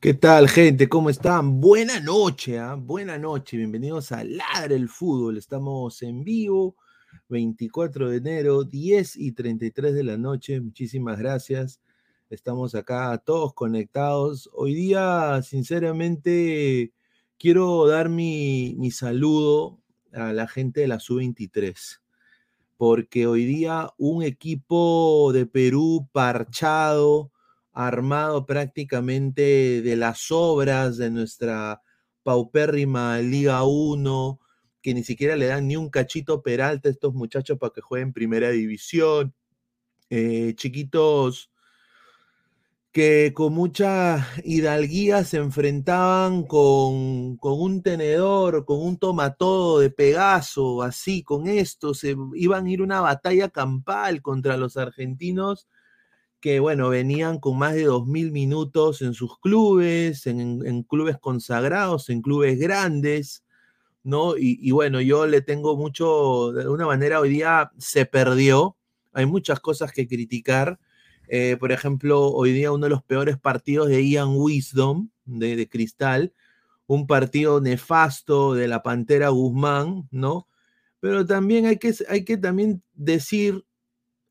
¿Qué tal, gente? ¿Cómo están? Buena noche, ¿ah? buena noche. Bienvenidos a Ladre el Fútbol. Estamos en vivo, 24 de enero, 10 y 33 de la noche. Muchísimas gracias. Estamos acá todos conectados. Hoy día, sinceramente, quiero dar mi, mi saludo a la gente de la Sub-23, porque hoy día un equipo de Perú parchado, armado prácticamente de las obras de nuestra paupérrima Liga 1, que ni siquiera le dan ni un cachito peralta a estos muchachos para que jueguen primera división. Eh, chiquitos que con mucha hidalguía se enfrentaban con, con, un tenedor, con un tomatodo de Pegaso, así, con esto, se iban a ir una batalla campal contra los argentinos que, bueno, venían con más de 2.000 minutos en sus clubes, en, clubes consagrados, en clubes grandes, ¿no? Y, y, bueno, yo le tengo mucho, de alguna manera hoy día se perdió, hay muchas cosas que criticar. Eh, por ejemplo, hoy día uno de los peores partidos de Ian Wisdom, de, de Cristal, un partido nefasto de la Pantera Guzmán, ¿no? Pero también hay que, hay que también decir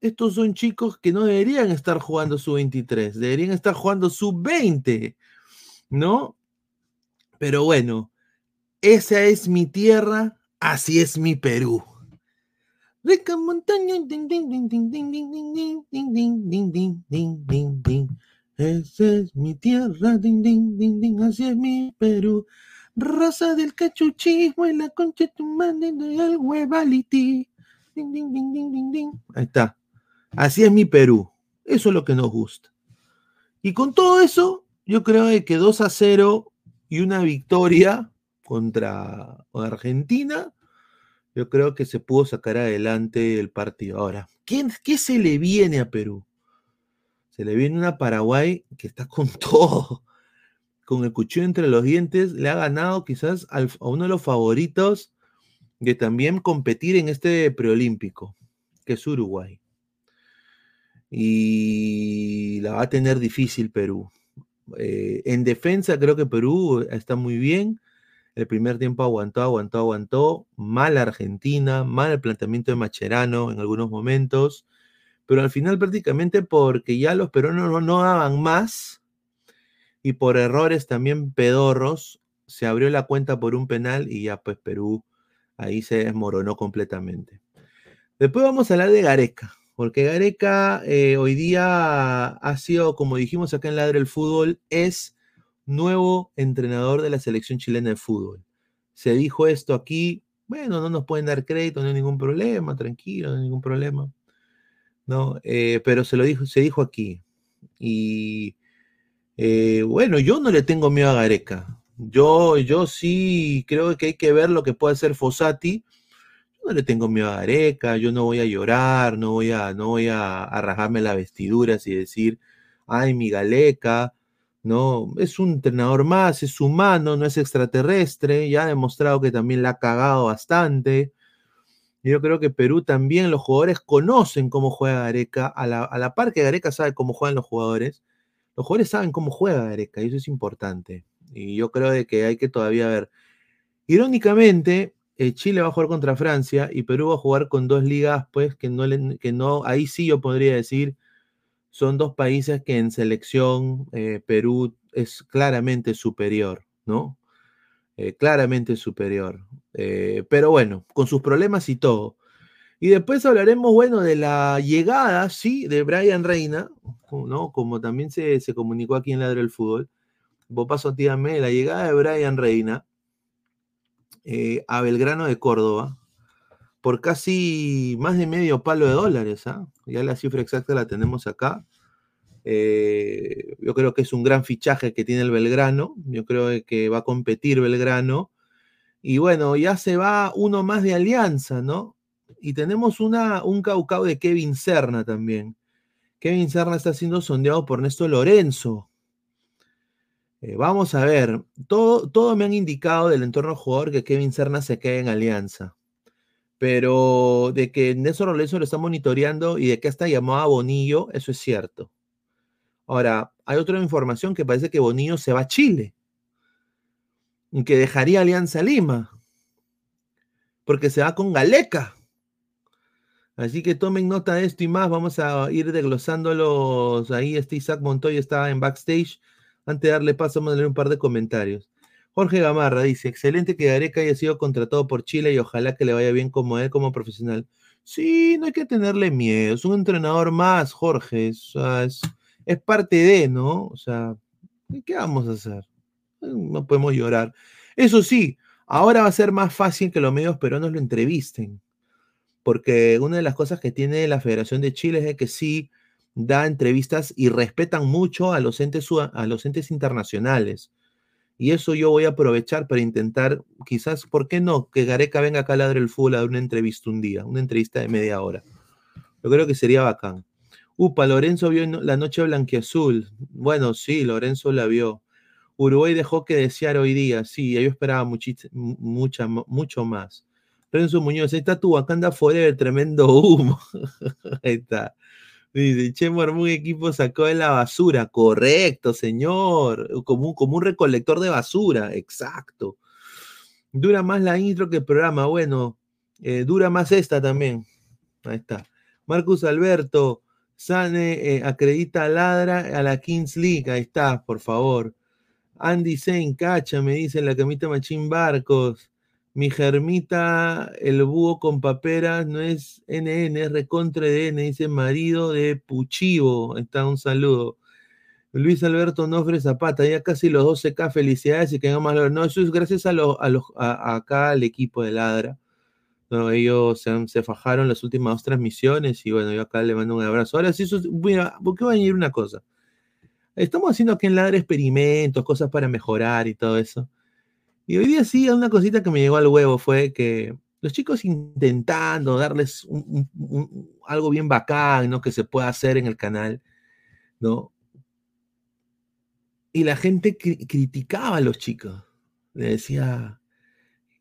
estos son chicos que no deberían estar jugando su 23, deberían estar jugando su 20, ¿no? Pero bueno, esa es mi tierra, así es mi Perú. Rica montaña, ding, ding, ding, ding, ding, ding, ding, ding, ding, ding, ding, ding. Esa es mi tierra, ding, ding, ding, ding, así es mi Perú. Rosa del cachuchismo en la concha de tu madre del huevality. Ding, ding, ding, ding, ding, ding. Ahí está. Así es mi Perú. Eso es lo que nos gusta. Y con todo eso, yo creo que 2 a 0 y una victoria contra Argentina, yo creo que se pudo sacar adelante el partido. Ahora, ¿qué, qué se le viene a Perú? Se le viene una Paraguay que está con todo, con el cuchillo entre los dientes, le ha ganado quizás a uno de los favoritos de también competir en este preolímpico, que es Uruguay y la va a tener difícil Perú. Eh, en defensa creo que Perú está muy bien. El primer tiempo aguantó, aguantó, aguantó. Mal Argentina, mal el planteamiento de Macherano en algunos momentos. Pero al final prácticamente porque ya los peruanos no, no daban más y por errores también pedorros, se abrió la cuenta por un penal y ya pues Perú ahí se desmoronó completamente. Después vamos a hablar de Gareca porque Gareca eh, hoy día ha sido, como dijimos acá en Ladre el Fútbol, es nuevo entrenador de la selección chilena de fútbol. Se dijo esto aquí, bueno, no nos pueden dar crédito, no hay ningún problema, tranquilo, no hay ningún problema. ¿no? Eh, pero se lo dijo, se dijo aquí. Y eh, bueno, yo no le tengo miedo a Gareca. Yo, yo sí creo que hay que ver lo que puede hacer Fossati no le tengo miedo a Gareca, yo no voy a llorar, no voy a, no voy a, a las vestiduras y decir, ay, mi Galeca, no, es un entrenador más, es humano, no es extraterrestre, ya ha demostrado que también la ha cagado bastante. Yo creo que Perú también, los jugadores conocen cómo juega Gareca, a la, a la par que Gareca sabe cómo juegan los jugadores, los jugadores saben cómo juega Gareca, y eso es importante. Y yo creo de que hay que todavía ver. Irónicamente, eh, Chile va a jugar contra Francia y Perú va a jugar con dos ligas, pues, que no, que no, ahí sí yo podría decir, son dos países que en selección eh, Perú es claramente superior, ¿no? Eh, claramente superior. pero bueno, con sus problemas y todo. Y después hablaremos, bueno, de la llegada, sí, de Brian Reina, ¿no? Como también se, se comunicó aquí en Ladre del Fútbol. Vos paso, tíame, la llegada de Brian Reina eh, a Belgrano de Córdoba por casi más de medio palo de dólares. ¿ah? Ya la cifra exacta la tenemos acá. Eh, yo creo que es un gran fichaje que tiene el Belgrano. Yo creo que va a competir Belgrano. Y bueno, ya se va uno más de alianza, ¿no? Y tenemos una, un caucao de Kevin Serna también. Kevin Serna está siendo sondeado por Néstor Lorenzo. Eh, vamos a ver, todo, todo me han indicado del entorno jugador que Kevin Serna se quede en Alianza. Pero de que Néstor Lorenzo lo está monitoreando y de que hasta llamado a Bonillo, eso es cierto. Ahora, hay otra información que parece que Bonillo se va a Chile y que dejaría Alianza Lima porque se va con Galeca. Así que tomen nota de esto y más. Vamos a ir desglosándolos. Ahí este Isaac Montoya estaba en backstage. Antes de darle paso, vamos a leer un par de comentarios. Jorge Gamarra dice: Excelente que Gareca haya sido contratado por Chile y ojalá que le vaya bien como él, como profesional. Sí, no hay que tenerle miedo. Es un entrenador más, Jorge. es, es parte de, ¿no? O sea, ¿qué vamos a hacer? No podemos llorar. Eso sí, Ahora va a ser más fácil que los medios peruanos lo entrevisten, porque una de las cosas que tiene la Federación de Chile es que sí da entrevistas y respetan mucho a los entes, a los entes internacionales. Y eso yo voy a aprovechar para intentar, quizás, ¿por qué no? Que Gareca venga acá a ladrar el fútbol a dar una entrevista un día, una entrevista de media hora. Yo creo que sería bacán. Upa, Lorenzo vio la noche blanquiazul. Bueno, sí, Lorenzo la vio. Uruguay dejó que desear hoy día, sí, yo esperaba mucha, mucho más. Renzo Muñoz, ahí está tu Wakanda Forever, tremendo humo. ahí está. Dice, Chemo armó un equipo sacó de la basura. Correcto, señor. Como un, como un recolector de basura. Exacto. Dura más la intro que el programa. Bueno, eh, dura más esta también. Ahí está. Marcus Alberto, Sane eh, acredita ladra a la Kings League. Ahí está, por favor. Andy Sein, cacha, me dice la camita Machín Barcos. Mi germita, el búho con paperas, no es NN, es recontra dice marido de Puchivo. Está un saludo. Luis Alberto Nofre Zapata, ya casi los 12K, felicidades y que más No, eso es gracias a los, a los acá al equipo de Ladra. No, ellos se, fajaron las últimas dos transmisiones y bueno, yo acá le mando un abrazo. Ahora sí, mira, ¿por qué va a ir una cosa? Estamos haciendo aquí en Ladra experimentos, cosas para mejorar y todo eso. Y hoy día sí, una cosita que me llegó al huevo fue que los chicos intentando darles algo bien bacán, ¿no? Que se pueda hacer en el canal, ¿no? Y la gente criticaba a los chicos. Le decía,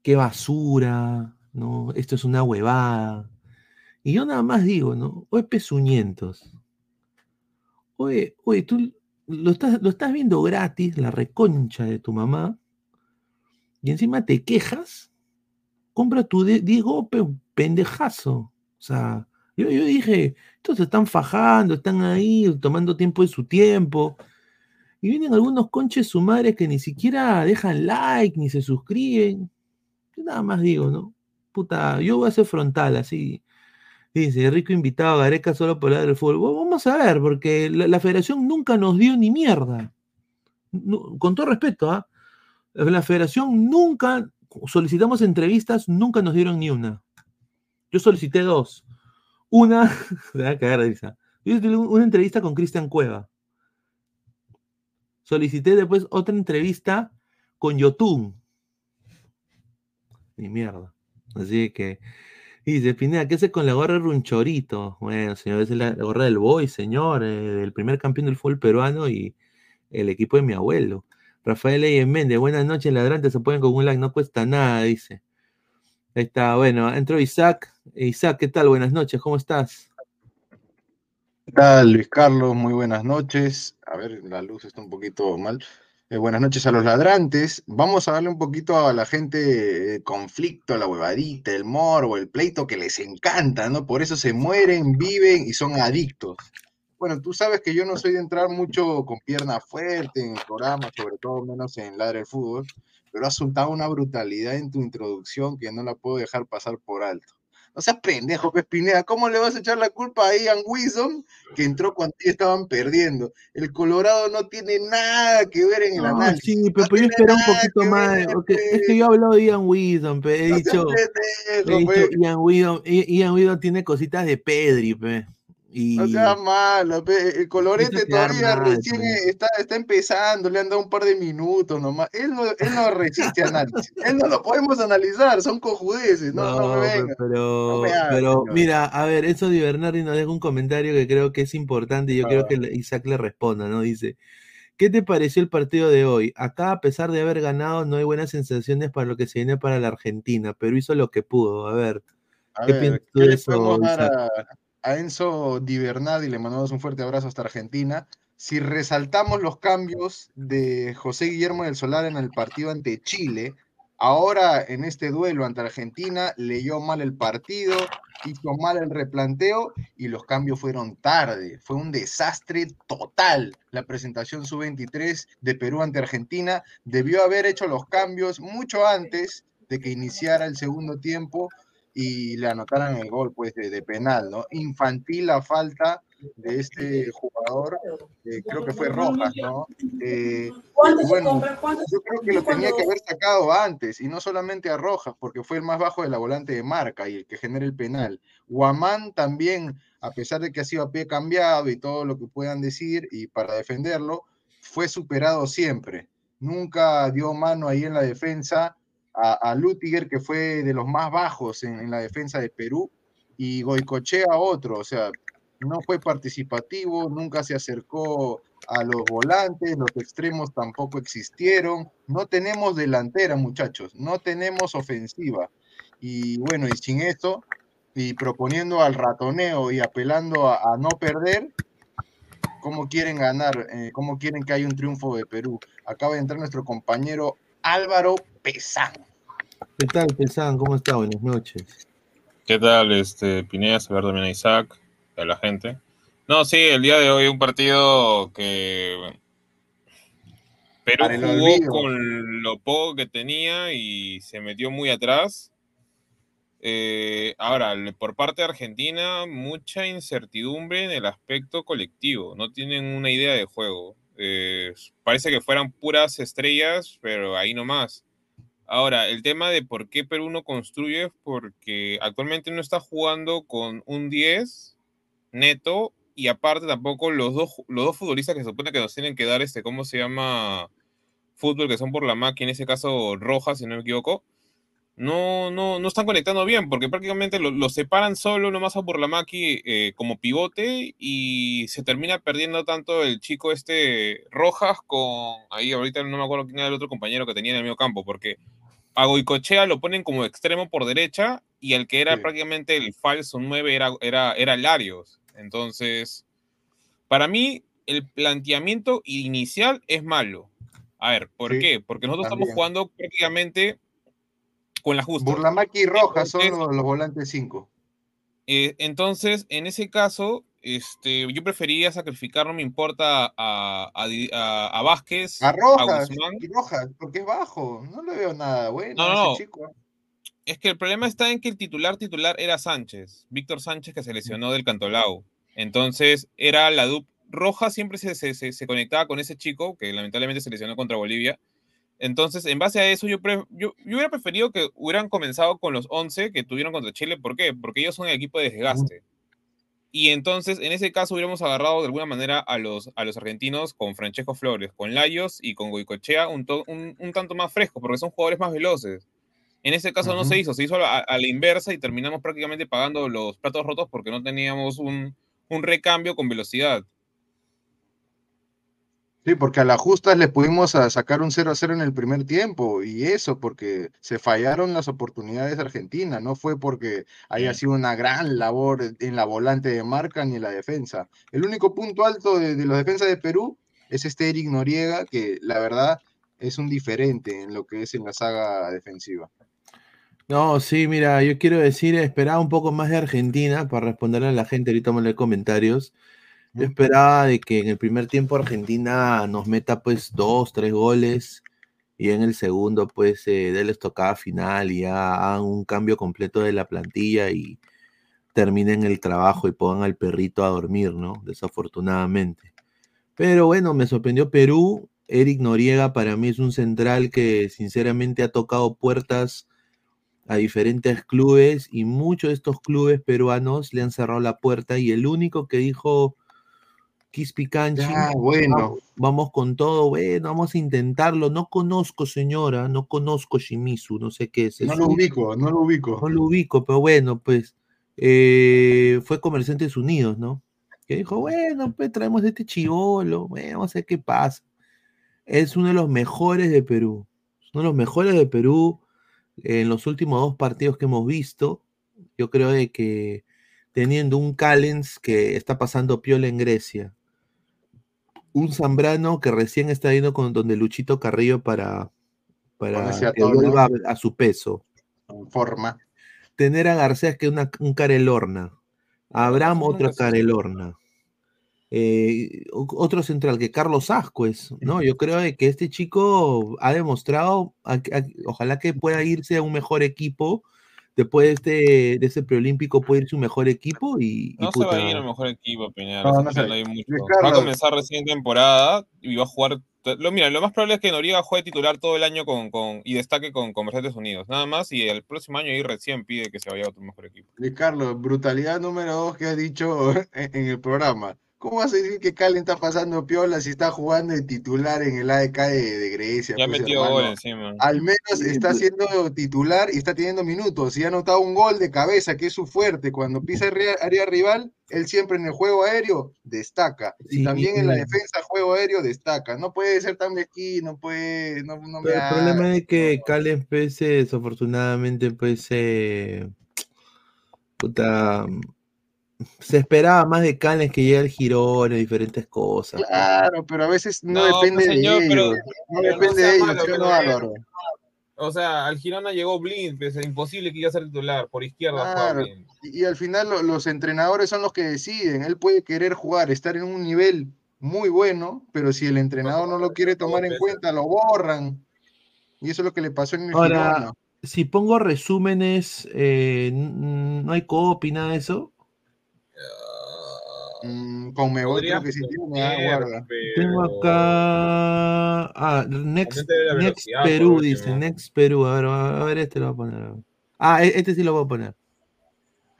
qué basura, ¿no? Esto es una huevada. Y yo nada más digo, ¿no? Oye, pezuñentos. Oye, oye, tú lo estás, viendo gratis, la reconcha de tu mamá, y encima te quejas, compra tu Diego pendejazo. O sea, yo, dije, estos están fajando, están ahí tomando tiempo de su tiempo. Y vienen algunos conches sumares que ni siquiera dejan like ni se suscriben. Yo nada más digo, ¿no? Puta, yo voy a ser frontal, así. Dice, rico invitado Gareca solo por hablar del fútbol. Vamos a ver, porque la, federación nunca nos dio ni mierda. con todo respeto, ¿ah? La federación nunca, solicitamos entrevistas, nunca nos dieron ni una. Yo solicité dos. Una, me va a cagar risa. Yo una entrevista con Cristian Cueva. Solicité después otra entrevista con Yotun. Ni mierda. Así que y dice Pineda, ¿qué hace con la gorra de Runchorito? Bueno, señor, es la gorra del Boy, señor, eh, del primer campeón del fútbol peruano y el equipo de mi abuelo. Rafael Leyes Méndez, buenas noches, ladrantes, se pueden con un like, no cuesta nada, dice. Ahí está, bueno, entró Isaac. Isaac, ¿qué tal? Buenas noches, ¿cómo estás? ¿Qué tal, Luis Carlos? Muy buenas noches. A ver, la luz está un poquito mal. Eh, buenas noches a los ladrantes. Vamos a darle un poquito a la gente eh, conflicto, la huevadita, el morbo, el pleito que les encanta, ¿no? Por eso se mueren, viven y son adictos. Bueno, tú sabes que yo no soy de entrar mucho con pierna fuerte en el programa, sobre todo menos en Ladre del Fútbol, pero has soltado una brutalidad en tu introducción que no la puedo dejar pasar por alto. No seas pendejo, Pespinea. ¿Cómo le vas a echar la culpa a Ian Wilson que entró cuando estaban perdiendo? El Colorado no tiene nada que ver en el análisis. Sí, pero, yo espero un poquito más. es que yo he hablado de Ian Wilson, pero he dicho, Ian Wilson, Ian Wilson tiene cositas de Pedri, pe. Y... No sea malo, el colorete todavía recién está, está, empezando, le han dado un par de minutos nomás. Él no, él no resiste análisis. él no lo podemos analizar, son cojudeces. No, no, me venga. Pero, pero mira, a ver, eso de Bernardi nos deja un comentario que creo que es importante y yo creo que Isaac le responda, ¿no? Dice. ¿Qué te pareció el partido de hoy? Acá, a pesar de haber ganado, no hay buenas sensaciones para lo que se viene para la Argentina, pero hizo lo que pudo. A ver, ¿qué piensas de eso? A Enzo Di Bernardi, le mandamos un fuerte abrazo hasta Argentina. si resaltamos los cambios de José Guillermo del Solar en el partido ante Chile, ahora en este duelo ante Argentina leyó mal el partido, hizo mal el replanteo y los cambios fueron tarde. Fue un desastre total la presentación sub-23 de Perú ante Argentina. Debió haber hecho los cambios mucho antes de que iniciara el segundo tiempo y le anotaran el gol pues de, penal, ¿no? Infantil la falta de este jugador, eh, creo que fue Rojas, ¿no? Eh, bueno, yo creo que lo tenía que haber sacado antes, y no solamente a Rojas, porque fue el más bajo de la volante de marca y el que genera el penal. Guamán también, a pesar de que ha sido a pie cambiado y todo lo que puedan decir, y para defenderlo, fue superado siempre. Nunca dio mano ahí en la defensa a, a Lutiger, que fue de los más bajos en, en la defensa de Perú, y Goicochea otro, o sea, no fue participativo, nunca se acercó a los volantes, los extremos tampoco existieron. No tenemos delantera, muchachos, no tenemos ofensiva. Y bueno, y sin esto, y proponiendo al ratoneo y apelando a, no perder, ¿cómo quieren ganar? Eh, ¿Cómo quieren que haya un triunfo de Perú? Acaba de entrar nuestro compañero Álvaro Pesán. ¿Qué tal, Pesán? ¿Cómo está? Buenas noches. ¿Qué tal, este, Pineda, saber también a Isaac? de la gente. No, sí, el día de hoy un partido que Perú jugó con lo poco que tenía y se metió muy atrás. Eh, ahora, por parte de Argentina, mucha incertidumbre en el aspecto colectivo. No tienen una idea de juego. Eh, parece que fueran puras estrellas, pero ahí nomás. Ahora, el tema de por qué Perú no construye es porque actualmente no está jugando con un 10 neto y aparte tampoco los dos, los dos futbolistas que se supone que nos tienen que dar este, ¿cómo se llama? Fútbol que son por la máquina, en ese caso Rojas, si no me equivoco, no, no, no están conectando bien, porque prácticamente lo, separan solo nomás a por la máquina eh, como pivote y se termina perdiendo tanto el chico este Rojas con, ahí ahorita no me acuerdo quién era el otro compañero que tenía en el medio campo, porque a Goicochea lo ponen como extremo por derecha y el que era prácticamente el falso 9 era, era, era Larios. Entonces, para mí, el planteamiento inicial es malo. A ver, ¿por qué? Porque nosotros estamos jugando prácticamente con la justa. Burlamaki y Rojas son los, volantes 5. Eh, entonces, en ese caso, este, yo preferiría sacrificar, no me importa, a, a, a, Vázquez, a Rojas, y Rojas, porque es bajo, no le veo nada bueno no, ese chico. Es que el problema está en que el titular titular era Sánchez, Víctor Sánchez que se lesionó del Cantolao. Entonces era la dupla. Rojas siempre se, se, se, conectaba con ese chico que lamentablemente se lesionó contra Bolivia. Entonces, en base a eso, yo, yo, yo, hubiera preferido que hubieran comenzado con los 11 que tuvieron contra Chile. ¿Por qué? Porque ellos son el equipo de desgaste. Y entonces, en ese caso, hubiéramos agarrado de alguna manera a los, a los argentinos con Francesco Flores, con Layos y con Goicochea un, un, tanto más fresco, porque son jugadores más veloces. En ese caso no se hizo, se hizo a, la inversa y terminamos prácticamente pagando los platos rotos porque no teníamos un, un recambio con velocidad. Sí, porque a la justa le pudimos sacar un 0 a 0 en el primer tiempo y eso porque se fallaron las oportunidades de Argentina, no fue porque haya sido una gran labor en la volante de marca ni en la defensa. El único punto alto de, de los defensas de Perú es este Eric Noriega, que la verdad es un diferente en lo que es en la saga defensiva. No, sí, mira, yo quiero decir, esperaba un poco más de Argentina para responderle a la gente, ahorita me comentarios. Yo esperaba de que en el primer tiempo Argentina nos meta pues dos, tres goles y en el segundo pues eh, déles tocada final y ya hagan un cambio completo de la plantilla y terminen el trabajo y pongan al perrito a dormir, ¿no? Desafortunadamente. Pero bueno, me sorprendió Perú. Eric Noriega para mí es un central que sinceramente ha tocado puertas a diferentes clubes y muchos de estos clubes peruanos le han cerrado la puerta y el único que dijo Quispi ah, bueno. Vamos, con todo, bueno, vamos a intentarlo. No conozco, señora, no conozco Shimizu, no sé qué es. No lo ubico, no lo ubico. No lo ubico, pero bueno, pues eh, fue Comerciantes Unidos, ¿no? Que dijo, bueno, pues traemos este chivolo, vamos a ver qué pasa. Es uno de los mejores de Perú. uno de los mejores de Perú en los últimos dos partidos que hemos visto. Yo creo de que teniendo un Callens que está pasando piola en Grecia, un Zambrano que recién está yendo con donde Luchito Carrillo para, para que vuelva a, su peso. Forma. Tener a Garcés que es un Carelorna. Abraham otro Carelorna. Eh, otro central que Carlos Ascuez, ¿no? Yo creo que este chico ha demostrado, ojalá que pueda irse a un mejor equipo después de este de ese preolímpico puede irse un mejor equipo y. No se va a ir al mejor equipo, Peña. No, no Va a comenzar recién temporada y va a jugar. Lo, mira, lo más probable es que Noriega juegue titular todo el año con, con y destaque con, con Mercedes Unidos. Nada más, y el próximo año ahí recién pide que se vaya a otro mejor equipo. Luis Carlos, brutalidad número dos que has dicho en el programa ¿Cómo vas a decir que Calen está pasando piola si está jugando de titular en el ADK de, Grecia? Ya pues, metió gol encima. Al menos está siendo titular y está teniendo minutos. Y ha anotado un gol de cabeza, que es su fuerte. Cuando pisa área rival, él siempre en el juego aéreo destaca. y también en la defensa, juego aéreo destaca. No puede ser tan mezquino, no puede. No, no el problema es que Calen, pues, desafortunadamente, pues. Eh, puta se esperaba más de Canes que llegue al Girón, diferentes cosas. Claro, pero a veces no, depende de ellos. no depende de ellos, O sea, al Girona llegó Blind, es imposible que iba a ser titular, por izquierda. y, al final los entrenadores son los que deciden. Él puede querer jugar, estar en un nivel muy bueno, pero si el entrenador no lo quiere tomar en cuenta, lo borran. Y eso es lo que le pasó en el Girona. Si pongo resúmenes, eh, no hay copy, nada de eso. Mm, con me voy, creo que sí tiene, guarda. Tengo acá. Ah, Next, Next Perú, dice. Next Perú. A ver, a ver, este lo voy a poner. Ah, e, este sí lo voy a poner.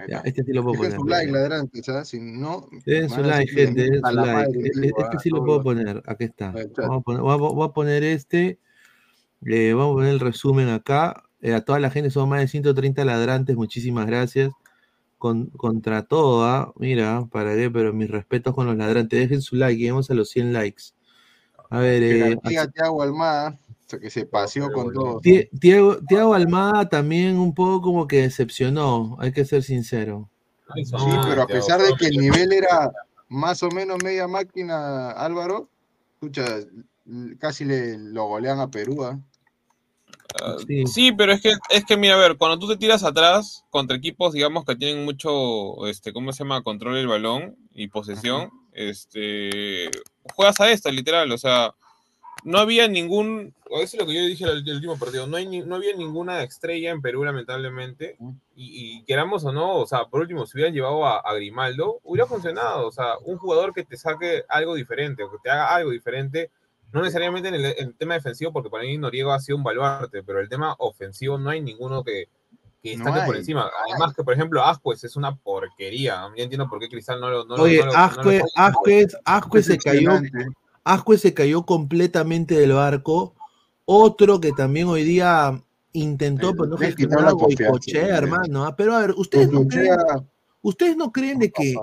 Ya, este sí lo puedo poner. su like, ladrante, ¿sabes? Si no. Den su like, gente. Den su like. E, e, este sí lo puedo poner. Aquí está. Vamos a poner, voy a poner este. Eh, vamos a poner el resumen acá. Eh, a toda la gente, son más de 130 ladrantes. Muchísimas gracias contra todo, ¿ah? mira, para qué, pero mis respetos con los ladrantes. Dejen su like, lleguemos a los 100 likes. A ver, eh, Tiago Almada, que se paseó con todo. Tiago, Almada también un poco como que decepcionó, hay que ser sincero. Sí, pero a pesar de que el nivel era más o menos media máquina, Álvaro, escucha, casi le lo golean a Perú. ¿Ah? sí. pero es que, es que, mira, a ver, cuando tú te tiras atrás contra equipos, digamos, que tienen mucho, este, ¿cómo se llama? Control del balón y posesión, este, juegas a esta, literal, o sea, no había ningún, eso es lo que yo dije el, el último partido, no, hay, no había ninguna estrella en Perú, lamentablemente, y, queramos o no, o sea, por último, si hubieran llevado a, a, Grimaldo, hubiera funcionado, o sea, un jugador que te saque algo diferente, o que te haga algo diferente, no necesariamente en el, tema defensivo, porque para mí Noriego ha sido un baluarte, pero el tema ofensivo no hay ninguno que, que esté por encima. Además que, por ejemplo, Ascuez es una porquería. Yo entiendo por qué Cristal no lo... No Oye, Ascuez, se cayó... Ascuez se cayó completamente del barco. Otro que también hoy día intentó, pero no gestionó Boicochea, hermano. ¿ah? Pero a ver, ustedes no creen, ustedes no creen de que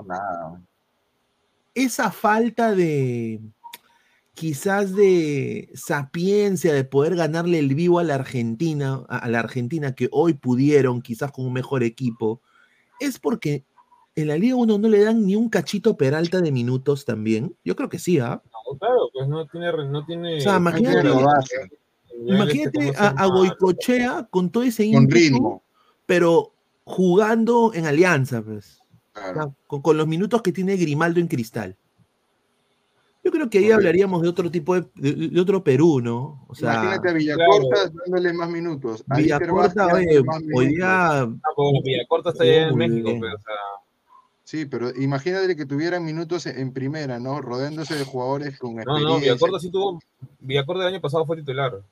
esa falta de quizás de sapiencia de poder ganarle el vivo a la Argentina, a la Argentina que hoy pudieron, quizás con un mejor equipo, es porque en la Liga 1 no le dan ni un cachito Peralta de minutos también. Yo creo que sí, ¿ah? claro, pues no tiene, no tiene. O sea, imagínate, imagínate a, a, Goicochea con todo ese ímpetu, pero jugando en alianza, pues. con, con los minutos que tiene Grimaldo en cristal. Yo creo que ahí hablaríamos de otro tipo de, de, otro Perú, ¿no? O sea, Imagínate a Villacorta dándole más minutos. Villacorta, oye, hoy día. Ah, pues Villacorta está allá en México, pero, o sea. Sí, pero imagínate que tuvieran minutos en primera, ¿no? Rodeándose de jugadores con experiencia. No, no, Villacorta sí tuvo. Villacorta el año pasado fue titular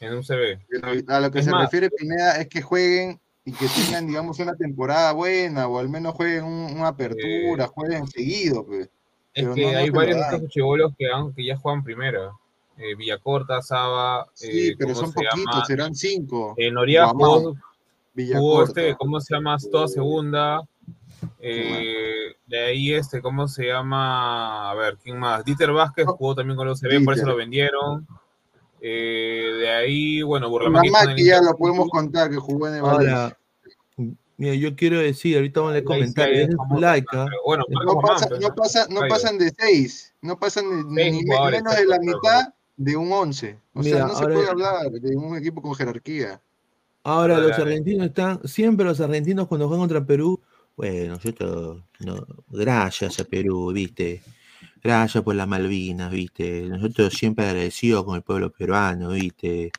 en un CB. A lo que se refiere Pineda es que jueguen y que tengan, digamos, una temporada buena, o al menos jueguen una apertura, jueguen seguido, pues. Es que hay varios de estos chivolos que, que ya juegan primero. Eh, Villacorta, Saba. Sí, eh, pero son poquitos, serán cinco. Eh, Noriega jugó, este, ¿cómo se llama? Toda segunda. Eh, de ahí, este, ¿cómo se llama? A ver, ¿quién más? Dieter Vázquez jugó también con los CB, por eso lo vendieron. Eh, de ahí, bueno, Burlamaqui. ya lo podemos contar que jugó en el Ahora, Mira, yo quiero decir, ahorita vamos a leer comentarios. Laica, bueno, no, pasa, no, pasa, no pasan de 6, no pasan ni, ni menos de la mitad de un 11. O sea, no se puede hablar de un equipo con jerarquía. Ahora, los argentinos están, siempre los argentinos cuando juegan contra Perú, bueno, nosotros, no, gracias a Perú, viste, gracias por las Malvinas, viste, nosotros siempre agradecidos con el pueblo peruano, viste,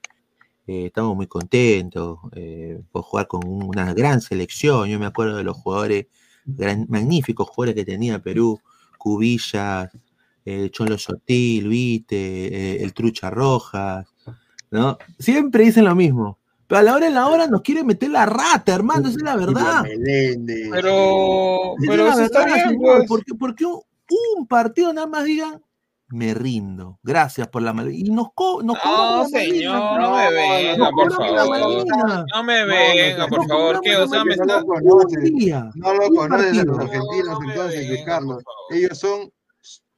eh, estamos muy contentos eh, por jugar con una gran selección. Yo me acuerdo de los jugadores, magníficos jugadores que tenía Perú, Cubillas, eh, Cholo Sotil, Vite, el Trucha Rojas, ¿no? Siempre dicen lo mismo. Pero a la hora en la hora nos quiere meter la rata, hermano, esa es la verdad. Pero, pero está bien, pues. porque, porque un, un partido nada más digan, me rindo. Gracias por la malvina. Y nos, co nos No, señor, no me venga, por favor. No me venga, por favor. ¿Qué? O sea, me está. No lo conocen los argentinos, entonces, Carlos. Ellos son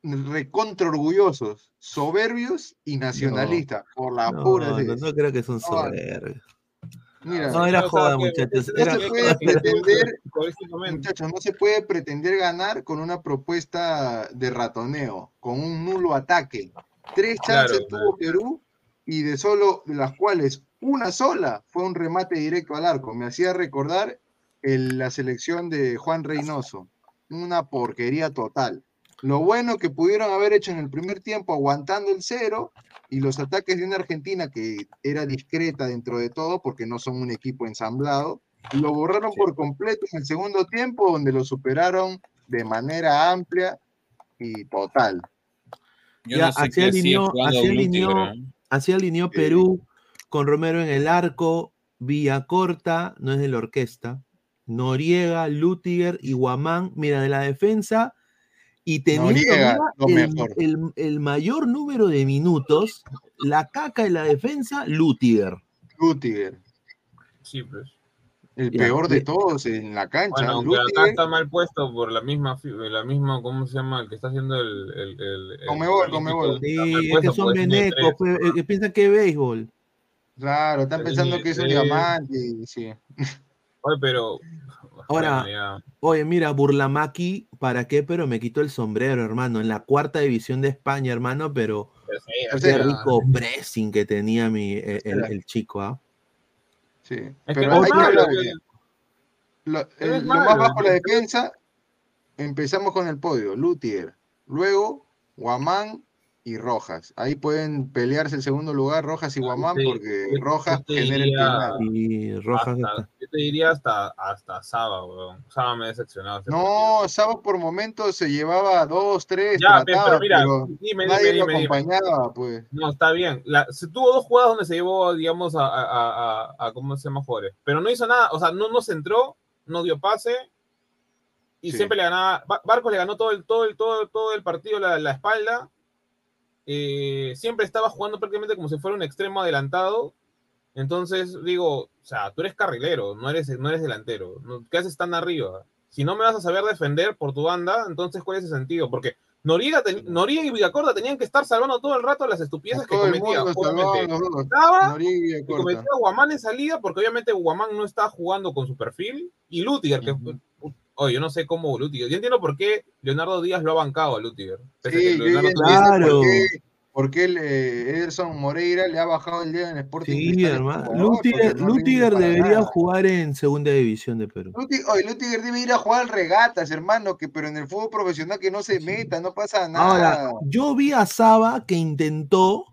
recontra orgullosos, soberbios y nacionalistas. Por la pura. No, no creo que son soberbios. Mira, no era joda, muchachos. No, se puede pretender, muchachos, no se puede pretender ganar con una propuesta de ratoneo, con un nulo ataque. Tres chances tuvo Perú y de solo de las cuales una sola fue un remate directo al arco. Me hacía recordar el, la selección de Juan Reynoso. Una porquería total. Lo bueno que pudieron haber hecho en el primer tiempo aguantando el cero y los ataques de una Argentina que era discreta dentro de todo porque no son un equipo ensamblado, lo borraron por completo en el segundo tiempo donde lo superaron de manera amplia y total. ya, así, alineó, así, alineó, Perú con Romero en el arco, Vía Corta, no es de la orquesta, Noriega, Lutiger y Guamán. Mira, de la defensa, y teniendo el, mayor número de minutos, la caca de la defensa, Lutiger. Lutiger. Sí, pues. El peor de todos en la cancha. Bueno, acá está mal puesto por la misma, la misma, ¿cómo se llama? El que está haciendo el. el, el, Comebol, Comebol. Sí, es que son venecos, pues, que piensan que es béisbol. Claro, están pensando que es un diamante. Sí. Oye, pero Ahora, oye, mira, Burlamaki, ¿para qué? Pero me quito el sombrero, hermano. En la cuarta división de España, hermano, pero qué rico pressing que tenía mi, e, el, chico, ¿ah? Sí, pero hay que lo, lo, más bajo la defensa, empezamos con el podio, Lutier, luego Guamán, y Rojas. Ahí pueden pelearse el segundo lugar Rojas y Guamán porque Rojas genera el Y Rojas yo te diría hasta, hasta Saba, weón. Saba me ha decepcionado. No, Saba por momentos se llevaba dos, tres, ya, pero mira, dime, nadie lo acompañaba, pues. No, está bien. se tuvo dos jugadas donde se llevó, digamos, a, a, a, ¿cómo se llama? Juárez. Pero no hizo nada, o sea, no, no se entró, no dio pase, y siempre le ganaba. Barcos le ganó todo el, todo el, todo, todo el partido la, la espalda eh, siempre estaba jugando prácticamente como si fuera un extremo adelantado. Entonces digo, o sea, tú eres carrilero, no eres, no eres delantero. ¿Qué haces tan arriba? Si no me vas a saber defender por tu banda, entonces ¿cuál es el sentido? Porque Noriega, Noriega y Villacorda tenían que estar salvando todo el rato las estupideces que cometía. y cometía Guamán en salida, porque obviamente Guamán no está jugando con su perfil, y Lutiger, que Oye, yo no sé cómo Lutiger. Yo entiendo por qué Leonardo Díaz lo ha bancado a Lutiger. Sí, claro. Por qué, eh, Ederson Moreira le ha bajado el día en Sporting. Sí, hermano. Lutiger, debería jugar en segunda división de Perú. oye, Lutiger debe ir a jugar regatas, hermano, que, pero en el fútbol profesional que no se meta, no pasa nada. Ahora, yo vi a Saba que intentó,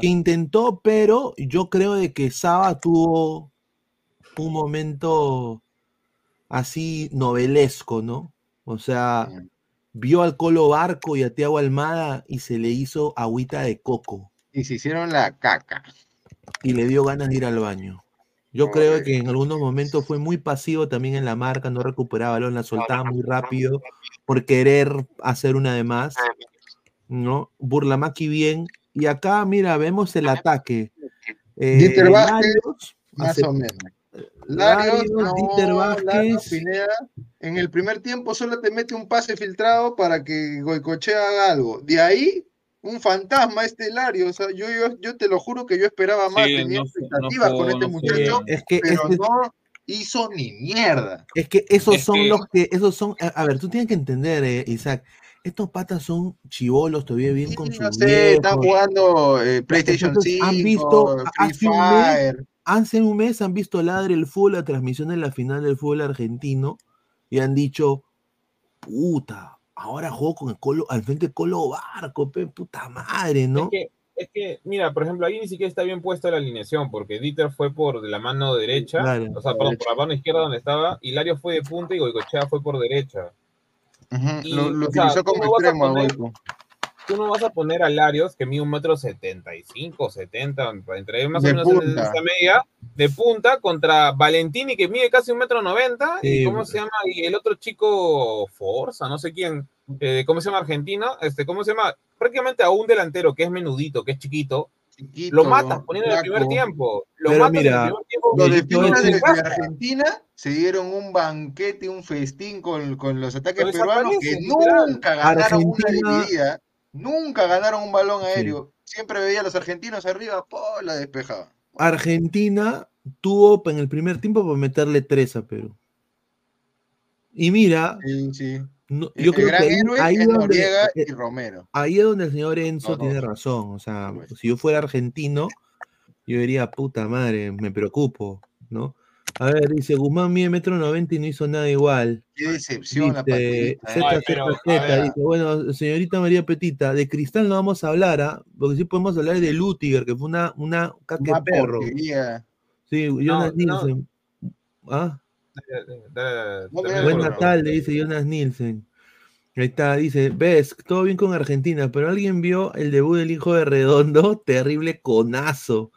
que intentó, pero yo creo de que Saba tuvo un momento así novelesco, ¿no? O sea, vio al Colo Barco y a Tiago Almada y se le hizo agüita de coco. Y se hicieron la caca. Y le dio ganas de ir al baño. Yo creo que en algunos momentos fue muy pasivo también en la marca, no recuperaba balón, la soltaba muy rápido por querer hacer una de más. ¿no? Burlamaki bien. Y acá, mira, vemos el ataque. Eh, más o menos. Larios, en el primer tiempo solo te mete un pase filtrado para que Goicochea haga algo. De ahí, un fantasma este Lario. O sea, yo, yo, yo te lo juro que yo esperaba más, tenía expectativas con este muchacho, es que, pero no, hizo ni mierda. Es que esos son los que, esos son, a, ver, tú tienes que entender, eh, Isaac, estos patas son chivolos todavía bien con su No sé, están jugando eh, PlayStation 5, han visto, Free Fire. Hace un mes han visto Ladre el Fútbol, la transmisión de la final del fútbol argentino, y han dicho, puta, ahora juego con el Colo, al frente de Colo Barco, puta madre, ¿no? Es que, mira, por ejemplo, ahí ni siquiera está bien puesta la alineación, porque Dieter fue por la mano derecha, o sea, perdón, por la mano izquierda donde estaba, Hilario fue de punta y Goicochea fue por derecha. lo, utilizó como extremo, Tú no vas a poner a Larios que mide un metro setenta y cinco, setenta, entre más o menos en esa media, de punta, contra Valentini que mide casi un metro noventa, y cómo se llama, y el otro chico Forza, no sé quién, eh, ¿cómo se llama argentino? Este, ¿cómo se llama? prácticamente a un delantero que es menudito, que es chiquito, lo matas poniendo en el primer tiempo. Lo Pero mira, en el primer tiempo. Los de, Argentina se dieron un banquete, un festín con, con los ataques peruanos que nunca ganaron una dividida, nunca ganaron un balón aéreo. Siempre veía a los argentinos arriba, po, la despejaba. Argentina tuvo en el primer tiempo para meterle tres a Perú. Y mira, sí, sí yo creo que ahí, es donde, eh, y Romero. Ahí es donde el señor Enzo tiene razón. O sea, si yo fuera argentino, yo diría, puta madre, me preocupo, ¿no? A ver, dice, Guzmán mide metro noventa y no hizo nada igual. Qué decepción dice, la dice, bueno, señorita María Petita, de Cristal no vamos a hablar, ¿ah? porque sí podemos hablar de Lutiger, que fue una, una caque perro. Sí, Jonas Nielsen. ¿Ah? Buenas tardes, dice Jonas Nielsen. Ahí está, dice, ves, todo bien con Argentina, pero alguien vio el debut del hijo de Redondo, terrible conazo.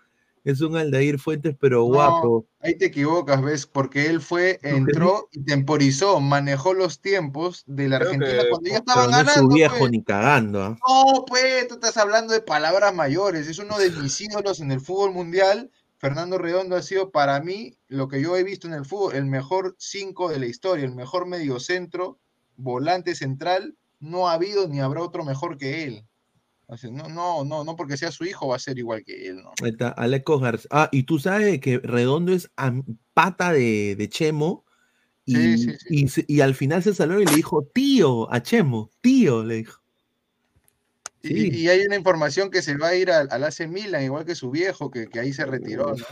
Es un Aldair Fuentes, pero guapo. Ahí te equivocas, ves, porque él fue, entró y temporizó, manejó los tiempos de la Argentina cuando ya estaban ganando. No es su viejo pues. ni cagando. ¿ah? No, pues, tú estás hablando de palabras mayores. Es uno de mis ídolos en el fútbol mundial Fernando Redondo ha sido para mí lo que yo he visto en el fútbol, el mejor 5 de la historia, el mejor mediocentro, volante central. No ha habido ni habrá otro mejor que él. No, no, no, no porque sea su hijo va a ser igual que él. ¿no? está Aleco García. Ah, y tú sabes que Redondo es pata de, Chemo. Y, y, al final se salió y le dijo, tío, a Chemo, tío, le dijo. Y, hay una información que se va a ir al, AC Milan, igual que su viejo, que, ahí se retiró, ¿no?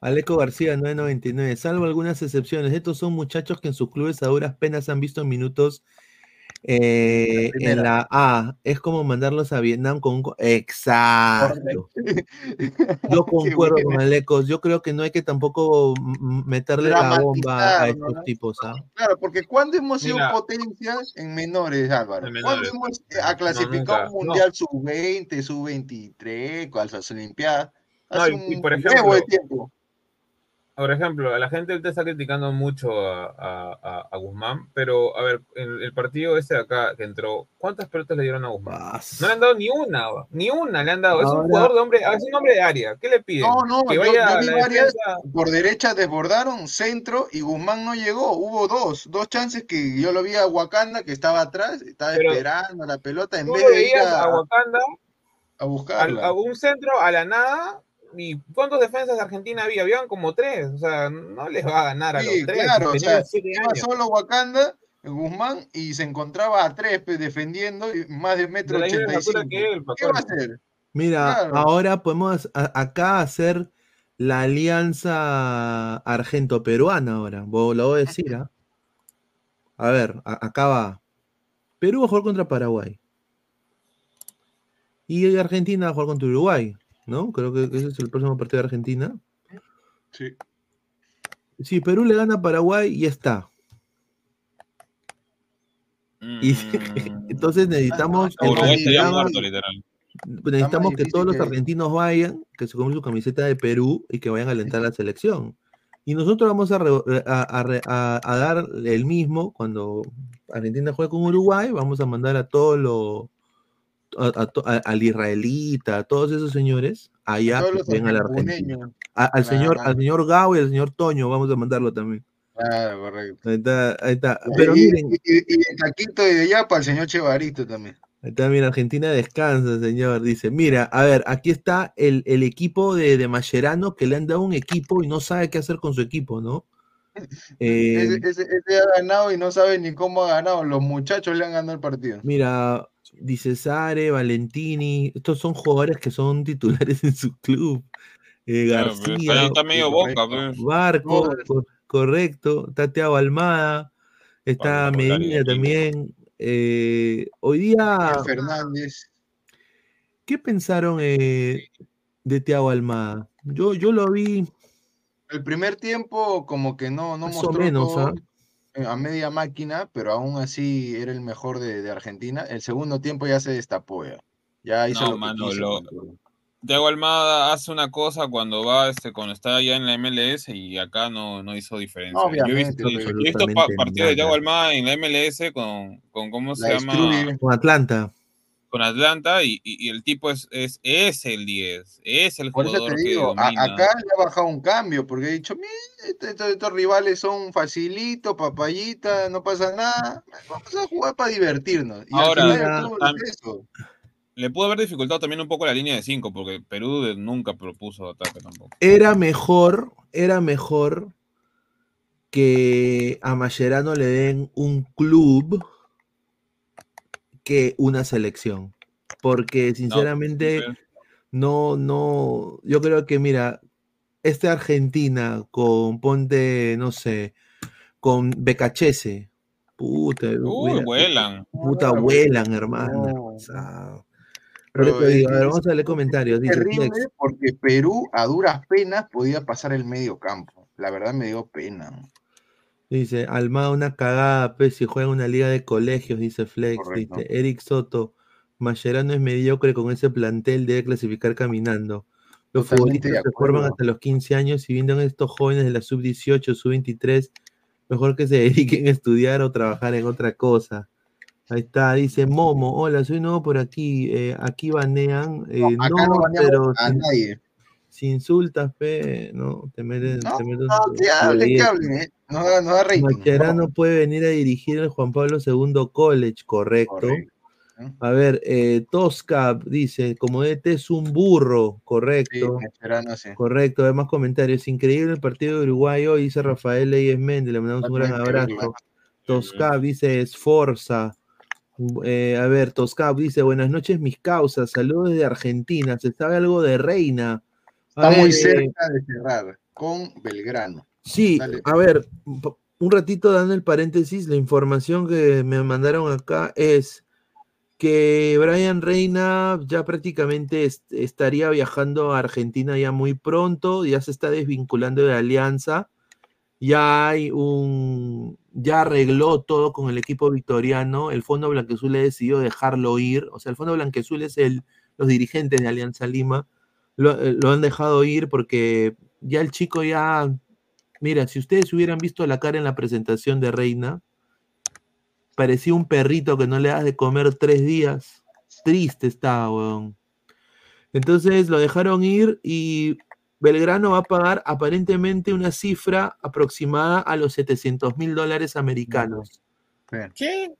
Aleco García, 999. Salvo algunas excepciones, estos son muchachos que en sus clubes a duras penas han visto minutos eh, en la A, es como mandarlos a Vietnam con un... Exacto. Yo concuerdo con Alecos. Yo creo que no hay que tampoco meterle la bomba a estos tipos. ¿ah? Claro, porque cuando hemos sido potencias en menores, Álvaro, cuando hemos eh, clasificado un mundial sub-20, sub-23, con las Olimpiadas, hace un por ejemplo, de tiempo por ejemplo, a la gente ahorita está criticando mucho a, Guzmán, pero a ver, en el partido ese de acá que entró, ¿cuántas pelotas le dieron a Guzmán? No le han dado ni una, ni una le han dado. Es un jugador de hombre, es un hombre de área. ¿Qué le piden? No, no, que vaya por derecha desbordaron, centro, y Guzmán no llegó. Hubo dos, dos chances que yo lo vi a Wakanda que estaba atrás, estaba esperando la pelota en vez de ir a, Wakanda a buscarla. a un centro a la nada ¿Y cuántos defensas de Argentina había? Habían como tres, o sea, no les va a ganar a los tres. Claro, o sea, solo Wakanda, Guzmán, y se encontraba a tres pues, defendiendo más de metro ochenta y cinco. ¿Qué va a hacer? Mira, ahora podemos acá hacer la alianza argento-peruana ahora, lo voy a decir, ¿ah? A ver, acá va. Perú va a jugar contra Paraguay. Y Argentina va a jugar contra Uruguay. ¿No? Creo que ese es el próximo partido de Argentina. Sí. Sí, Perú le gana a Paraguay y ya está. Y, entonces necesitamos, necesitamos, que todos los argentinos vayan, que se comen su camiseta de Perú y que vayan a alentar la selección. Y nosotros vamos a, a, dar el mismo cuando Argentina juegue con Uruguay, vamos a mandar a todos los al israelita, a todos esos señores, allá ven a la Argentina. al, señor, al señor Gao y al señor Toño, vamos a mandarlo también. Claro, correcto. Ahí está, ahí está. Pero y, miren. Y, el taquito de allá para el señor Chevarito también. Ahí está, mira, Argentina descansa, señor. Dice, mira, a ver, aquí está el, el equipo de, de Mascherano que le han dado un equipo y no sabe qué hacer con su equipo, ¿no? Eh, ese, ha ganado y no sabe ni cómo ha ganado. Los muchachos le han ganado el partido. Mira, dice Sare, Valentini, estos son jugadores que son titulares en su club. Eh, García, está medio boca, pues. Barco, correcto, Tateado Almada, está Medina también. Eh, hoy día. Fernández. ¿Qué pensaron eh, de Tiago Almada? Yo, yo lo vi. El primer tiempo, como que no, no mostró menos, ¿ah? A media máquina, pero aún así era el mejor de, Argentina. El segundo tiempo ya se destapó. Ya, hizo lo que quiso, Diego Almada hace una cosa cuando va, este, cuando está allá en la MLS y acá no, no hizo diferencia. yo he visto, partidos de Diego Almada en la MLS con, con ¿cómo se llama? Con Atlanta. Con Atlanta y, y, el tipo es, es, es, el 10, es el Por jugador eso te digo, acá le ha bajado un cambio porque he dicho, mira, estos, estos, rivales son facilitos, papayita, no pasa nada, vamos a jugar para divertirnos. Y Ahora, le pudo haber dificultado también un poco la línea de 5, porque Perú nunca propuso ataque tampoco. Era mejor, era mejor que a Mascherano le den un club que una selección. Porque sinceramente, no, no, yo creo que mira, este Argentina con Ponte, no sé, con Becachese, puta, vuelan. Puta, vuelan, hermano. O sea, vamos a leer comentarios. Dice, terrible porque Perú a duras penas podía pasar el medio campo. La verdad me dio pena. Dice, Almada una cagada, pues, si juega en una liga de colegios, dice Flex. Dice, Eric Soto, Mascherano es mediocre con ese plantel, debe clasificar caminando. Los futbolistas se forman hasta los 15 años y viendo estos jóvenes de la sub-18, sub-23, mejor que se dediquen a estudiar o trabajar en otra cosa. Ahí está, dice Momo, hola, soy nuevo por aquí, eh, aquí banean, eh, no, no, pero a nadie. Si insultas, pe, no, te metes, no, te metes no, que hable, que hable, eh. no, no rating. no. puede venir a dirigir el Juan Pablo II College, correcto. A ver, eh, Tosca dice, como DT es un burro, correcto. Sí, Correcto, además comentarios. Increíble el partido de Uruguay hoy, dice Rafael Leyes Méndez, le mandamos un gran abrazo. Tosca dice Esforza. Eh, a ver, Toscap dice, buenas noches mis causas, saludos desde Argentina, ¿se sabe algo de Reina? Está muy cerca de cerrar con Belgrano. Sí, a ver, un ratito dando el paréntesis, la información que me mandaron acá es que Brian Reina ya prácticamente estaría viajando a Argentina ya muy pronto, ya se está desvinculando de Alianza ya hay un, ya arregló todo con el equipo victoriano, el Fondo Blanquezul decidió dejarlo ir, o sea, el Fondo Blanquezul es el, los dirigentes de Alianza Lima, lo, eh, lo, han dejado ir porque ya el chico ya, mira, si ustedes hubieran visto la cara en la presentación de Reina, parecía un perrito que no le das de comer tres días, triste estaba, weón. Entonces lo dejaron ir y Belgrano va a pagar aparentemente una cifra aproximada a los 700 mil dólares americanos. ¿Qué?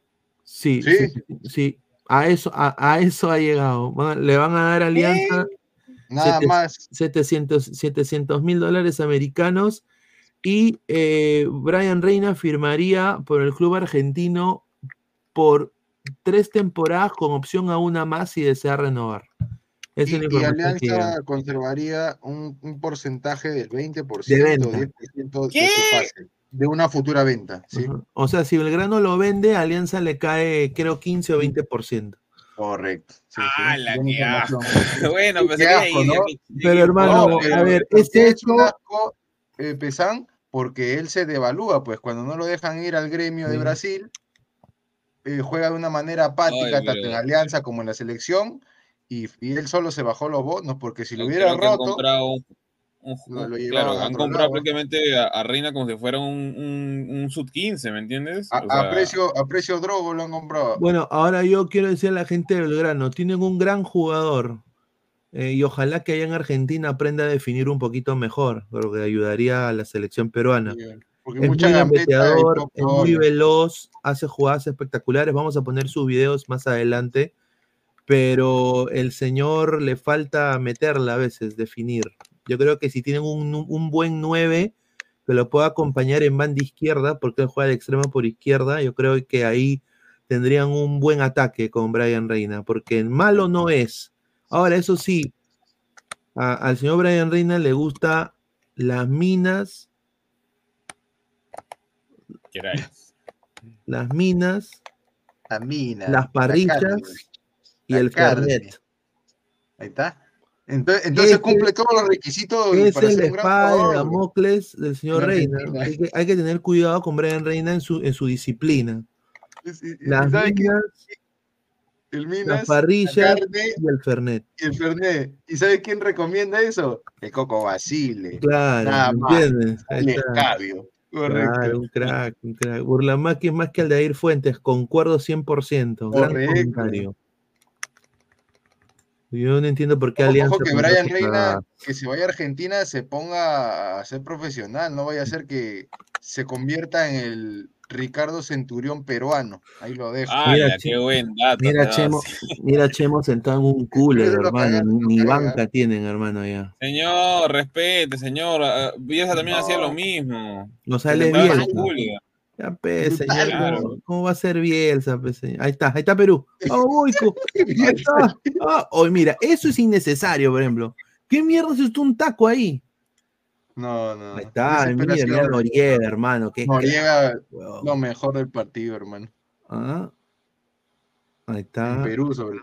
Sí, sí, sí, A, eso, a, eso ha llegado. Le van a dar alianza. Nada más. 700 mil dólares americanos. Y eh, Brian Reina firmaría por el club argentino por tres temporadas con opción a una más si desea renovar y, Alianza conservaría un, un, porcentaje del 20% de, 10% de su pase, de una futura venta. ¿sí? O sea, si Belgrano lo vende, Alianza le cae, creo, 15 o 20%. Correcto. ah, la que Bueno, pues Pero hermano, a ver, este es un asco, eh, Pesán, porque él se devalúa, pues cuando no lo dejan ir al gremio de Brasil, eh, juega de una manera apática, tanto en Alianza como en la selección, y, él solo se bajó los bonos porque si lo hubiera roto. Claro, han comprado prácticamente a, Reina como si fuera un, un, sub 15, ¿me entiendes? A, precio, a precio drogo lo han comprado. Bueno, ahora yo quiero decir a la gente de Belgrano: tienen un gran jugador. Eh, y ojalá que allá en Argentina aprenda a definir un poquito mejor, porque ayudaría a la selección peruana. Porque es muy es muy veloz, hace jugadas espectaculares. Vamos a poner sus videos más adelante pero el señor le falta meterla a veces, definir. Yo creo que si tienen un, buen 9, que lo pueda acompañar en banda izquierda, porque él juega de extremo por izquierda. Yo creo que ahí tendrían un buen ataque con Brian Reina, porque malo no es. Ahora, eso sí, al señor Brian Reina le gusta las minas. Las minas. Las parrillas y el carnet. Ahí está. Entonces, cumple todos los requisitos. Es el espada de Damocles del señor Reina. Hay que, tener cuidado con Brian Reina en su, en su disciplina. Las minas, el Minas, las parrillas y el Fernet. Y el Fernet. ¿Y sabes quién recomienda eso? El Coco Basile. Claro, Nada ¿entiendes? El escabio. Correcto. un crack, un crack. Burlamaki es más que Aldair Fuentes, concuerdo 100%. Gran comentario. Yo no entiendo por qué Alianza. Ojo que Brian Reina, que se vaya a Argentina, se ponga a ser profesional, no vaya a ser que se convierta en el Ricardo Centurión peruano. Ahí lo dejo. mira, qué buen dato. Mira, Chemo, mira Chemo sentado en un cooler, hermano. Ni banca tienen, hermano, ya. Señor, respete, señor. Ah, Bielsa también hacía lo mismo. No sale bien. Ya, señor, ¿cómo, va a ser Bielsa, señor? Ahí está, ahí está Perú. Oh, uy, ahí está. Oh, mira, eso es innecesario, por ejemplo. ¿Qué mierda es esto un taco ahí? No, no. Ahí está, mira, mira Noriega, hermano. Qué Noriega, lo mejor del partido, hermano. Ah. Ahí está. En Perú, sobre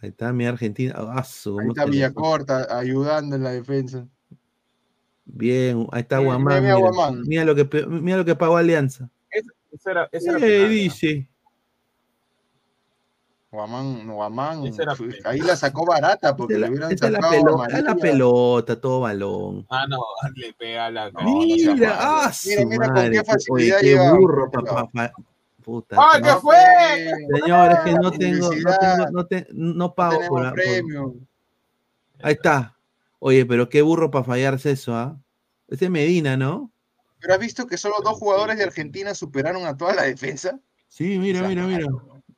Ahí está mi Argentina. Ah, ahí está Villacorta ayudando en la defensa. Bien, ahí está Guamán. Mira, lo que, mira lo que pagó Alianza. Eso era, eso era dice? Guamán, Guamán, ahí la sacó barata porque le hubieran sacado la pelota, la pelota, todo balón. Ah, no, le pega la cara. Mira, ah, mira, mira con qué facilidad qué, qué burro, papá. Puta, ¡Ah, qué fue! Señor, es que no tengo, no tengo, no, te, no pago no por, premio. Ahí está. Oye, pero qué burro para fallarse eso, ¿ah? Ese Medina, ¿no? Pero has visto que solo dos jugadores de Argentina superaron a toda la defensa. Sí, mira, mira, mira.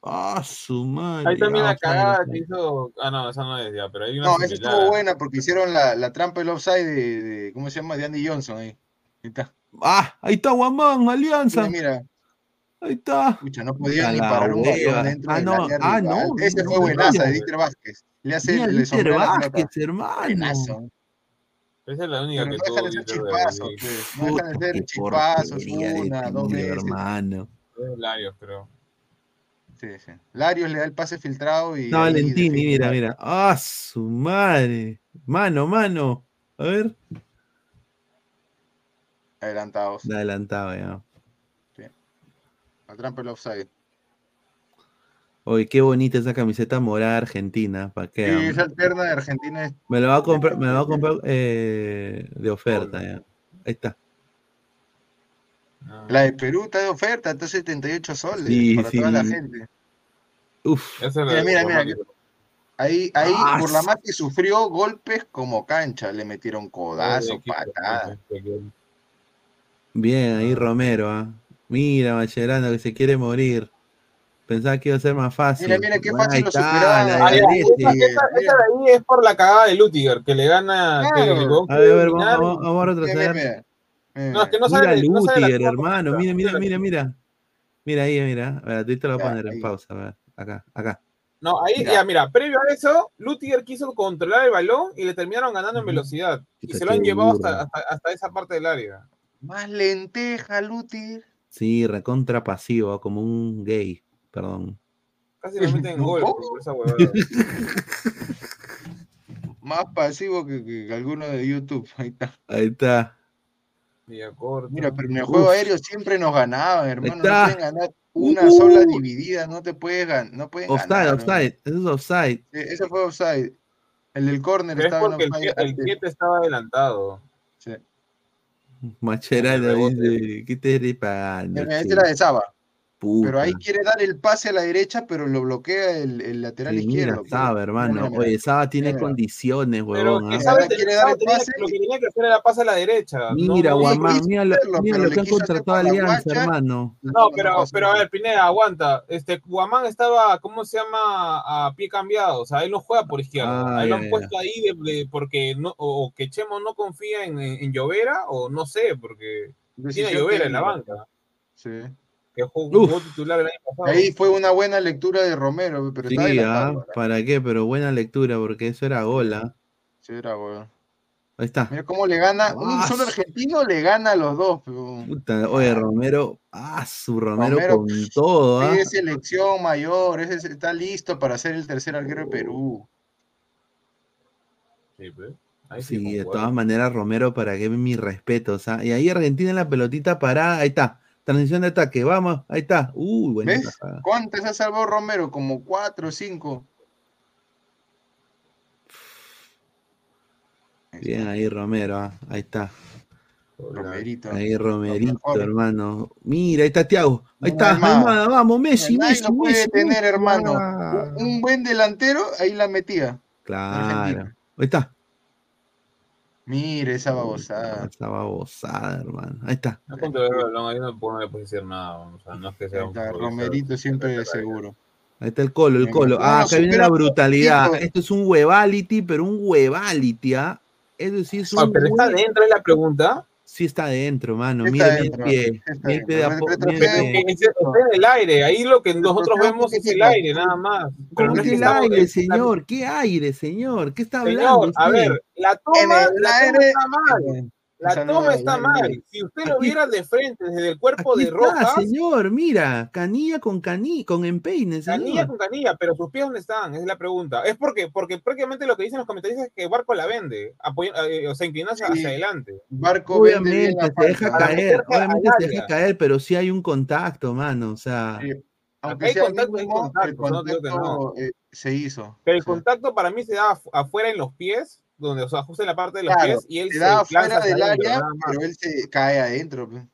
Ah, su madre. Ahí también la cagada que hizo. Ah, no, esa no es ya, pero hay una. No, esa estuvo buena porque hicieron la, la trampa del offside de, de, ¿Cómo se llama? De Andy Johnson ahí. Ahí está. Ah, ahí está Guamán, Alianza. Mira, Ahí está. Escucha, no podía ni parar un balón dentro ah, no, ah, no. Ese fue buenaza de Dieter Vázquez. Le hace Mira, le Dieter Vázquez, hermano. Esa es la única Pero que no dejan de ser chispazos, no dejan de ser chispazos, una, dos veces. Hermano. Larios, creo. Sí, sí. Larios le da el pase filtrado y. No, Valentini, mira, mira. ¡Ah, su madre! Mano, mano. A ver. Adelantados. Adelantado, ya. La trampa el offside. Oye, qué bonita esa camiseta morada argentina. ¿Para qué? Sí, esa alterna de Argentina es... Me la va a comprar, me la va a comprar eh, de oferta, ya. Ahí está. La de Perú está de oferta, está 78 soles sí, para sí. toda la gente. Uf. Mira, mira, mira. Ahí, ahí ah, Burlamati sufrió golpes como cancha, le metieron codazo, patadas. Bien, ahí Romero, ¿ah? Mira, Mascherano que se quiere morir. Pensaba que iba a ser más fácil. Mira, mira, qué fácil lo superaba. esa, esa, esa, de ahí es por la cagada de Lutiger, que le gana. Claro. Que le a ver, a ver, vamos, vamos a retroceder. No, es que no mira Lutiger, hermano. Mira, mira, mira, mira. Mira ahí, mira. A ver, te lo voy a poner en pausa. A ver, acá, acá. No, ahí, ya, mira, previo a eso, Lutiger quiso controlar el balón y le terminaron ganando en velocidad. Y se lo han llevado hasta, hasta, hasta, esa parte del área. Más lenteja, Lutiger. Sí, recontra pasivo, como un gay, perdón. Casi lo meten en gol por esa Más pasivo que, que, alguno de YouTube. Ahí está. Ahí está. Mira, pero en el juego Uf. aéreo siempre nos ganaban, hermano. No pueden ganar una uh. sola dividida, no te puedes ganar. No pueden offside, ganar, offside, eso es offside. Sí, ese fue offside. El del corner estaba porque en offside. El 7 estaba adelantado. Sí. Macherano dice, ¿qué te ripan? Ese era de Saba. Pero ahí quiere dar el pase a la derecha, pero lo bloquea el, lateral izquierdo. Mira, Saba, hermano. Oye, Saba tiene condiciones, huevón. Pero ¿ah? quiere dar el pase. Lo que tenía que hacer era pase a la derecha. Mira, Guamán, mira, lo, mira lo que han contratado Alianza, hermano. No, pero, pero a ver, Pineda, aguanta. Este, Guamán estaba, ¿cómo se llama? A pie cambiado. O sea, él no juega por izquierda. ahí lo han puesto ahí porque no, o que Chemo no confía en, en Llovera, o no sé, porque tiene Llovera en la banca. Sí titular el año pasado. Ahí fue una buena lectura de Romero, pero sí, ah, ¿para qué? Pero buena lectura, porque eso era gola. ¿ah? Sí, era gol. Ahí está. Mira cómo le gana, un ah, solo argentino le gana a los dos. Puta, oye, Romero, ah, su Romero, con todo. Es selección mayor, está listo para ser el tercer arquero de Perú. Sí, pues. sí, de todas maneras, Romero, para que mi respeto. Y ahí Argentina en la pelotita parada, ahí está. Transición de ataque, vamos, ahí está. Uy, buena ¿Ves? ¿Cuántas ha salvado Romero? Como cuatro o cinco. Bien ahí Romero, ah, ahí está. Romerito. Ahí Romerito, hermano. Mira, ahí está Tiago. Ahí está, vamos, Messi, Messi. no puede tener, hermano. Un buen delantero, ahí la metía. Claro. Ahí está. Mire esa babosada. Esa babosada, hermano. Ahí está. No, ahí no puedo decir nada. O sea, no es que sea un Romerito siempre de seguro. Ahí está el colo, el colo. Ah, acá viene la brutalidad. Esto es un huevality, pero un huevality, ¿ah? Es decir, es un. Ah, pero está dentro de la pregunta. Sí está adentro, mano. Mira el pie. El pie de Está el aire. Ahí lo que nosotros vemos es el aire, nada más. ¿Cómo es el aire, señor? ¿Qué aire, señor? ¿Qué está hablando? A ver, la toma, la toma está mal. La toma está mal. Si usted lo viera de frente, desde el cuerpo de Rojas. señor, mira, canilla con canilla, con empeine. Canilla con canilla, pero sus pies dónde están, es la pregunta. Es porque, porque prácticamente lo que dicen los comentarios es que Barco la vende, eh, o sea, inclinarse hacia adelante. Barco obviamente se deja caer, obviamente se deja caer, pero sí hay un contacto, mano, o sea. Aunque hay contacto, hay contacto, el contacto eh, se hizo. Pero el contacto para mí se da afuera en los pies donde o sea, ajusta la parte de los pies y él se, da fuera del área, pero él se cae adentro. Pues.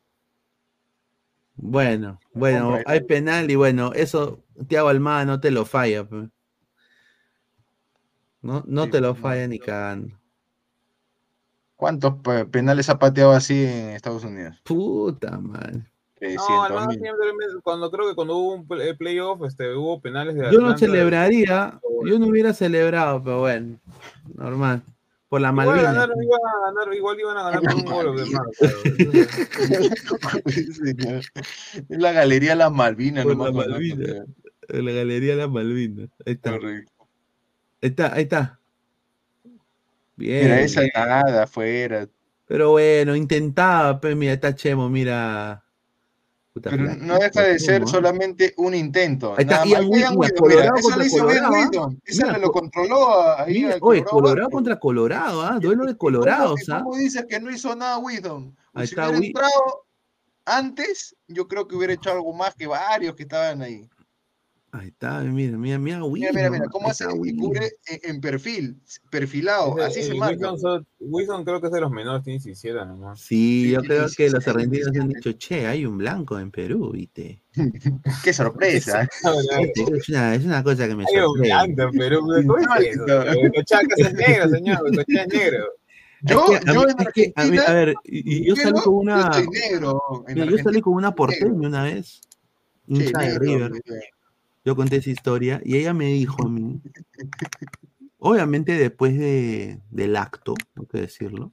Bueno, bueno, hay penal y bueno, eso Tiago Almada no te lo falla. Pues. No, no te lo falla ni cagando. ¿Cuántos penales ha pateado así en Estados Unidos? Puta madre. No, cuando creo que cuando hubo un playoff, este, hubo penales de Yo no celebraría, yo no hubiera celebrado, pero bueno, normal por la igual Malvina. Ganar, iban a ganar, igual iban a ganar por un gol, hermano. es la Galería Las Malvinas, no la Malvina. La Galería Las Malvinas. Ahí está. Ahí está, ahí está. Bien. Mira, esa nada afuera. Pero bueno, intentaba, pues mira, está Chemo, mira. Pero no deja de ser solamente un intento. Ahí está, Ian eso lo hizo Ben Windon. Eso lo controló ahí. oye, Colorado contra Colorado, ¿ah? Duelo de Colorado. ¿Cómo dices que no hizo nada Windon? Si hubiera entrado antes, yo creo que hubiera hecho algo más que varios que estaban ahí. Ahí está, mira, mira, mira, Mira, mira, mira, cómo hace y cubre en, perfil, perfilado, así se marca. Wilson, creo que es de los menores, tiene 17 nomás. Sí, yo creo que los argentinos han dicho, che, hay un blanco en Perú, viste. Qué sorpresa. es, una, es una cosa que me sorprende. Hay un blanco en Perú, ¿cómo es eso? es negro, señor, es negro. Yo, yo a, a, ver, y, yo salí con una. Yo, negro yo salí con una porteña una vez. Un sí, River yo conté esa historia y ella me dijo a mí, obviamente después de, del acto, no que decirlo,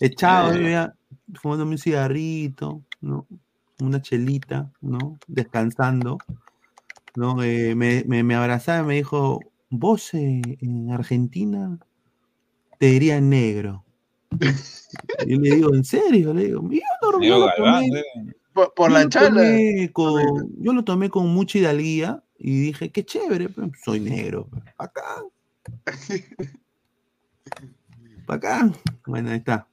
echado, fumando un cigarrito, ¿no? Una chelita, ¿no? Descansando, ¿no? Eh, me, me, abrazaba y me dijo, vos eh, en Argentina te diría negro. y le digo, ¿en serio? Le digo, yo por, la charla. yo lo tomé con mucha hidalguía y dije, qué chévere, pues, soy negro. Acá. acá. Bueno, ahí está.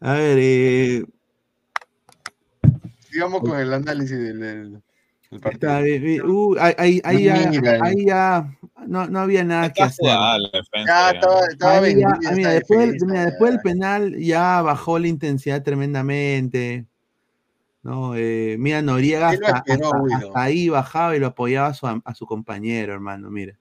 A ver, eh... Sigamos con el análisis del, del, partido. uh, ahí, ahí, ya, ahí, ya, no, no había nada que hacer. Ya estaba, estaba bien, mira, después, mira, después del penal ya bajó la intensidad tremendamente. No, eh, mira, Noriega hasta, ahí bajaba y lo apoyaba a su, compañero, hermano, mira.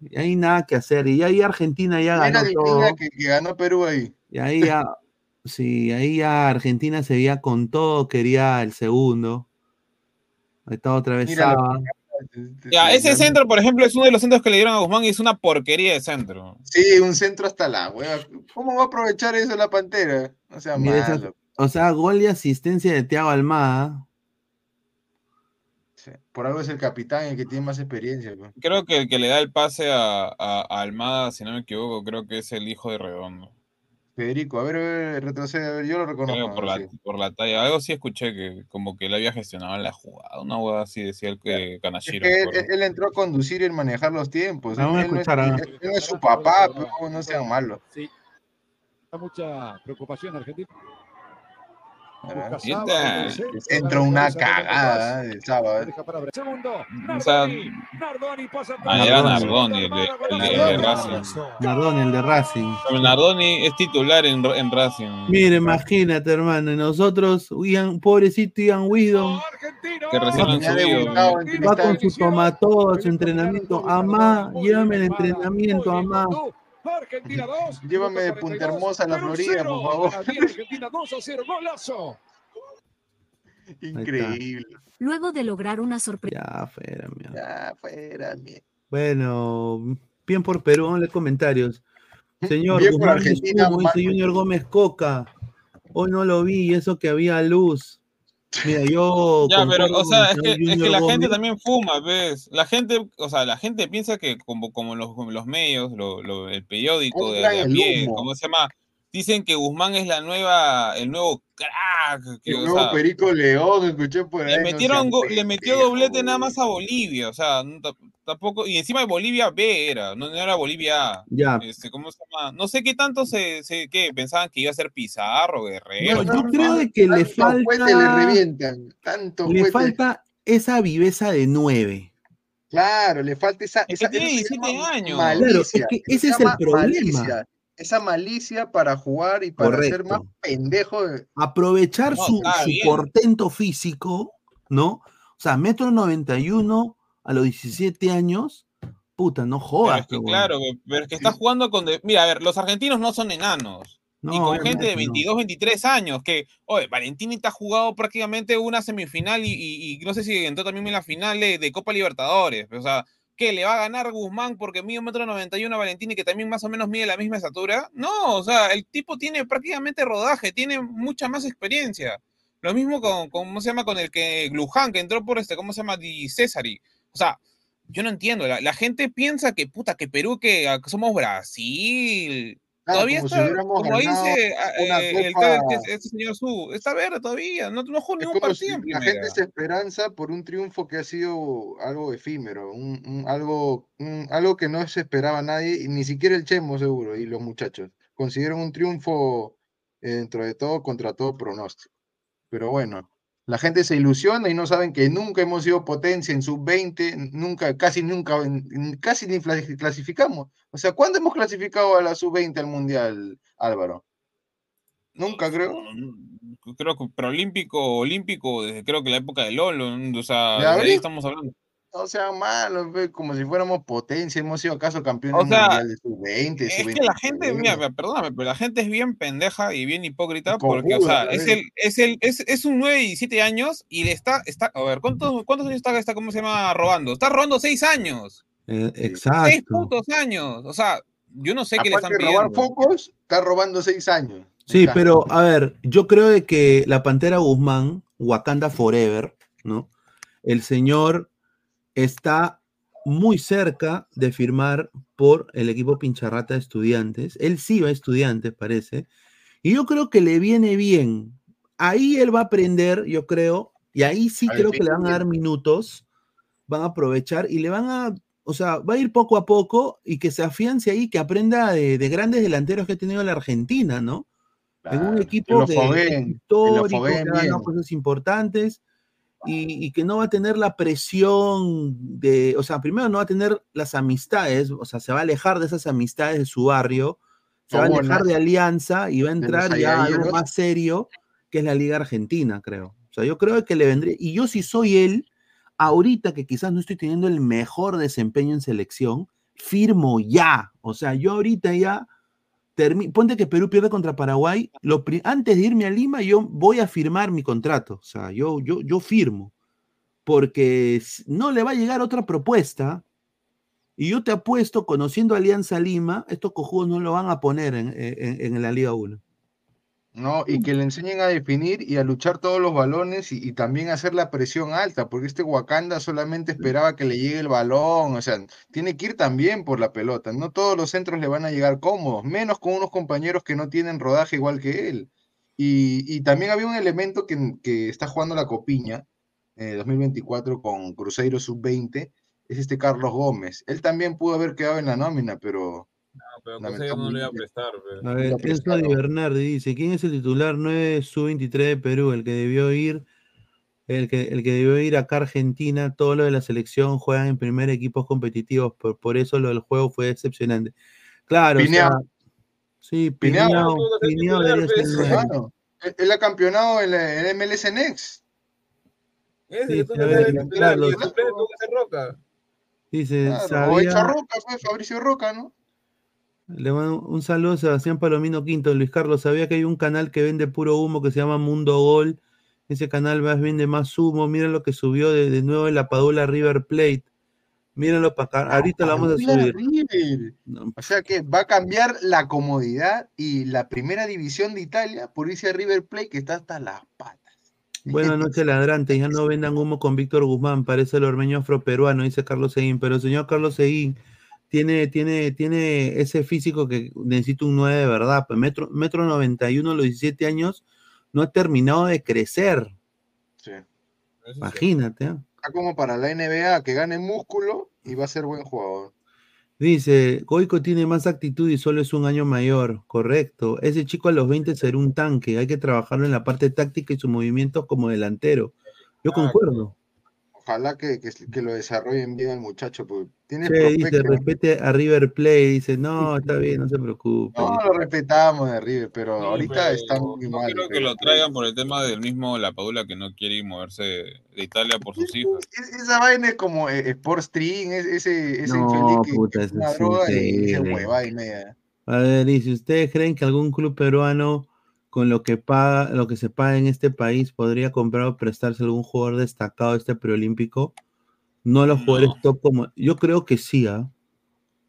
Y ahí nada que hacer. Y ahí Argentina ya ganó todo. Que, que, ganó Perú ahí. Y ahí ya, sí, ahí ya Argentina se veía con todo, quería el segundo. Ahí está otra vez Ya, ese centro, por ejemplo, es uno de los centros que le dieron a Guzmán y es una porquería de centro. Sí, un centro hasta la hueva. ¿Cómo va a aprovechar eso la pantera? O sea, malo. O sea, gol y asistencia de Thiago Almada. por algo es el capitán el que tiene más experiencia. Creo que el que le da el pase a, Almada, si no me equivoco, creo que es el hijo de Redondo. Federico, a ver, retrocede, a ver, yo lo reconozco. Por la, por la, talla, algo sí escuché que como que él había gestionado la jugada, una hueá así decía el que Kanashiro. él, entró a conducir y manejar los tiempos. Él, a no es, él, no es su papá, pero no sean malos. Sí, mucha preocupación Argentina. Entró una cagada del sábado. Segundo, Nardoni, ah, era Nardoni, el de, Racing. Nardoni, el de Racing. Nardoni es titular en, en Racing. Mire, imagínate, hermano, nosotros, Ian, pobrecito Ian Wisdom, que recién han subido. Va con su tomatodo, su entrenamiento. Amá, llévame el entrenamiento, amá. Argentina 2. Llévame de Punta Hermosa a la Florida, por favor. Argentina 2 a 0, golazo. Increíble. Luego de lograr una sorpresa. Ya, fuera, mía. Ya, fuera, mía. Bueno, bien por Perú, en los comentarios. Señor, Guzmán Argentina, Junior Gómez Coca. Hoy no lo vi, eso que había luz. Mira, yo. Ya, pero, o sea, es que, es que, la gente también fuma, ¿ves? La gente, o sea, la gente piensa que como, como los, los medios, lo, lo, el periódico de, de a pie, ¿cómo se llama? Dicen que Guzmán es la nueva, el nuevo crack. Que, el nuevo Perico León, escuché por ahí. Le, metieron, le metió doblete nada más a Bolivia, o sea, tampoco, y encima de Bolivia B era, no, era Bolivia A. Ya. Este, ¿cómo se llama? No sé qué tanto se, se qué, pensaban que iba a ser Pizarro, Guerrero. yo creo que le falta. Le revientan, tanto le falta esa viveza de nueve. Claro, le falta esa. Es que tiene 17 años. Claro, es que ese es el problema esa malicia para jugar y para ser más pendejo. Aprovechar su, portento físico, ¿no? O sea, metro 91 a los 17 años, puta, no jodas. claro, pero es que está jugando con... Mira, a ver, los argentinos no son enanos. y con gente de 22, 23 años, que, oye, Valentini te ha jugado prácticamente una semifinal y, no sé si entró también en la final de, de Copa Libertadores. O sea, que le va a ganar Guzmán porque mide un metro noventa y uno a Valentini que también más o menos mide la misma estatura. No, o sea, el tipo tiene prácticamente rodaje, tiene mucha más experiencia. Lo mismo con, ¿cómo se llama? Con el que Luján, que entró por este, ¿cómo se llama? Di Cesari. O sea, yo no entiendo. La, la, gente piensa que, puta, que Perú, que somos Brasil, todavía está, como dice ah, eh, el, este señor Su, está verde todavía, no, no jugó ningún partido La gente se esperanza por un triunfo que ha sido algo efímero, un, algo, algo que no se esperaba nadie, ni siquiera el Chemo seguro, y los muchachos. Consiguieron un triunfo eh, dentro de todo contra todo pronóstico. Pero bueno, la gente se ilusiona y no saben que nunca hemos sido potencia en sub-20, nunca, casi nunca, casi ni clasificamos. O sea, ¿cuándo hemos clasificado a la sub-20 al Mundial, Álvaro? Nunca creo. Creo que preolímpico, olímpico, desde creo que la época de Lolo, o sea, de ahí estamos hablando no sean malos, como si fuéramos potencia, hemos sido acaso campeones mundiales de sub-20. Es que la gente, mira, perdóname, pero la gente es bien pendeja y bien hipócrita porque, o sea, es, el, es, el, es, es, un 9 y 17 años y le está, está a ver, ¿cuántos, ¿cuántos años está, está, cómo se llama, robando? Está robando 6 años. Eh, exacto. 6 putos años, o sea, yo no sé qué le están pidiendo. robar focos, está robando 6 años. Sí, pero, a ver, yo creo de que la Pantera Guzmán, Wakanda Forever, ¿no? El señor está muy cerca de firmar por el equipo Pincharrata de Estudiantes. Él sí va a Estudiantes, parece. Y yo creo que le viene bien. Ahí él va a aprender, yo creo, y ahí sí creo que le van a dar minutos, van a aprovechar y le van a, o sea, va a ir poco a poco y que se afiance ahí, que aprenda de, grandes delanteros que ha tenido la Argentina, ¿no? en un equipo de, histórico, que ha cosas importantes y, que no va a tener la presión de, o sea, primero no va a tener las amistades, o sea, se va a alejar de esas amistades de su barrio, se va a alejar de Alianza y va a entrar ya a algo más serio, que es la Liga Argentina, creo. O sea, yo creo que le vendría, y yo si soy él, ahorita que quizás no estoy teniendo el mejor desempeño en selección, firmo ya. O sea, yo ahorita ya, ponte que Perú pierde contra Paraguay, lo antes de irme a Lima, yo voy a firmar mi contrato. O sea, yo, yo, yo firmo. Porque no le va a llegar otra propuesta. Y yo te apuesto, conociendo Alianza Lima, estos cojudos no lo van a poner en, en la Liga 1. ¿No? Y que le enseñen a definir y a luchar todos los balones y, también hacer la presión alta, porque este Wakanda solamente esperaba que le llegue el balón, o sea, tiene que ir también por la pelota, no todos los centros le van a llegar cómodos, menos con unos compañeros que no tienen rodaje igual que él. Y, también había un elemento que, que está jugando la Copiña, eh, 2024 con Cruzeiro Sub-20, es este Carlos Gómez. Él también pudo haber quedado en la nómina, pero pero no le iba a prestar. A ver, Enzo Di Bernardi dice, ¿quién es el titular 9 sub-23 de Perú? El que debió ir, el que, el que debió ir acá a Argentina, todo lo de la selección juegan en primer equipos competitivos, por, por eso lo del juego fue decepcionante. Claro, sí, Pineado, Pineado debería ser Él ha campeonado en el MLS Next. Sí, claro, Roca. Dice, claro, sabía... o hecho Roca, fue Fabricio Roca, ¿no? Le mando un saludo a Sebastián Palomino Quinto. Luis Carlos, sabía que hay un canal que vende puro humo que se llama Mundo Gol. Ese canal más vende más humo. Mira lo que subió de, nuevo en la Padula River Plate. Míralo para acá. Ahorita lo vamos a subir. O sea que va a cambiar la comodidad y la primera división de Italia por irse a River Plate que está hasta las patas. Buenas noches, ladrantes. Ya no vendan humo con Víctor Guzmán. Parece el ormeño afroperuano, dice Carlos Seguín. Pero señor Carlos Seguín tiene, tiene, tiene ese físico que necesita un 9 de verdad. Pues metro, metro 91 a los 17 años no ha terminado de crecer. Sí. Imagínate. ¿eh? Está como para la NBA, que gane músculo y va a ser buen jugador. Dice, Goico tiene más actitud y solo es un año mayor. Correcto. Ese chico a los 20 será un tanque. Hay que trabajarlo en la parte táctica y sus movimientos como delantero. Yo concuerdo ojalá que, que, lo desarrollen bien el muchacho, porque tiene sí, dice, respete a River Play, dice, no, está bien, no se preocupe. No, lo respetamos de River, pero ahorita está muy no mal. Quiero que lo traigan por el tema del mismo La Padula que no quiere moverse de Italia por sus hijos. esa vaina es como eh, Sport Stream, ese, ese infeliz que, puta, es una droga y se hueva y media. A ver, dice, ¿ustedes creen que algún club peruano con lo que paga, lo que se paga en este país, podría comprar o prestarse algún jugador destacado de este preolímpico. No los jugadores top como. Yo creo que sí, ¿ah?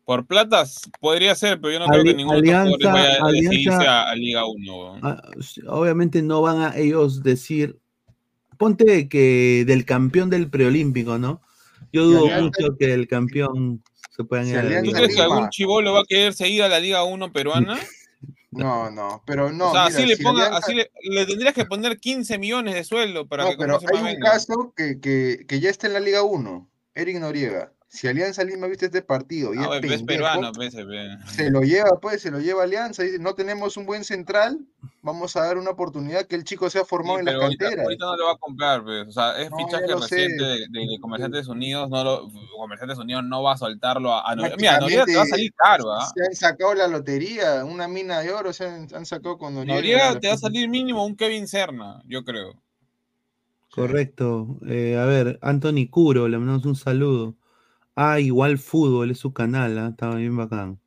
Por platas podría ser, pero yo no creo que ningún Alianza, vaya a Alianza, a, Liga 1. Ah, obviamente no van a ellos decir. Ponte que del campeón del preolímpico, ¿no? Yo dudo mucho que el campeón se puedan ir a ¿Tú crees que algún chivolo va a querer seguir a la Liga 1 peruana? No, no, pero no. O sea, así, le, ponga, así le, le, tendrías que poner 15 millones de sueldo para no, que pero hay un caso que, que, que, ya está en la Liga 1, Eric Noriega. Si Alianza Lima viste este partido y ah, es, es peruano, pues, se lo lleva, pues, se lo lleva Alianza. Dice, no tenemos un buen central, vamos a dar una oportunidad que el chico sea formado en la cantera. Ahorita no lo va a comprar, pues. O sea, es fichaje reciente de, de, Comerciantes Unidos, no lo, Comerciantes Unidos no va a soltarlo a, a Mira, Noriega te va a salir caro, ¿ah? Se han sacado la lotería, una mina de oro se han, sacado con Noriega. Noriega te va a salir mínimo un Kevin Serna, yo creo. Correcto. Eh, a ver, Anthony Curo, le mandamos un saludo. Ah, igual fútbol es su canal, ¿ah? estaba bien bacán.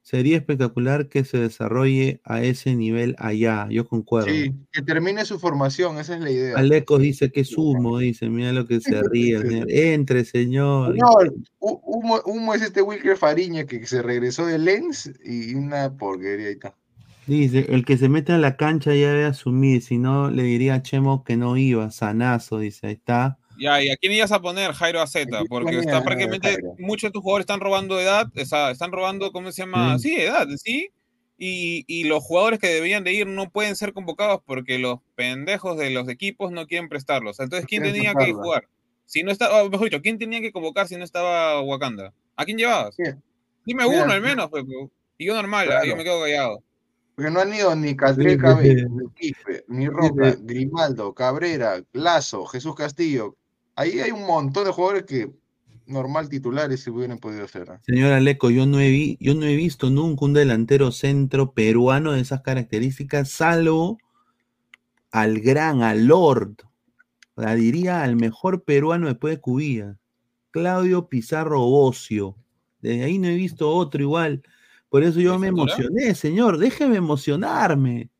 Sería espectacular que se desarrolle a ese nivel allá, yo concuerdo. Sí, que termine su formación, esa es la idea. Alecos dice que es humo, dice, mira lo que se ríe. señor. Entre, señor. No, humo, humo, es este Wilker Fariña que se regresó de Lens y una porquería y está. Dice, el que se mete a la cancha ya debe asumir, si no le diría a Chemo que no iba, sanazo, dice, ahí está. Ya, ¿y a quién ibas a poner, Jairo Azeta? Porque está prácticamente, muchos de tus jugadores están robando edad, están robando, ¿cómo se llama? Sí, edad, sí. Y, y, los jugadores que deberían de ir no pueden ser convocados porque los pendejos de los equipos no quieren prestarlos. Entonces, ¿quién tenía que jugar? Si no estaba, mejor dicho, ¿quién tenía que convocar si no estaba Wakanda? ¿A quién llevabas? Dime uno al menos, pues, pues. y yo normal, yo me quedo callado. Porque no han ido ni Catré Cabello, ni Quispe, ni Roca, Grimaldo, Cabrera, Lazo, Jesús Castillo, ahí hay un montón de jugadores que normal titulares se hubieran podido hacer. ¿eh? Señora Leco, yo no, he yo no he visto nunca un delantero centro peruano de esas características, salvo al gran, al Lord, la diría al mejor peruano después de Cubilla, Claudio Pizarro Bocio. Desde ahí no he visto otro igual. Por eso yo me emocioné, señor. Déjeme emocionarme.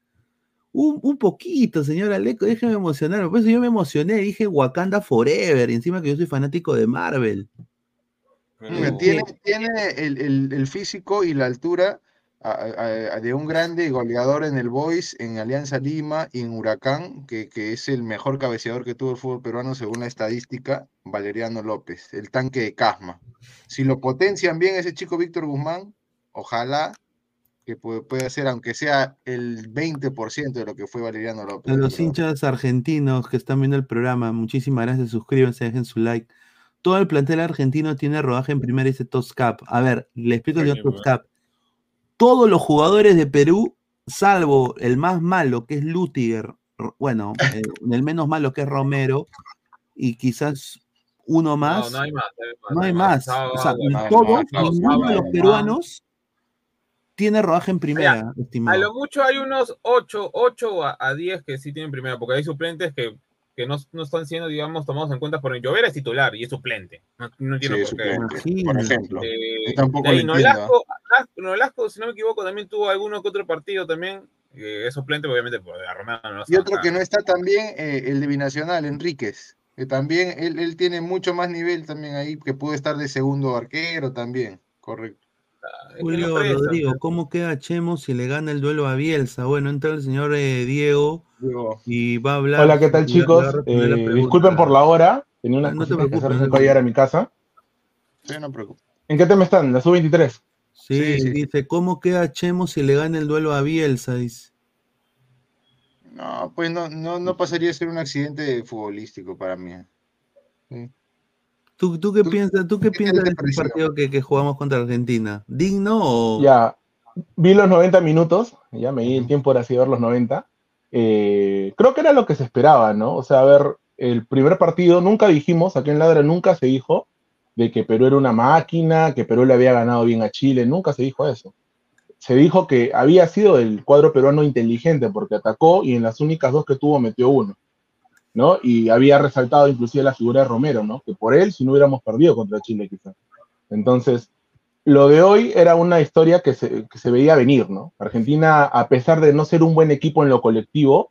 Un, poquito, señor Aleco, déjeme emocionarme. Por eso yo me emocioné. Dije Wakanda Forever. Y encima que yo soy fanático de Marvel. Tiene, tiene el, físico y la altura de un grande goleador en el Boys, en Alianza Lima y en Huracán, que, que, es el mejor cabeceador que tuvo el fútbol peruano según la estadística, Valeriano López, el tanque de Casma. Si lo potencian bien ese chico Víctor Guzmán, ojalá que puede, puede ser, aunque sea el 20% de lo que fue Valeriano López. A los hinchas argentinos que están viendo el programa, muchísimas gracias, suscríbanse, dejen su like. Todo el plantel argentino tiene rodaje en primera y dice Toscap. A ver, le explico yo Toscap todos los jugadores de Perú, salvo el más malo que es Lutiger, bueno, eh, el menos malo que es Romero, y quizás uno más. No, no hay más. No hay más. O sea, todos, ninguno de los peruanos tiene rodaje en primera, estimado. A lo mucho hay unos 8, 8 a 10 que sí tienen primera, porque hay suplentes que que no, no, están siendo, digamos, tomados en cuenta por Llover es titular y es suplente. No, no entiendo por qué. por ejemplo. Eh, tampoco Nolasco, Nolasco, si no me equivoco, también tuvo alguno que otro partido también. Eh, es suplente, obviamente, por la Romana no Y otro que no está también, eh, el de Binacional, Enríquez. Que también él, él tiene mucho más nivel también ahí, que puede estar de segundo arquero también. Correcto. Julio Rodrigo, ¿cómo queda Chemo si le gana el duelo a Bielsa? Bueno, entra el señor eh, Diego, y va a hablar. Hola, ¿qué tal, chicos? Eh, disculpen por la hora, tenía unas no cosas que hacer para llegar a mi casa. Sí, no preocupes. ¿En qué tema están? ¿La sub-23? Sí, dice, ¿cómo queda Chemo si le gana el duelo a Bielsa? Dice. No, pues no, no, no pasaría a ser un accidente futbolístico para mí. Sí. ¿Tú, qué piensas, tú qué piensas de este partido que, jugamos contra Argentina? ¿Digno o...? Ya, vi los 90 minutos, ya me di el tiempo de así ver los 90. Eh, creo que era lo que se esperaba, ¿no? O sea, a ver, el primer partido, nunca dijimos, aquí en Ladra nunca se dijo de que Perú era una máquina, que Perú le había ganado bien a Chile, nunca se dijo eso. Se dijo que había sido el cuadro peruano inteligente porque atacó y en las únicas dos que tuvo metió uno. ¿No? Y había resaltado inclusive la figura de Romero, ¿no? Que por él si no hubiéramos perdido contra Chile quizás. Entonces, lo de hoy era una historia que se, que se, veía venir, ¿no? Argentina, a pesar de no ser un buen equipo en lo colectivo,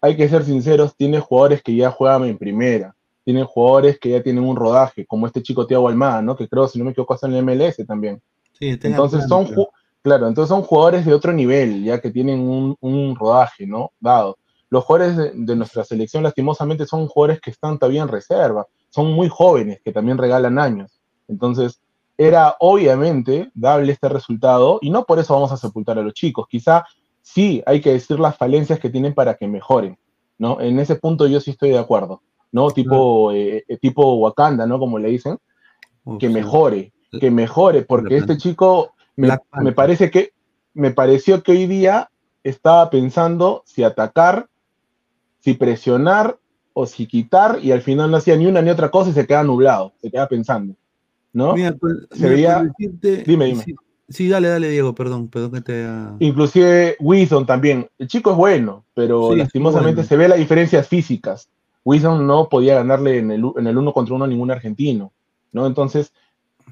hay que ser sinceros, tiene jugadores que ya juegan en primera, tiene jugadores que ya tienen un rodaje, como este chico Tiago Almada, ¿no? Que creo, si no me equivoco, está en el MLS también. Sí, entonces son, claro, entonces son jugadores de otro nivel, ya que tienen un, un rodaje, ¿no? Dado los jugadores de, nuestra selección lastimosamente son jugadores que están todavía en reserva, son muy jóvenes, que también regalan años. Entonces, era obviamente darle este resultado y no por eso vamos a sepultar a los chicos. Quizá sí hay que decir las falencias que tienen para que mejoren, ¿no? En ese punto yo sí estoy de acuerdo, ¿no? Tipo, eh, eh, tipo Wakanda, ¿no? Como le dicen, que mejore, que mejore, porque este chico me, me, parece que, me pareció que hoy día estaba pensando si atacar si presionar o si quitar y al final no hacía ni una ni otra cosa y se queda nublado, se queda pensando. ¿No? Pues, se veía... dime, dime. Sí, dale, dale, Diego, perdón, perdón que te. Inclusive Wilson también. El chico es bueno, pero lastimosamente se ve las diferencias físicas. Wilson no podía ganarle en el, en el uno contra uno a ningún argentino, ¿no? Entonces,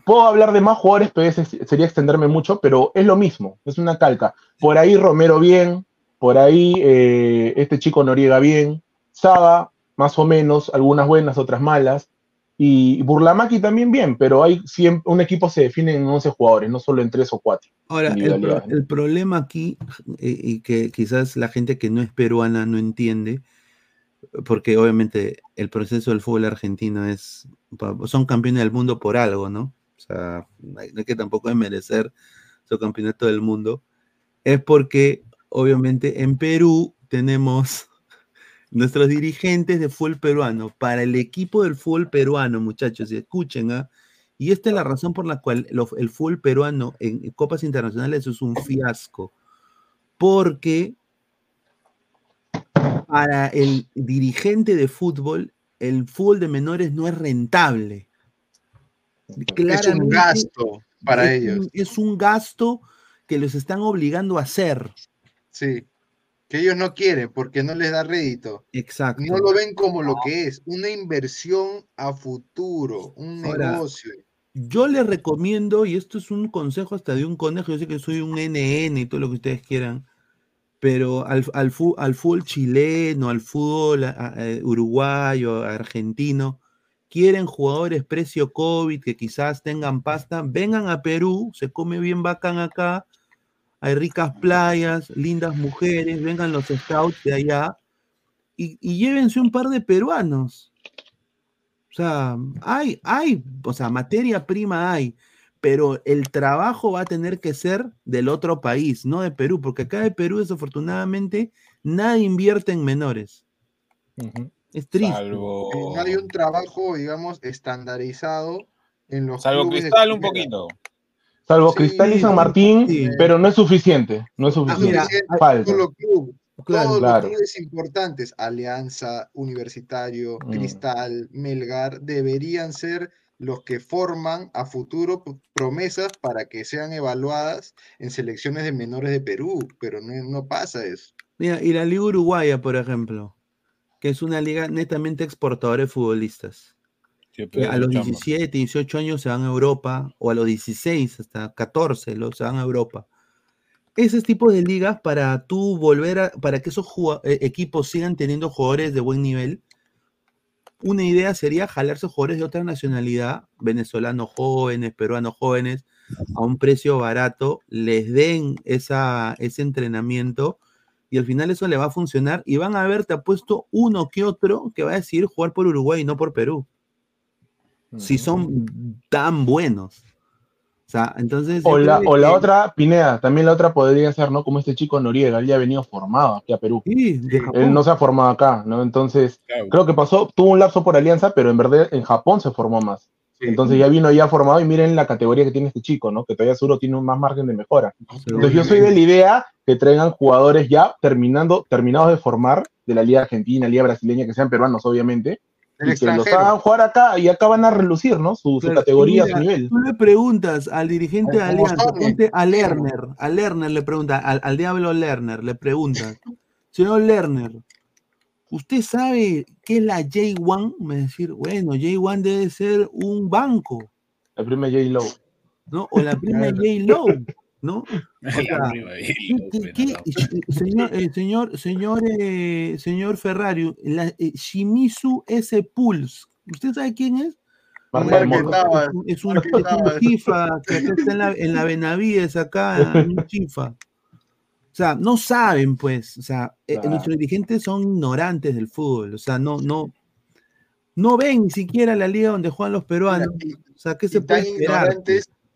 puedo hablar de más jugadores, pero sería extenderme mucho, pero es lo mismo, es una calca. Por ahí Romero bien, por ahí eh, este chico Noriega bien, Saba más o menos, algunas buenas, otras malas, y Burlamaki también bien, pero hay siempre, un equipo se define en 11 jugadores, no solo en 3 o 4. Ahora, el, problema aquí, eh, y que quizás la gente que no es peruana no entiende, porque obviamente el proceso del fútbol argentino es, son campeones del mundo por algo, ¿no? O sea, no hay que tampoco es merecer su campeonato del mundo, es porque obviamente en Perú tenemos nuestros dirigentes de fútbol peruano. Para el equipo del fútbol peruano, muchachos, y escuchen, ¿ah? y esta es la razón por la cual el fútbol peruano en copas internacionales es un fiasco. Porque para el dirigente de fútbol, el fútbol de menores no es rentable. es un gasto para ellos. es un gasto que los están obligando a hacer. Sí. que ellos no quieren porque no les da rédito. Exacto. No lo ven como lo que es, una inversión a futuro, un negocio. Yo les recomiendo, y esto es un consejo hasta de un conejo, yo sé que soy un NN y todo lo que ustedes quieran, pero al, al, fútbol chileno, al fútbol uruguayo, argentino, quieren jugadores precio COVID que quizás tengan pasta, vengan a Perú, se come bien bacán acá, hay ricas playas, lindas mujeres, vengan los scouts de allá y, llévense un par de peruanos. O sea, hay, hay, o sea, materia prima hay, pero el trabajo va a tener que ser del otro país, no de Perú, porque acá de Perú, desafortunadamente, nadie invierte en menores. Es triste. No hay un trabajo, digamos, estandarizado en los Salvo Cristal un poquito. Salvo Cristal y San Martín, pero no es suficiente. No es ah, suficiente. Falta. Todos los clubes importantes, Alianza, Universitario, mm. Cristal, Melgar, deberían ser los que forman a futuro promesas para que sean evaluadas en selecciones de menores de Perú, pero no, no pasa eso. Mira, y la Liga Uruguaya, por ejemplo, que es una liga netamente exportadora de futbolistas a los 17, 18 años se van a Europa, o a los 16, hasta 14 se van a Europa. Ese tipo de ligas para tú volver a, para que esos e, equipos sigan teniendo jugadores de buen nivel, una idea sería jalarse jugadores de otra nacionalidad, venezolanos jóvenes, peruanos jóvenes, a un precio barato, les den esa, ese entrenamiento y al final eso le va a funcionar y van a haberte puesto uno que otro que va a decidir jugar por Uruguay y no por Perú si son tan buenos. O sea, entonces. O la, o la otra, Pineda, también la otra podría ser, ¿no? Como este chico Noriega, él ya ha venido formado aquí a Perú. Sí, él no se ha formado acá, ¿no? Entonces, creo que pasó, tuvo un lapso por alianza, pero en verdad en Japón se formó más. Entonces ya vino ya formado y miren la categoría que tiene este chico, ¿no? Que todavía seguro tiene un más margen de mejora. Entonces yo soy de la idea que traigan jugadores ya terminando, terminados de formar de la Liga Argentina, Liga Brasileña, que sean peruanos, obviamente, y que los hagan jugar acá y acá van a relucir, ¿no? Su, categoría, su nivel. Tú le preguntas al dirigente de Alianza, a Lerner, a Lerner le pregunta, al, diablo Lerner, le pregunta, señor Lerner, ¿usted sabe qué es la J1? Me decir, bueno, J1 debe ser un banco. La prima J-Low. ¿No? O la prima J-Low. ¿No? señor, eh, señor, señor, eh, señor Ferrari, la, eh, Shimizu S Pulse, ¿usted sabe quién es? Es un, chifa que está en la, en la Benavides acá, un chifa. O sea, no saben, pues, o sea, nuestros dirigentes son ignorantes del fútbol, o sea, no, no, no ven ni siquiera la liga donde juegan los peruanos. o sea, ¿qué se puede esperar?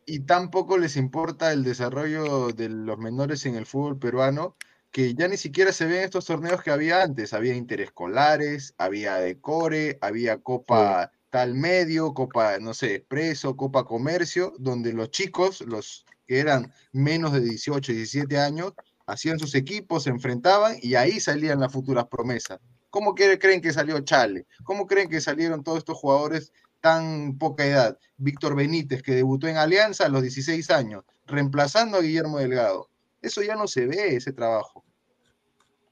Y tampoco les importa el desarrollo de los menores en el fútbol peruano, que ya ni siquiera se ven estos torneos que había antes. Había interescolares, había decore, había Copa tal medio, Copa, no sé, Expreso, Copa Comercio, donde los chicos, los que eran menos de 18, 17 años, hacían sus equipos, se enfrentaban y ahí salían las futuras promesas. ¿Cómo creen que salió Chale? ¿Cómo creen que salieron todos estos jugadores tan poca edad. Víctor Benítez, que debutó en Alianza a los 16 años, reemplazando a Guillermo Delgado. Eso ya no se ve, ese trabajo.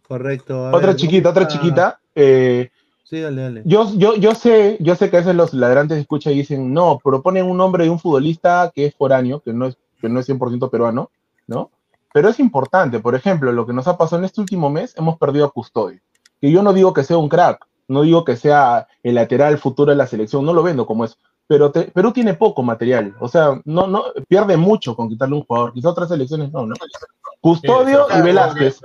Correcto. otra chiquita, otra chiquita. Eh, sí, dale, dale. Yo, yo, yo, sé, yo sé que a veces los ladrantes escuchan y dicen, no, proponen un nombre de un futbolista que es foráneo, que no es, que no es 100% peruano, ¿no? Pero es importante, por ejemplo, lo que nos ha pasado en este último mes, hemos perdido a Custodio. Que yo no digo que sea un crack, no digo que sea el lateral futuro de la selección, no lo vendo como eso. Pero Perú tiene poco material, o sea, no, no pierde mucho con quitarle un jugador. Quizá otras selecciones no, ¿no? Custodio y Velázquez.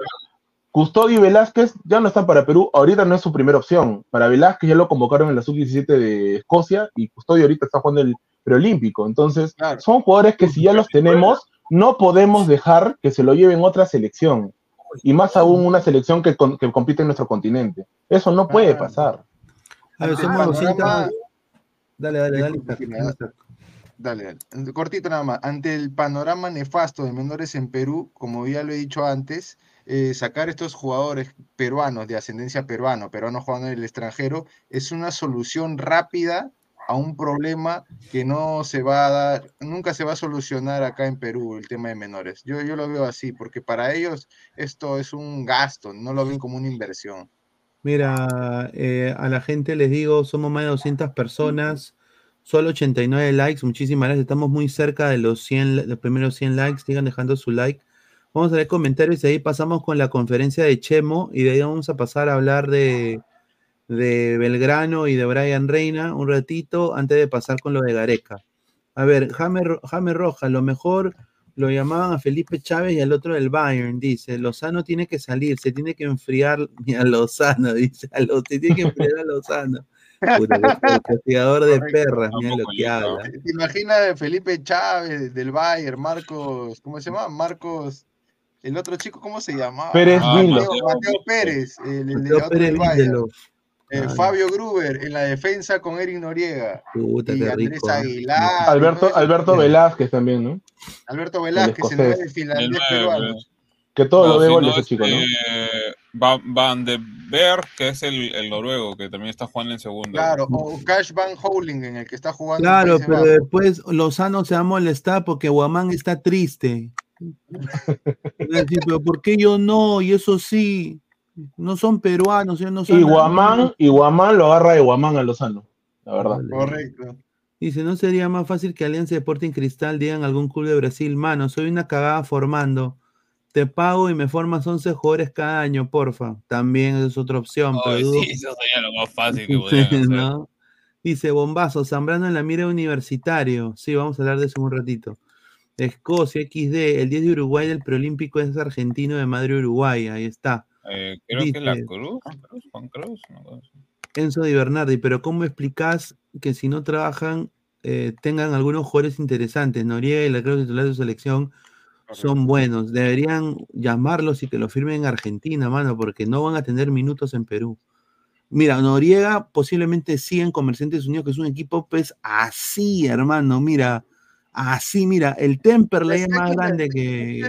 Custodio y Velázquez ya no están para Perú, ahorita no es su primera opción. Para Velázquez ya lo convocaron en la sub-17 de Escocia y Custodio ahorita está jugando el preolímpico. Entonces, son jugadores que si ya los tenemos, no podemos dejar que se lo lleven otra selección y más aún una selección que, que compite en nuestro continente. Eso no puede pasar. Dale, dale, dale. Dale, dale. Cortito nada más. Ante el panorama nefasto de menores en Perú, como ya lo he dicho antes, eh, sacar estos jugadores peruanos de ascendencia peruana, peruanos jugando en el extranjero, es una solución rápida a un problema que no se va a dar, nunca se va a solucionar acá en Perú, el tema de menores. Yo, yo lo veo así, porque para ellos esto es un gasto, no lo ven como una inversión. Mira, eh, a la gente les digo, somos más de 200 personas, solo 89 likes, muchísimas gracias, estamos muy cerca de los 100, los primeros 100 likes, sigan dejando su like. Vamos a ver comentarios y ahí pasamos con la conferencia de Chemo y de ahí vamos a pasar a hablar de, de Belgrano y de Brian Reina un ratito antes de pasar con lo de Gareca. A ver, Jaime, Rojas, lo mejor lo llamaban a Felipe Chávez y al otro del Bayern, dice, Lozano tiene que salir, se tiene que enfriar a Lozano, dice, a lo, se tiene que enfriar a Lozano. el castigador de perras, mira lo que habla. ¿Te imaginas Felipe Chávez del Bayern, Marcos, ¿cómo se llama? Marcos, el otro chico, ¿cómo se llamaba? Pérez ah, Mateo, Pérez, el, el, otro del Bayern. Eh, Fabio Gruber en la defensa con Eric Noriega. y Andrés Aguilar. Alberto, Alberto Velázquez también, ¿no? Alberto Velázquez, el, el finlandés peruano. Que todo lo de gol ese chico, ¿no? Eh, Van de Berg, que es el, el, noruego, que también está jugando en segundo. Claro, o Cash Van Howling, en el que está jugando. Claro, pero después Lozano se va a molestar porque Guamán está triste. pero ¿por qué yo no? Y eso sí. No son peruanos, no son. Y Guamán, y Guamán lo agarra de Guamán a Lozano, la verdad. Correcto. Dice, ¿no sería más fácil que Alianza Deporting Cristal digan algún club de Brasil? Mano, soy una cagada formando. Te pago y me formas 11 jugadores cada año, porfa. También es otra opción. pero sí, eso sería lo más fácil que podría Dice, bombazo, Zambrano en la mira universitario. Sí, vamos a hablar de eso un ratito. Escocia, XD, el 10 de Uruguay del preolímpico es argentino de madre Uruguay. Ahí está. Eh, creo que la Cruz, Juan Cruz, Enzo Di Bernardi, pero ¿cómo explicas que si no trabajan eh, tengan algunos jugadores interesantes? Noriega y la creo titular de su selección son buenos. Deberían llamarlos y que lo firmen en Argentina, mano, porque no van a tener minutos en Perú. Mira, Noriega posiblemente sí en Comerciantes Unidos, que es un equipo pues así, hermano, mira, así, mira, el Temperley es más grande que,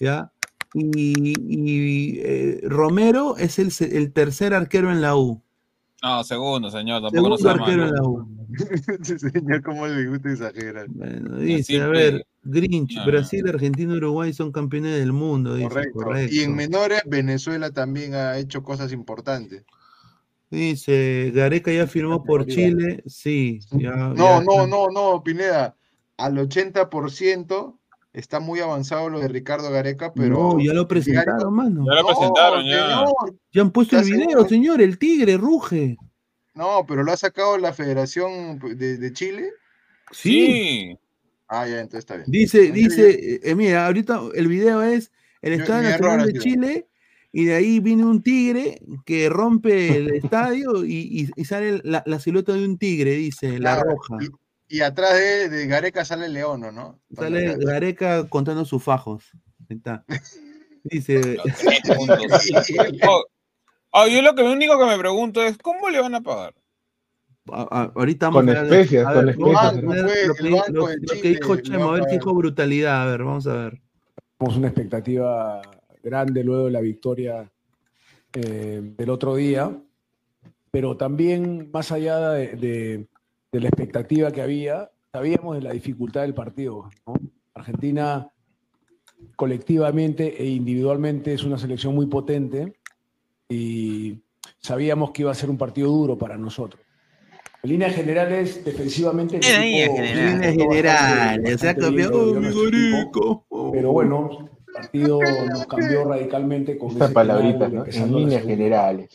¿Ya? Y, eh, Romero es el, el, tercer arquero en la U. No, segundo, señor. Tampoco segundo arquero en la U. señor, ¿cómo le gusta exagerar? Bueno, dice, a ver, Grinch, Brasil, Argentina, Uruguay son campeones del mundo. correcto. Y en menores, Venezuela también ha hecho cosas importantes. Dice, Gareca ya firmó por Chile. Sí. no, no, no, no, Pineda. Al 80% está muy avanzado lo de Ricardo Gareca, pero. No, ya lo presentaron, mano. Ya lo presentaron, ya. ya han puesto el video, señor, el tigre ruge. No, pero lo ha sacado la Federación de, Chile. Sí. Ah, ya, entonces está bien. Dice, dice, eh, mira, ahorita el video es el Estado Nacional de Chile y de ahí viene un tigre que rompe el estadio y, sale la, silueta de un tigre, dice, la roja. Y atrás de, Gareca sale León, ¿no? Sale Gareca contando sus fajos. está. Dice. oh, yo lo que único que me pregunto es: ¿cómo le van a pagar? ahorita vamos con a ver, especias, con especias. Lo, que dijo Chemo, a ver qué dijo brutalidad, a ver, vamos a ver. Tenemos una expectativa grande luego de la victoria eh, del otro día, pero también más allá de de la expectativa que había, sabíamos de la dificultad del partido. Argentina colectivamente e individualmente es una selección muy potente y sabíamos que iba a ser un partido duro para nosotros. En líneas generales, defensivamente. En líneas generales, Pero bueno, el partido nos cambió radicalmente con esa palabrita, En líneas generales.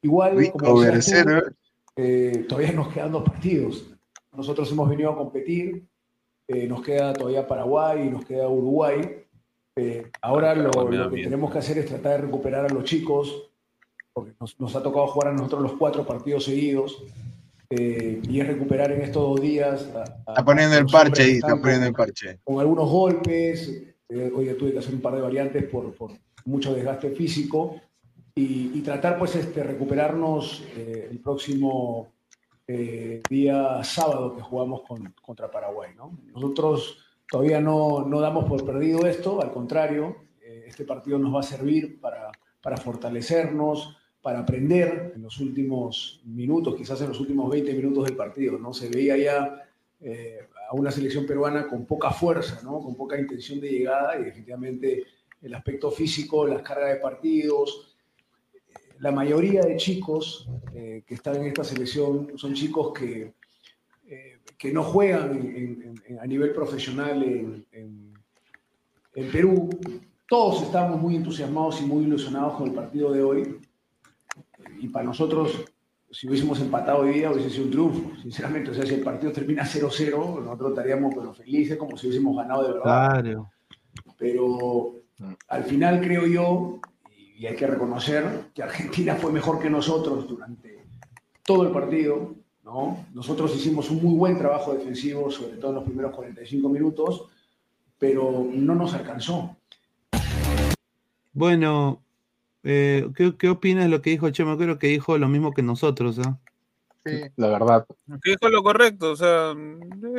Igual, como eh, todavía nos quedan dos partidos. Nosotros hemos venido a competir, eh, nos queda todavía Paraguay y nos queda Uruguay. Eh, ahora lo, que tenemos que hacer es tratar de recuperar a los chicos, porque nos, ha tocado jugar a nosotros los cuatro partidos seguidos, y es recuperar en estos dos días. está poniendo el parche ahí, está poniendo el parche. Con algunos golpes, hoy tuve que hacer un par de variantes por, por mucho desgaste físico, y, tratar pues este, recuperarnos eh, el próximo eh, día sábado que jugamos con, contra Paraguay. ¿no? Nosotros todavía no, no, damos por perdido esto, al contrario, eh, este partido nos va a servir para, para fortalecernos, para aprender en los últimos minutos, quizás en los últimos 20 minutos del partido, ¿no? Se veía ya a una selección peruana con poca fuerza, ¿no? Con poca intención de llegada y definitivamente el aspecto físico, las cargas de partidos. La mayoría de chicos eh, que están en esta selección son chicos que, eh, que no juegan a nivel profesional en, en Perú. Todos estamos muy entusiasmados y muy ilusionados con el partido de hoy. Y para nosotros, si hubiésemos empatado hoy día, hubiese sido un triunfo, sinceramente. O sea, si el partido termina 0-0, nosotros estaríamos pero, felices como si hubiésemos ganado de verdad. Claro. Pero al final creo yo, y hay que reconocer, que Argentina fue mejor que nosotros durante todo el partido. ¿no? Nosotros hicimos un muy buen trabajo defensivo, sobre todo en los primeros 45 minutos, pero no nos alcanzó. Bueno, eh, ¿qué, opinas de lo que dijo Chema? Creo que dijo lo mismo que nosotros, ¿ah? Sí. La verdad. Que dijo lo correcto, o sea,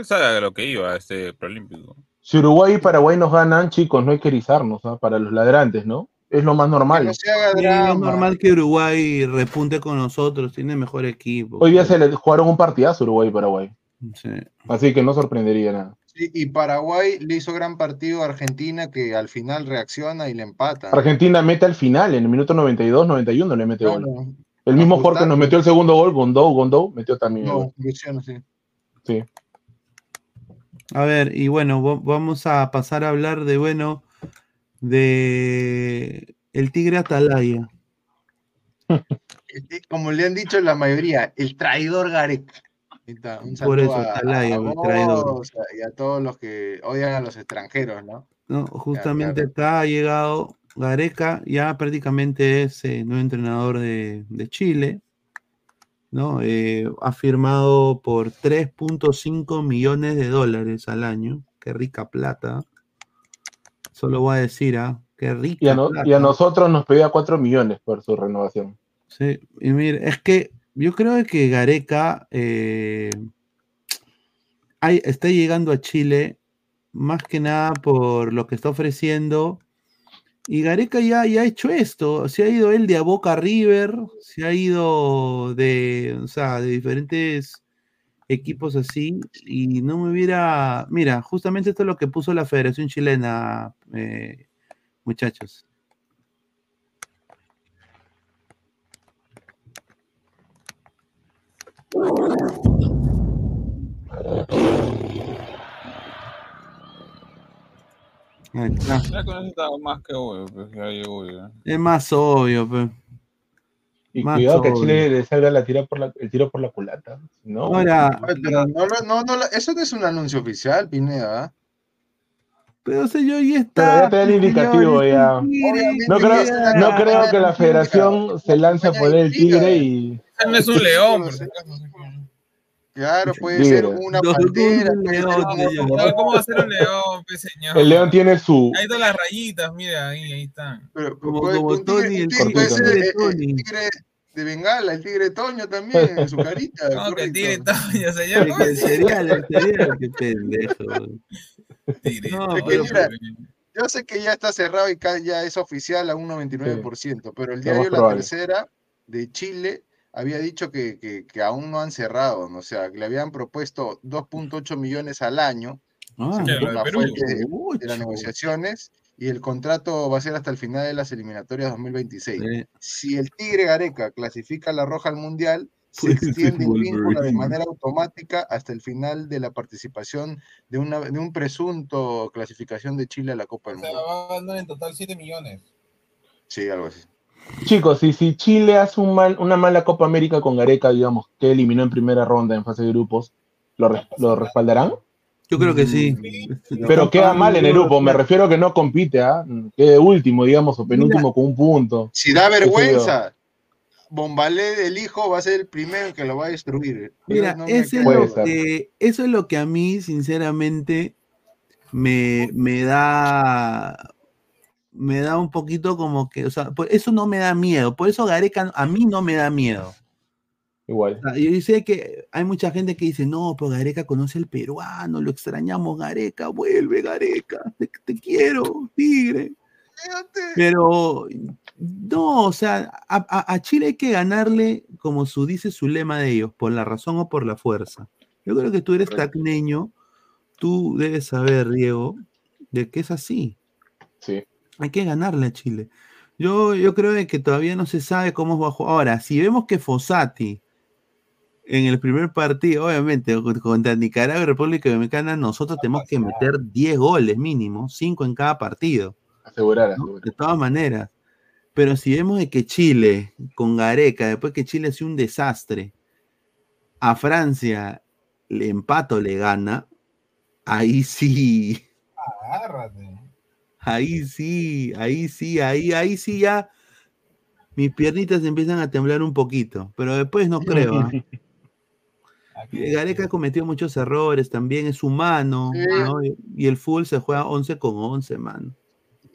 sabe lo que iba este preolímpico. Si Uruguay y Paraguay nos ganan, chicos, no hay que erizarnos, ¿ah? Para los ladrantes, ¿no? Es lo más normal. es normal que Uruguay repunte con nosotros, tiene mejor equipo. Hoy día se le jugaron un partidazo Uruguay y Paraguay. Sí. Así que no sorprendería nada y Paraguay le hizo gran partido a Argentina que al final reacciona y le empata. Argentina mete al final, en el minuto 92, 91 le mete gol. El mismo Jorge nos metió el segundo gol, Gondou, Gondou metió también. No, sí. sí. A ver, y bueno, vamos a pasar a hablar de, bueno, de el Tigre Atalaya. Como le han dicho la mayoría, el traidor Garek. Un Por eso, a, traidor. y a todos los que odian a los extranjeros, ¿no? No, justamente acá ha llegado Gareca, ya prácticamente es el eh, nuevo entrenador de, Chile, ¿no? Eh, ha firmado por 3.5 millones de dólares al año. Qué rica plata. Solo voy a decir, ¿ah? Qué rica y a, y a nosotros nos pedía 4 millones por su renovación. Sí, y mire, es que yo creo que Gareca eh, está llegando a Chile más que nada por lo que está ofreciendo. Y Gareca ya, ya ha hecho esto. Se ha ido él de a Boca River, se ha ido de, de diferentes equipos así. Y no me hubiera. Mira, justamente esto es lo que puso la Federación Chilena, eh, muchachos. más que obvio, pues, Es más obvio, pues. Y cuidado que a Chile le salga la tira por la, el tiro por la culata. No, Ahora, no, no, no, eso no es un anuncio oficial, Pineda. Pero o yo ya está. Pero ya te da el indicativo ya. No creo, no creo que la federación se lance a poner el tigre y. No es un león. Claro, puede ser una pantera. ¿Cómo va a ser un león, señor? El león tiene su. Ahí todas las rayitas, mira, ahí, ahí están. Pero, como, como Tony, el tigre, el tigre de Bengala, el tigre Toño también, en su carita. No, que el tigre Toño, señor. El cereal, el cereal, qué pendejo. No, pero, yo sé que ya está cerrado y ya es oficial a un 99%, pero el diario La Tercera de Chile había dicho que, que, aún no han cerrado, o sea, que le habían propuesto 2.8 millones al año ah, la fuente de, las negociaciones y el contrato va a ser hasta el final de las eliminatorias 2026. Si el Tigre Gareca clasifica la Roja al Mundial, se extiende el vínculo de manera automática hasta el final de la participación de, una, de un presunto clasificación de Chile a la Copa del Mundo. va a ganar en total 7 millones. Sí, algo así. Chicos, y si Chile hace un mal, una mala Copa América con Gareca, digamos, que eliminó en primera ronda en fase de grupos, ¿lo, respaldarán? Yo creo que sí. Pero queda mal en el grupo, me refiero a que no compite, ¿ah? Quede último, digamos, o penúltimo con un punto. Si da vergüenza, Bombalé del hijo va a ser el primero que lo va a destruir. Mira, eso, es lo que, eso es lo que a mí, sinceramente, me, me da me da un poquito como que, o sea, por eso no me da miedo, por eso Gareca a mí no me da miedo. Igual. yo sé que hay mucha gente que dice, no, pero Gareca conoce el peruano, lo extrañamos, Gareca, vuelve, Gareca, te, quiero, tigre. Pero no, o sea, a, Chile hay que ganarle, como su, dice su lema de ellos, por la razón o por la fuerza. Yo creo que tú eres tacneño, tú debes saber, Diego, de que es así. Sí. Hay que ganarle a Chile. Yo, yo creo que todavía no se sabe cómo va a jugar. Ahora, si vemos que Fossati en el primer partido, obviamente, contra Nicaragua y República Dominicana, nosotros tenemos que meter 10 goles mínimo, 5 en cada partido. Asegurar, De todas maneras. Pero si vemos de que Chile, con Gareca, después que Chile hace un desastre, a Francia le empato le gana, ahí sí. Agárrate. Ahí sí, ahí sí, ahí, ahí sí ya mis piernitas empiezan a temblar un poquito, pero después no creo. ¿ah? Gareca cometió muchos errores, también es humano, y el full se juega 11 con 11, mano.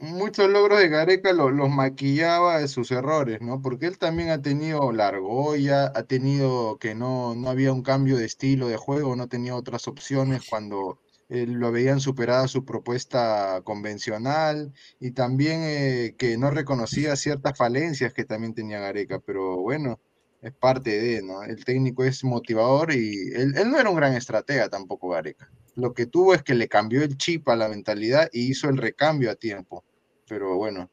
Muchos logros de Gareca los, maquillaba de sus errores, ¿no? Porque él también ha tenido la argolla, ha tenido que no, no había un cambio de estilo de juego, no tenía otras opciones cuando lo habían superado su propuesta convencional y también eh, que no reconocía ciertas falencias que también tenía Gareca, pero bueno, es parte de, ¿no? El técnico es motivador y él, no era un gran estratega tampoco Gareca. Lo que tuvo es que le cambió el chip a la mentalidad y hizo el recambio a tiempo, pero bueno,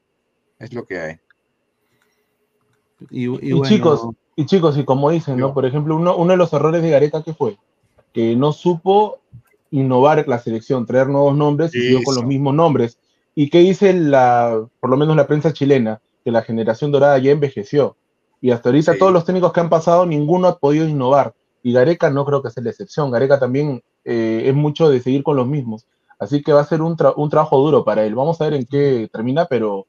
es lo que hay. Y, chicos, y chicos, y como dicen, ¿no? Por ejemplo, uno, uno de los errores de Gareca, ¿qué fue? Que no supo innovar la selección, traer nuevos nombres y siguió con los mismos nombres. ¿Y qué dice la, por lo menos la prensa chilena? Que la generación dorada ya envejeció. Y hasta ahorita todos los técnicos que han pasado, ninguno ha podido innovar. Y Gareca no creo que sea la excepción. Gareca también eh, es mucho de seguir con los mismos. Así que va a ser un, un trabajo duro para él. Vamos a ver en qué termina, pero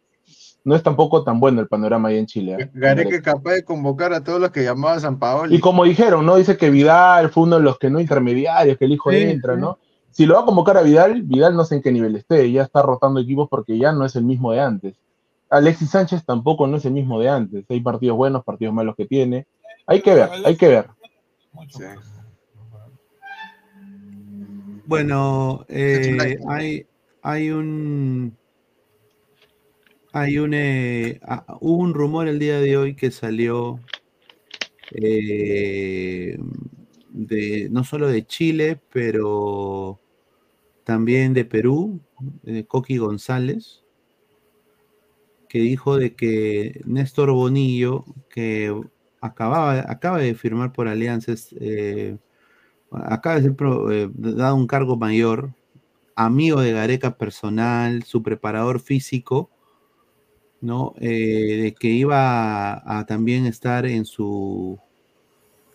no es tampoco tan bueno el panorama ahí en Chile. ¿eh? Gareca es capaz de convocar a todos los que llamaba San Paolo. Y como dijeron, ¿no? Dice que Vidal fue uno de los que no intermediarios, que el hijo entra, ¿no? Si lo va a convocar a Vidal, Vidal no sé en qué nivel esté, ya está rotando equipos porque ya no es el mismo de antes. Alexis Sánchez tampoco no es el mismo de antes. Hay partidos buenos, partidos malos que tiene. Hay que ver, hay que ver. Bueno, eh, hay, hay un hay un, eh, ah, hubo un rumor el día de hoy que salió eh, de, no solo de Chile, pero también de Perú, de Coqui González, que dijo de que Néstor Bonillo, que acababa, acaba de firmar por alianzas, eh, acaba de ser dado un cargo mayor, amigo de Gareca personal, su preparador físico, ¿no? Eh, de que iba a, también estar en su,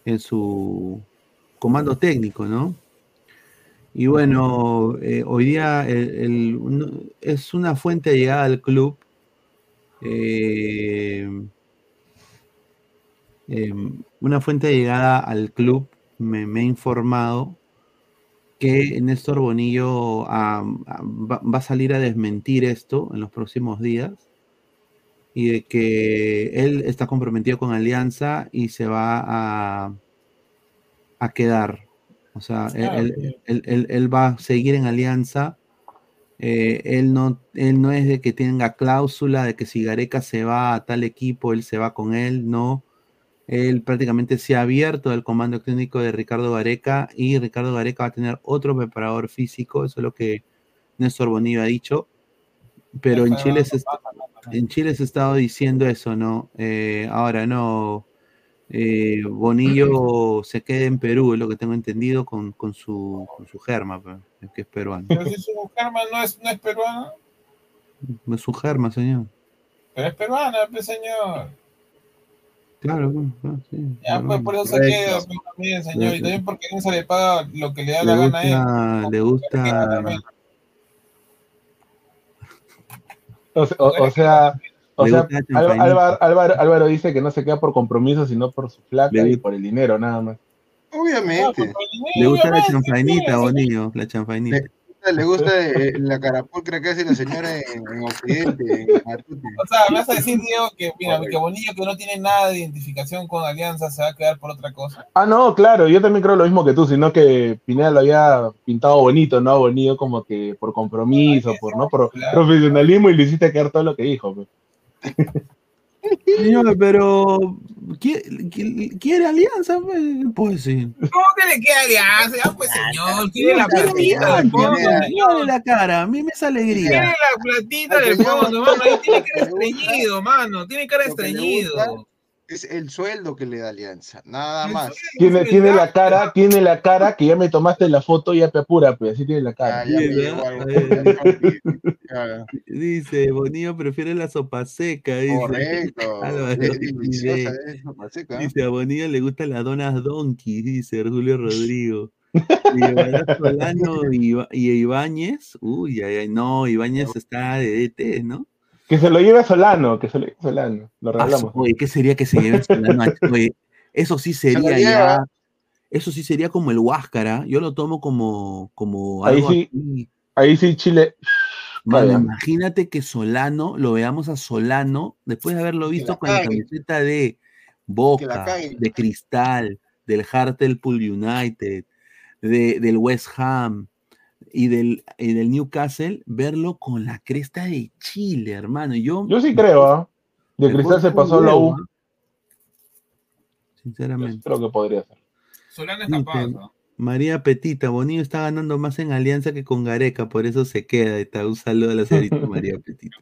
en su comando técnico, ¿no? Y bueno, eh, hoy día es una fuente llegada al club. Eh, em, una fuente llegada al club me, ha informado que Néstor Bonillo va a salir a desmentir esto en los próximos días y de que él está comprometido con Alianza y se va a, a quedar. O sea, ah, él, va a seguir en Alianza. Eh, él, no, él no es de que tenga cláusula de que si Gareca se va a tal equipo, él se va con él, no. Él prácticamente se ha abierto al comando clínico de Ricardo Gareca y Ricardo Gareca va a tener otro preparador físico, eso es lo que Néstor Bonillo ha dicho. Pero en Chile se, en Chile se ha estado diciendo eso, ¿no? Eh, ahora no. Eh, Bonillo se queda en Perú, es lo que tengo entendido, con, con su, con su germa, pues, que es peruano. Pero si su germa no es, no es peruana. Es su germa, señor. Pero es peruana, pues, señor. Claro, pues, sí. Ya, pues por eso se queda pues, también, señor. Y también porque no se le paga lo que le da la gana a él. Le gusta. O, sea, o sea Álvaro, dice que no se queda por compromiso, sino por su flaca y por el dinero, nada más. Obviamente. Le gusta la chanfainita, Bonillo, la chanfainita. le gusta eh, la carapulcra que hace la señora en, Occidente. o sea, me vas a decir, Diego, que mira, que Bonillo que no tiene nada de identificación con Alianza se va a quedar por otra cosa. Ah, no, claro, yo también creo lo mismo que tú, sino que Pineda lo había pintado bonito, ¿no? Bonito como que por compromiso, por, ¿no? Por profesionalismo y le hiciste quedar todo lo que dijo. Pues. Señor, pero ¿quiere, alianza? Pues sí. ¿Cómo que le quiere alianza? Pues señor, quiere la platita del fondo. Quiere la cara, a mí me hace alegría. Quiere la platita del fondo, mano. Ahí tiene cara estreñido, mano. Tiene cara estreñido es el sueldo que le da Alianza, nada más. Tiene, tiene la cara, tiene la cara que ya me tomaste la foto y ya te apura, pues así tiene la cara. dice, Bonillo prefiere la sopa seca. Dice. Correcto. dice, dice, a Bonillo le gusta la donas donkey, dice Julio Rodrigo. Y Solano y, Ibáñez, uy, ay, no, Ibáñez está de DT, ¿no? Que se lo lleve Solano, que se lo lleve Solano. Lo ah, regalamos. oye, ¿qué sería que se lleve Solano? Oye, eso sí sería ya. Eso sí sería como el Huáscara. Yo lo tomo como, como algo ahí sí, ahí sí Chile. Vale, imagínate que Solano, lo veamos a Solano, después de haberlo visto con la camiseta de Boca, de Cristal, del Hartlepool United, de, del West Ham, y del, del Newcastle, verlo con la cresta de Chile, hermano. Yo, yo sí creo, ¿ah? De Cristal se pasó la U. Sinceramente. creo que podría ser. Solano está María Petita, Bonillo está ganando más en alianza que con Gareca, por eso se queda. Está. Un saludo a la señorita María Petita.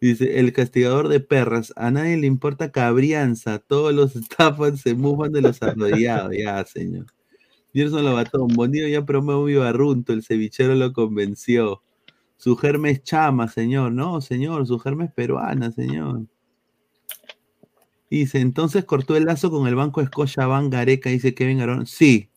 Dice, el castigador de perras, a nadie le importa cabrianza, todos los estafan se muevan de los arrodillados, ya, señor. Gerson Lobatón, Bonillo ya promovió a el cevichero lo convenció. Su germe es chama, señor. No, señor, su germe es peruana, señor. Dice, entonces cortó el lazo con el banco Van Gareca, dice Kevin Arón. Sí.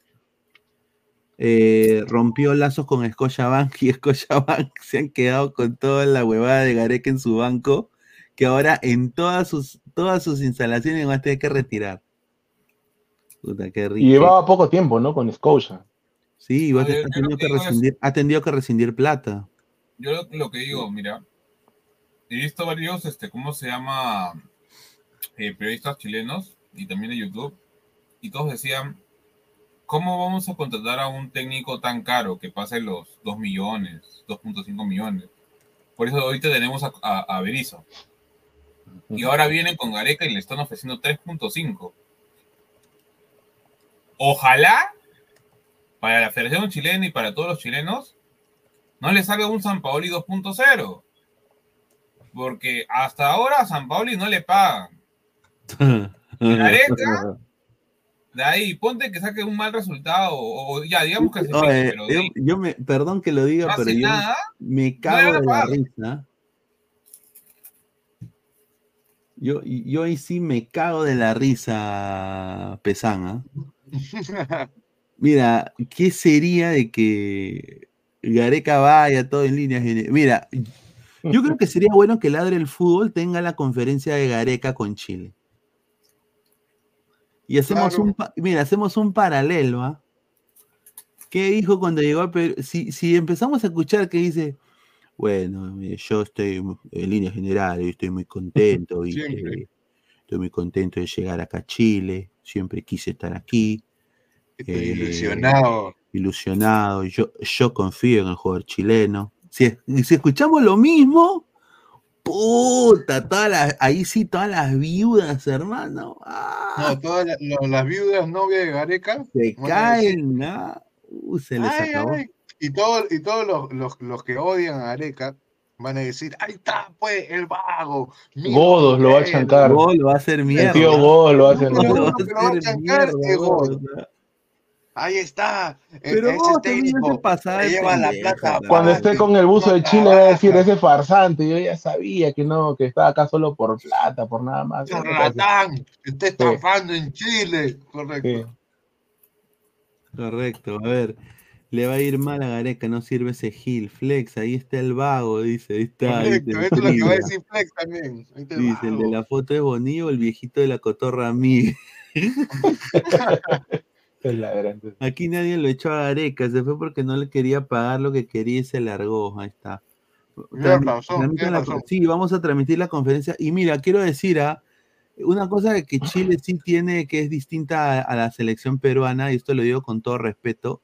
Eh, rompió lazos con Bank y Bank se han quedado con toda la huevada de Gareca en su banco, que ahora en todas sus, todas sus instalaciones van a tener que retirar. Y llevaba poco tiempo, ¿no? Con Scotia. Sí, ha, tenido que rescindir, ha tenido que rescindir plata. Yo lo, que digo, mira, he visto varios, este, ¿cómo se llama? Eh, periodistas chilenos y también de YouTube, y todos decían, ¿cómo vamos a contratar a un técnico tan caro que pase los 2 millones, 2.5 millones? Por eso ahorita tenemos a, a, Berizzo. Y ahora vienen con Gareca y le están ofreciendo 3.5 ojalá para la Federación Chilena y para todos los chilenos no le salga un San Paoli 2.0. Porque hasta ahora a San Paoli no le pagan. Gareca, de ahí, ponte que saque un mal resultado, o, ya, digamos que se pero yo, me, perdón que lo diga, pero yo me cago de la risa. Yo, yo ahí sí me cago de la risa, Pesana. Mira, ¿qué sería de que Gareca vaya todo en líneas? Mira, yo creo que sería bueno que Ladre el Fútbol tenga la conferencia de Gareca con Chile. Y hacemos un, mira, hacemos un paralelo, ¿ah? ¿Qué dijo cuando llegó a Perú? Si, empezamos a escuchar que dice, bueno, yo estoy en líneas generales, estoy muy contento y estoy muy contento de llegar acá a Chile siempre quise estar aquí. Estoy ilusionado. Eh, ilusionado. Yo, yo confío en el jugador chileno. Si, si escuchamos lo mismo, puta, todas las, ahí sí, todas las viudas, hermano. Ah. No, todas las, viudas novias de Gareca. Se caen, ¿no? Uh, se les acabó. Y, todo, y todos los, los, los, que odian a Gareca van a decir, ahí está, pues, el vago. Godos lo va a chancar. Godos lo va a hacer mierda. El tío Godos lo va a hacer mierda. Ahí está. E-, Pero vos técnico pasar lleva la plata. Cuando esté con el buzo de Chile va a decir ese farsante. Yo ya sabía que no, que estaba acá solo por plata, por nada más. Ratán, está estafando en Chile. Correcto. Correcto. A ver. Le va a ir mal a Gareca, no sirve ese Gil. Flex, ahí está el vago, dice. Ahí está. esto es lo que va a decir Flex también. dice, el, de la foto es Bonillo, el viejito de la cotorra a mí. Aquí nadie lo echó a Gareca, se fue porque no le quería pagar lo que quería y se largó. Ahí está. Sí, vamos a transmitir la conferencia. Y mira, quiero decir, a ah, una cosa que Chile sí tiene que es distinta a, la selección peruana, y esto lo digo con todo respeto,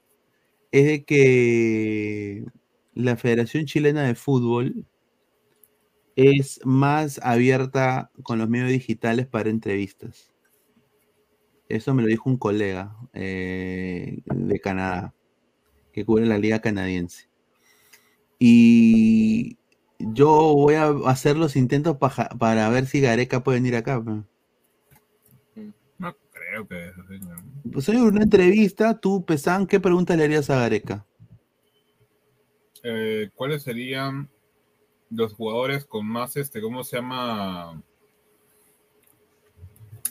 es de que la Federación Chilena de Fútbol es más abierta con los medios digitales para entrevistas. Eso me lo dijo un colega eh, de Canadá, que cubre la liga canadiense. Y yo voy a hacer los intentos para ver si Gareca puede venir acá. No creo que eso, Pues hay una entrevista, tú, Pesan, ¿qué pregunta le harías a Gareca? Eh, ¿Cuáles serían los jugadores con más, este, ¿cómo se llama?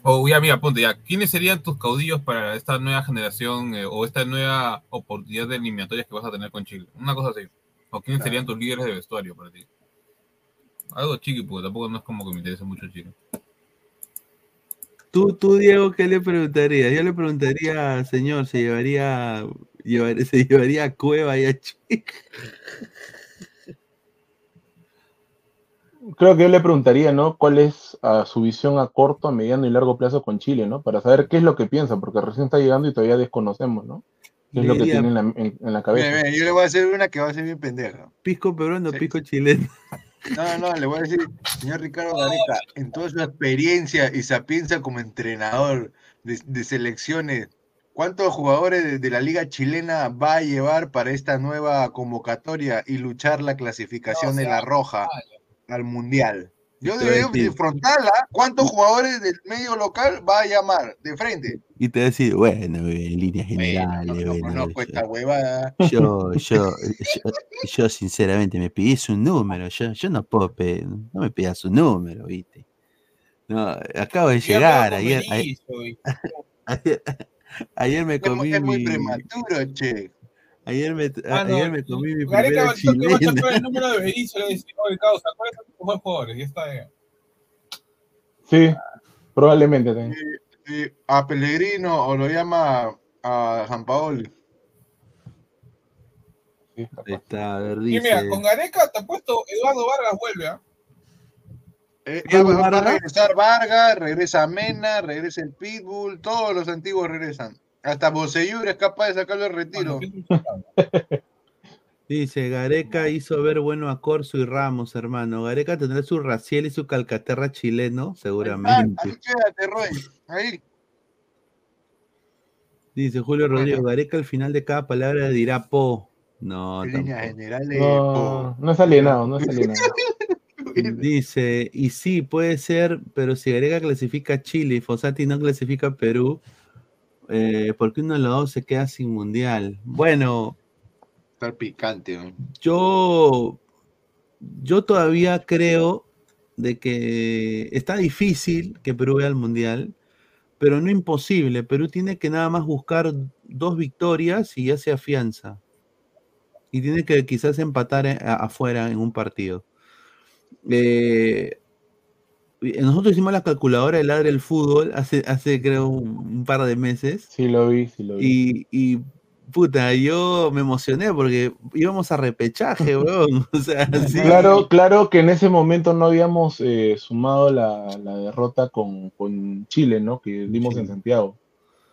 O oh, ya, mira, ponte ya. ¿Quiénes serían tus caudillos para esta nueva generación eh, o esta nueva oportunidad de eliminatorias que vas a tener con Chile? Una cosa así. ¿O quiénes serían tus líderes de vestuario para ti? Algo chiqui, porque tampoco no es como que me interesa mucho Chile. Tú, tú, Diego, ¿qué le preguntarías? Yo le preguntaría, señor, ¿se llevaría, se llevaría a Cueva y a Chile? creo que yo le preguntaría, ¿no? ¿Cuál es su visión a corto, a mediano y largo plazo con Chile, ¿no? Para saber qué es lo que piensa, porque recién está llegando y todavía desconocemos, ¿no? ¿Qué es lo que tiene en la, cabeza? yo le voy a hacer una que va a ser bien pendeja. Pisco peruano, pisco chileno. No, no, le voy a decir, señor Ricardo Gareca, en toda su experiencia y sapienza como entrenador de, selecciones, ¿cuántos jugadores de, la liga chilena va a llevar para esta nueva convocatoria y luchar la clasificación de la roja? al Mundial. Yo debería de frontal, ¿ah? ¿cuántos jugadores del medio local va a llamar de frente? Y te decir, bueno, en líneas generales. Bueno, no, no, esta huevada. Yo, yo, yo, sinceramente me pides un número. Yo, yo no puedo pedir, no me pidas un número, ¿viste? No, acabo de llegar. Ayer, ayer, ayer, me comí. Es muy prematuro, che. Ayer me, ah, ayer me comí mi primera Gareca chilena. el número de Berizzo le dice, oye, causa, ¿cuáles son tus más jugadores? Y está bien. Sí, probablemente también. Sí, a Pellegrino o lo llama a San Paolo. Sí, está, a ver, dice... Y mira, con Gareca te ha puesto Eduardo Vargas vuelve, ¿ah? ¿eh? Eh, va, a regresar Vargas, regresa Mena, regresa el Pitbull, todos los antiguos regresan. Hasta Boseyur es capaz de sacarlo de retiro. Dice, Gareca hizo ver bueno a Corso y Ramos, hermano. Gareca tendrá su Raciel y su Calcaterra chileno, seguramente. Ahí, quédate, Roy. Ahí. Dice Julio Rodríguez, Gareca al final de cada palabra dirá po. No, no, no es alienado, no es alienado. Dice, y sí, puede ser, pero si Gareca clasifica a Chile y Fossati no clasifica a Perú, eh, porque uno de los dos se queda sin mundial. Bueno. Está picante. Yo, yo todavía creo de que está difícil que Perú vea el mundial, pero no imposible. Perú tiene que nada más buscar dos victorias y ya se afianza. Y tiene que quizás empatar eh, afuera en un partido. Eh, nosotros hicimos la calculadora de Ladre el Fútbol hace, hace creo, un, par de meses. Sí, lo vi, sí lo vi. Y, puta, yo me emocioné porque íbamos a repechaje, weón. O sea, Claro, claro que en ese momento no habíamos eh, sumado la, derrota con, Chile, ¿no? Que dimos en Santiago.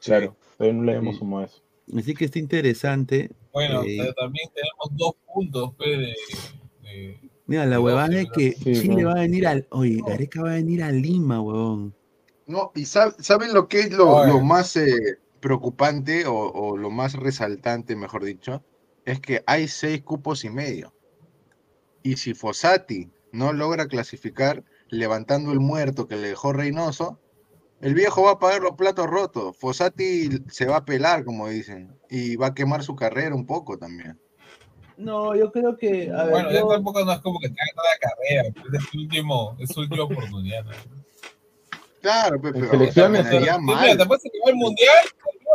Claro, todavía no le habíamos sumado eso. Así que está interesante. Bueno, eh, también tenemos dos puntos de Mira, la huevada es que Chile va a venir al. Oye, Gareca va a venir a Lima, huevón. No, y ¿saben lo que es lo, más eh, preocupante o, lo más resaltante, mejor dicho? Es que hay seis cupos y medio. Y si Fossati no logra clasificar levantando el muerto que le dejó Reynoso, el viejo va a pagar los platos rotos. Fossati se va a pelar, como dicen, y va a quemar su carrera un poco también. No, yo creo que. A ver, bueno, ya tampoco no es como que tenga toda la carrera, es su último, es su última oportunidad. Claro, pero, pero selecciones sería mal. Mira, después se quedó el mundial,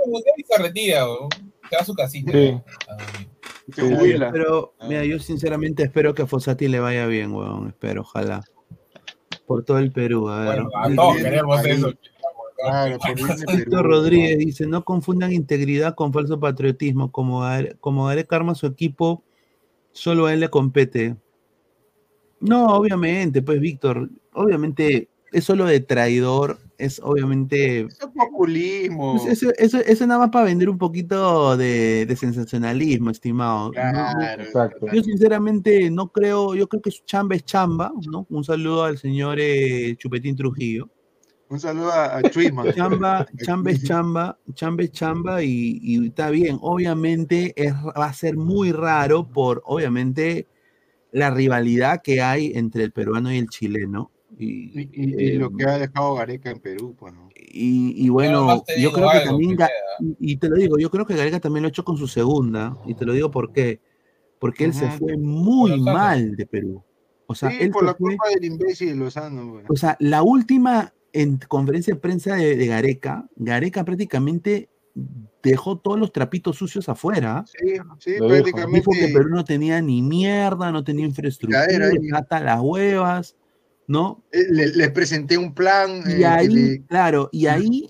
el mundial y se retira, o se va a su casita. Sí. pero, mira, yo sinceramente espero que a Fossati le vaya bien, weón. Espero, ojalá. Por todo el Perú, a ver. Bueno, a todos queremos eso. Víctor Rodríguez dice, no confundan integridad con falso patriotismo. Como, como Gareca arma su equipo, solo a él le compete. No, obviamente, pues Víctor, obviamente eso lo de traidor es obviamente. Eso es populismo. Eso, eso, nada más para vender un poquito de, sensacionalismo, estimado. Claro, exacto. Yo sinceramente no creo, yo creo que chamba es chamba, ¿no? Un saludo al señor eh, Chupetín Trujillo. Un saludo a, Chuisman. Chamba, chamba es chamba, chamba es chamba y, está bien. Obviamente es, va a ser muy raro por, obviamente, la rivalidad que hay entre el peruano y el chileno y, lo que ha dejado Gareca en Perú, pues, Y, bueno, yo creo que también, y te lo digo, yo creo que Gareca también lo ha hecho con su segunda, y te lo digo por qué. Porque él se fue muy mal de Perú. O sea, él por la culpa del imbécil de Lozano. O sea, la última en conferencia de prensa de, Gareca, Gareca prácticamente dejó todos los trapitos sucios afuera. Sí, sí, prácticamente. Dijo que Perú no tenía ni mierda, no tenía infraestructura, hasta las huevas. ¿no? Eh, les presenté un plan. Y eh, ahí, claro, y ahí,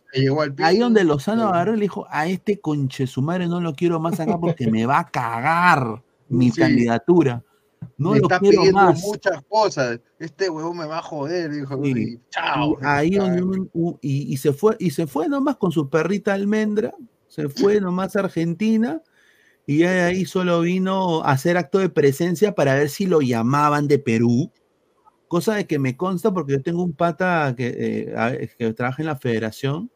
ahí donde Lozano agarró y le dijo, a este conche su madre no lo quiero más acá porque me va a cagar mi candidatura. No lo está quiero pidiendo más. muchas cosas. Este huevón me va a joder, dijo. Y, chao. ahí y, y, se fue, y se fue nomás con su perrita almendra, se fue nomás a Argentina, y ahí solo vino a hacer acto de presencia para ver si lo llamaban de Perú Cosa de que me consta porque yo tengo un pata que, eh, que trabaja en la federación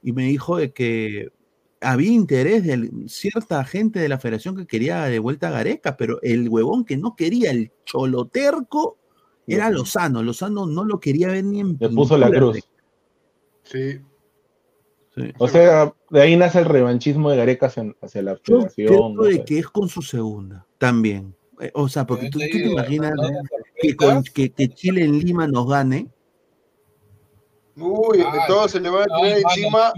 y me dijo de que había interés de cierta gente de la federación que quería de vuelta a Gareca, pero el huevón que no quería, el choloterco, era Lozano. Lozano no lo quería ver ni en Le puso la cruz. Sí. O sea, de ahí nace el revanchismo de Gareca hacia, la federación. Yo de que es con su segunda, también. Eh, o sea, porque tú, te imaginas que, que, Chile en Lima nos gane. Uy, de todo se le va a traer encima a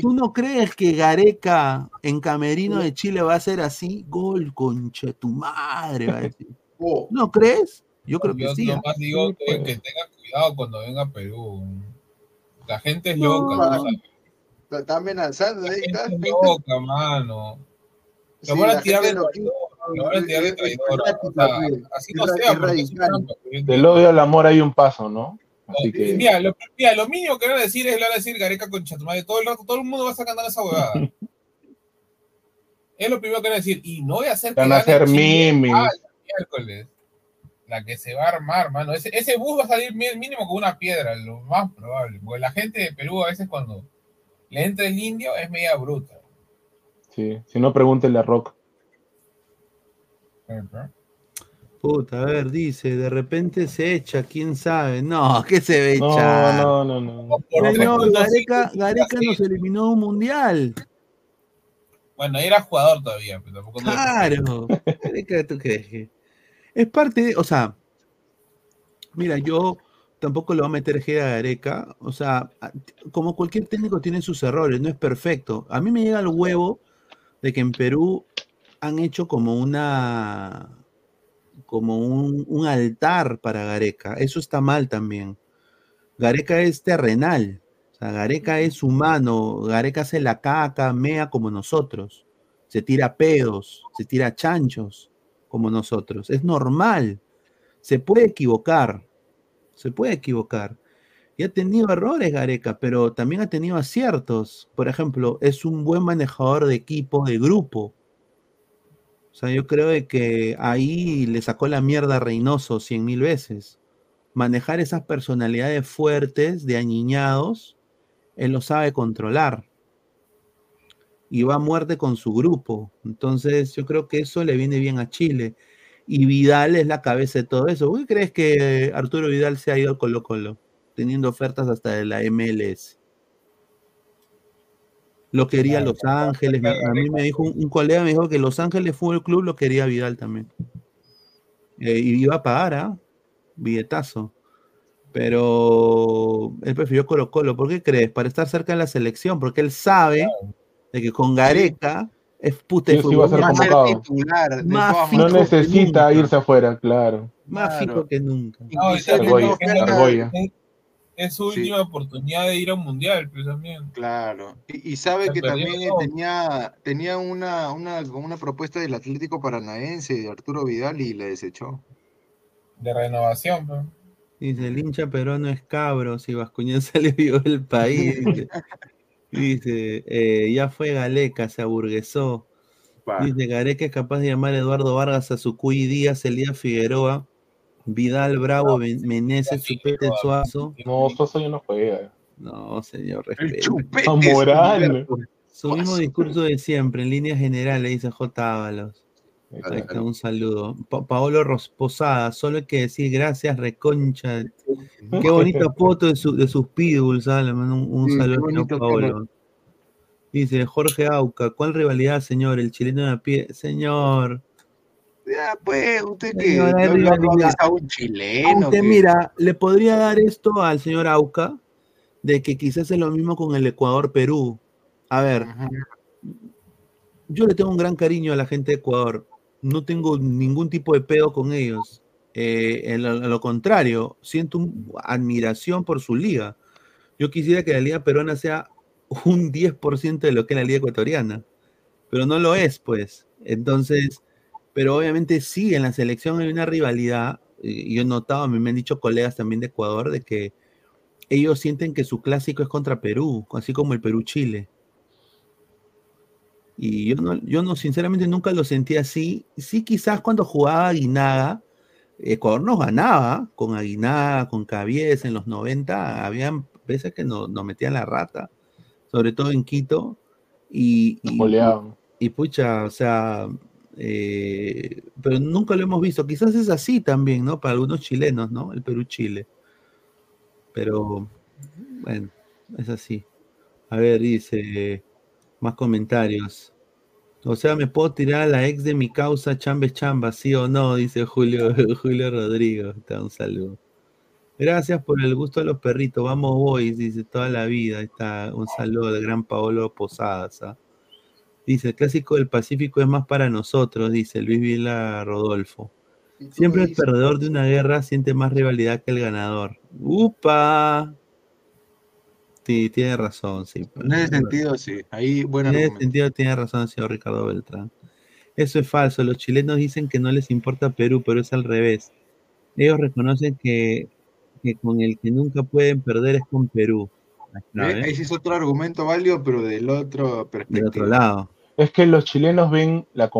¿Tú no crees que Gareca en Camerino de Chile va a ser así? Gol, concha, tu madre, va a decir. Oh. ¿No crees? Yo creo que sí. Yo más digo que, tenga cuidado cuando venga a Perú. La gente es loca. Está amenazando ahí. Está loca, mano. Lo van a tirar de traidor. Así no sea. Del odio al amor hay un paso, ¿no? Así que... mira, lo, mira, lo mínimo que van a decir es, le van a decir Gareca con Chatumadre. Todo el rato, todo el mundo va a estar cantando esa huevada. es lo primero que van a decir. Y no voy a hacer que Van a hacer mimis. miércoles. La que se va a armar, mano. Ese, ese bus va a salir mínimo con una piedra, lo más probable. Porque la gente de Perú a veces cuando le entra el indio es media bruta. Sí, si no, pregúntenle a Rock. Puta, a ver, dice, de repente se echa, quién sabe. No, ¿qué se ve echar? No, no, no, no. Señor, Gareca, Gareca nos eliminó un mundial. Bueno, era jugador todavía, pero tampoco. Claro, Gareca, ¿tú crees? Es parte de, o sea, mira, yo tampoco lo va a meter G a Gareca. O sea, como cualquier técnico tiene sus errores, no es perfecto. A mí me llega el huevo de que en Perú han hecho como una como un, altar para Gareca. Eso está mal también. Gareca es terrenal. O sea, Gareca es humano. Gareca hace la caca, mea como nosotros. Se tira pedos, se tira chanchos como nosotros. Es normal. Se puede equivocar. Se puede equivocar. Y ha tenido errores Gareca, pero también ha tenido aciertos. Por ejemplo, es un buen manejador de equipo, de grupo. O sea, yo creo que ahí le sacó la mierda a Reynoso cien mil veces. Manejar esas personalidades fuertes, de añiñados, él lo sabe controlar. Y va a muerte con su grupo. Entonces, yo creo que eso le viene bien a Chile. Y Vidal es la cabeza de todo eso. ¿Por qué crees que Arturo Vidal se ha ido al Colo Colo? teniendo ofertas hasta de la MLS. Lo quería Los Ángeles. A mí me dijo un, colega, me dijo que Los Ángeles Fútbol Club lo quería Vidal también. Eh, y iba a pagar, ¿ah? Billetazo. Pero él prefirió Colo Colo. ¿Por qué crees? Para estar cerca de la selección, porque él sabe de que con Gareca es puta titular, No necesita irse afuera, claro. Más fijo que nunca. No, es su última oportunidad de ir a un mundial, pues también. Claro, y, sabe que también tenía, tenía una, una, una propuesta del Atlético Paranaense de Arturo Vidal y la desechó. De renovación, pues. Dice, el hincha peruano es cabro, si Bascuñán salió del país. Dice, eh, ya fue Galeca, se aburguesó. Dice, Gareca es capaz de llamar a Eduardo Vargas a su Cuy Díaz, Elías Figueroa, Vidal, Bravo, Meneses, Chupete, Suazo. No, Suazo ya no juega. No, señor, respeto. Moral. Su mismo discurso de siempre, en línea general, le dice J. Ábalos. Ahí está, un saludo. Paolo Posada, solo hay que decir gracias, reconcha. Qué bonita foto de, su, de sus pitbulls, ¿sabes? Un, un saludo a Paolo. Dice Jorge Auca, ¿cuál rivalidad, señor? El chileno de a pie. Señor. Ya, pues, usted que no, un chileno. Usted, mira, le podría dar esto al señor Auca de que quizás es lo mismo con el Ecuador-Perú. A ver, yo le tengo un gran cariño a la gente de Ecuador. No tengo ningún tipo de pedo con ellos. Eh, a lo contrario, siento admiración por su liga. Yo quisiera que la liga peruana sea un 10% de lo que es la liga ecuatoriana, pero no lo es, pues. Entonces, pero obviamente sí, en la selección hay una rivalidad, y yo he notado, a mí me han dicho colegas también de Ecuador, de que ellos sienten que su clásico es contra Perú, así como el Perú-Chile. Y yo no, yo no, sinceramente nunca lo sentí así. Sí, quizás cuando jugaba Aguinaga, Ecuador nos ganaba con Aguinaga, con Cabies en los 90, habían veces que nos, nos metían la rata sobre todo en Quito. Y, y, pucha, o sea, eh, pero nunca lo hemos visto. Quizás es así también, ¿no? Para algunos chilenos, ¿no? El Perú-Chile. Pero, bueno, es así. A ver, dice, más comentarios. O sea, ¿me puedo tirar a la ex de mi causa Chambes Chamba, sí o no? Dice Julio, Julio Rodrigo. Está un saludo. Gracias por el gusto de los perritos. Vamos, boys, dice toda la vida. Está un saludo del gran Paolo Posadas. ¿ah? Dice, el clásico del Pacífico es más para nosotros, dice Luis Vila Rodolfo. Siempre el perdedor de una guerra siente más rivalidad que el ganador. ¡Upa! Sí, tiene razón, sí. En ese sentido, sí. Ahí, bueno. En ese sentido, tiene razón, señor Ricardo Beltrán. Eso es falso. Los chilenos dicen que no les importa Perú, pero es al revés. Ellos reconocen que que con el que nunca pueden perder es con Perú. Ese es otro argumento válido, pero del otro Del otro lado. Es que los chilenos ven la,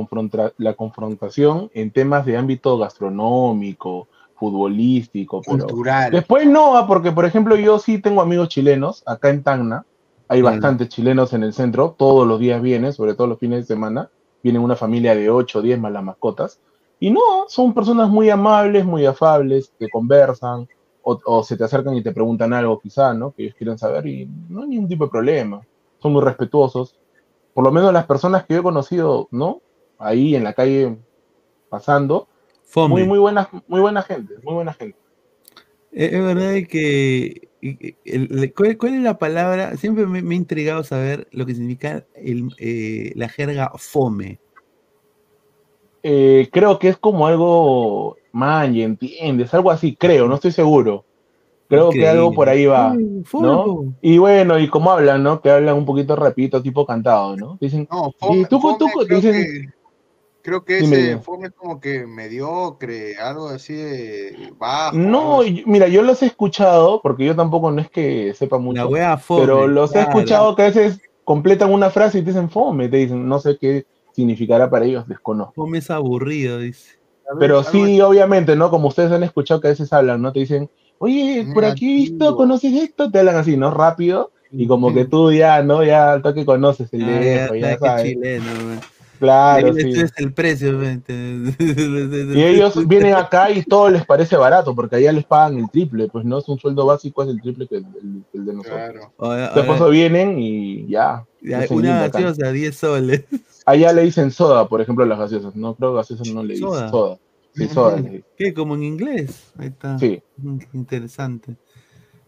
la confrontación en temas de ámbito gastronómico, futbolístico, cultural. después no, ah, porque por ejemplo yo sí tengo amigos chilenos acá en Tacna, hay bastantes chilenos en el centro, todos los días vienen, sobre todo los fines de semana, vienen una familia de 8 o 10 más las mascotas, y no, son personas muy amables, muy afables, que conversan, o, se te acercan y te preguntan algo quizá, ¿no? Que ellos quieren saber y no hay ningún tipo de problema. Son muy respetuosos. Por lo menos las personas que yo he conocido, ¿no? Ahí en la calle pasando. Muy, muy buena, muy buena gente, muy buena gente. Es, verdad que ¿cuál, es la palabra? Siempre me, ha intrigado saber lo que significa eh, la jerga fome. Eh, creo que es como algo man entiendes, algo así, creo, no estoy seguro. Creo que algo por ahí va, ¿no? Y bueno, y como hablan, ¿no? Que hablan un poquito repito, tipo cantado, ¿no? Dicen, no, y tú, tú, creo, dicen, que, creo que ese fome es como que mediocre, algo así de bajo. No, mira, yo los he escuchado, porque yo tampoco no es que sepa mucho, pero los he escuchado que a veces completan una frase y te dicen fome, te dicen, no sé qué significará para ellos, desconozco. Fome es aburrido, dice. Pero sí, obviamente, ¿no? Como ustedes han escuchado que a veces hablan, ¿no? Te dicen, oye, por aquí he visto, ¿conoces esto? Te hablan así, ¿no? Rápido. Y como que tú ya, ¿no? Ya al toque conoces el ah, ya, sabes. Chileno, Claro, sí. es el precio, Y ellos vienen acá y todo les parece barato, porque allá les pagan el triple, pues no es un sueldo básico, es el triple que el, de nosotros. Claro. Después vienen y ya. una gaseosa, 10 soles. Allá le dicen soda, por ejemplo, las gaseosas. No, creo que gaseosas no le dicen soda. soda. Soda. ¿Qué? Como en inglés. Ahí está. Sí. Interesante.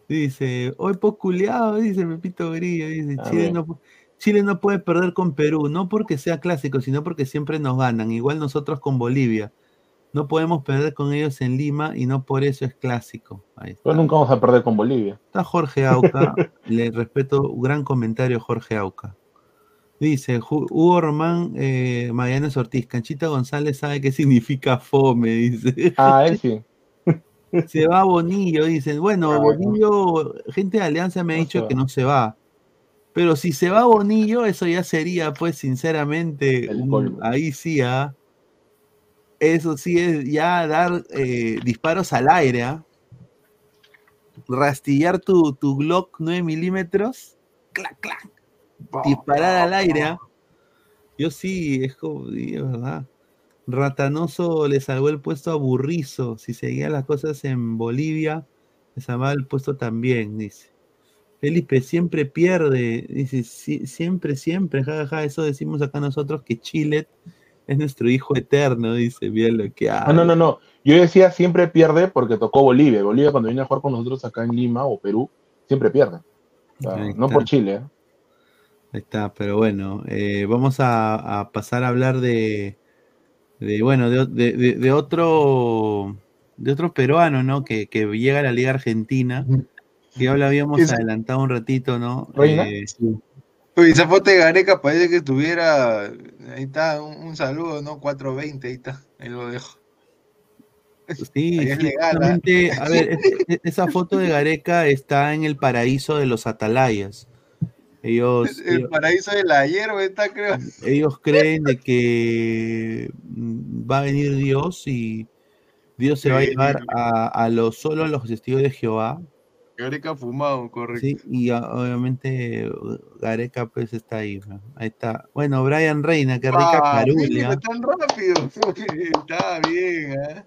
Dice, hoy posculeado, dice Pepito Grillo, dice, Chile no, Chile no puede perder con Perú, no porque sea clásico, sino porque siempre nos ganan, igual nosotros con Bolivia. No podemos perder con ellos en Lima y no por eso es clásico. Pero nunca vamos a perder con Bolivia. Está Jorge Auca. le respeto, gran comentario, Jorge Auca. Dice Hugo Román eh, Magallanes Ortiz, Canchita González sabe qué significa fome, dice. Ah, él sí. Se va Bonillo, dicen. Bueno, ah, Bonillo, gente de Alianza me ha dicho que no se va. Pero si se va Bonillo, eso ya sería, pues, sinceramente, ahí sí, ¿ah? Eso sí es ya dar eh, disparos al aire, ¿ah? Rastillar tu, tu Glock 9 milímetros, clac, clac, disparar al aire, ¿ah? Yo sí, es como, ¿verdad? Ratanoso le salvó el puesto a Burrizo. Si seguían las cosas en Bolivia, le salvaba el puesto también, dice. Felipe siempre pierde, dice, siempre, siempre, jajaja, eso decimos acá nosotros que Chile es nuestro hijo eterno, dice, bien lo que hace. No, no, no, yo decía siempre pierde porque tocó Bolivia. Bolivia cuando viene a jugar con nosotros acá en Lima o Perú, siempre pierde. no por Chile. ¿eh? Ahí está, pero bueno, eh, vamos a, pasar a hablar de, de bueno, de, otro de otro peruano, ¿no? Que, llega a la Liga Argentina, que ya lo habíamos adelantado un ratito, ¿no? Eh, esa foto de Gareca parece que estuviera, ahí está, un, saludo, ¿no? 420, ahí está, ahí lo dejo. Sí, ¿ah? a ver, esa foto de Gareca está en el paraíso de los atalayas. Ellos, el paraíso de la hierba está, creo. Ellos creen de que mm, va a venir Dios y Dios se va a llevar a, los solo a los testigos de Jehová. Gareca fumado, correcto. Sí, y obviamente Gareca pues está ahí. Ahí está. Bueno, Brian Reina, qué rica ah, carulia. tan rápido. está bien, ¿eh?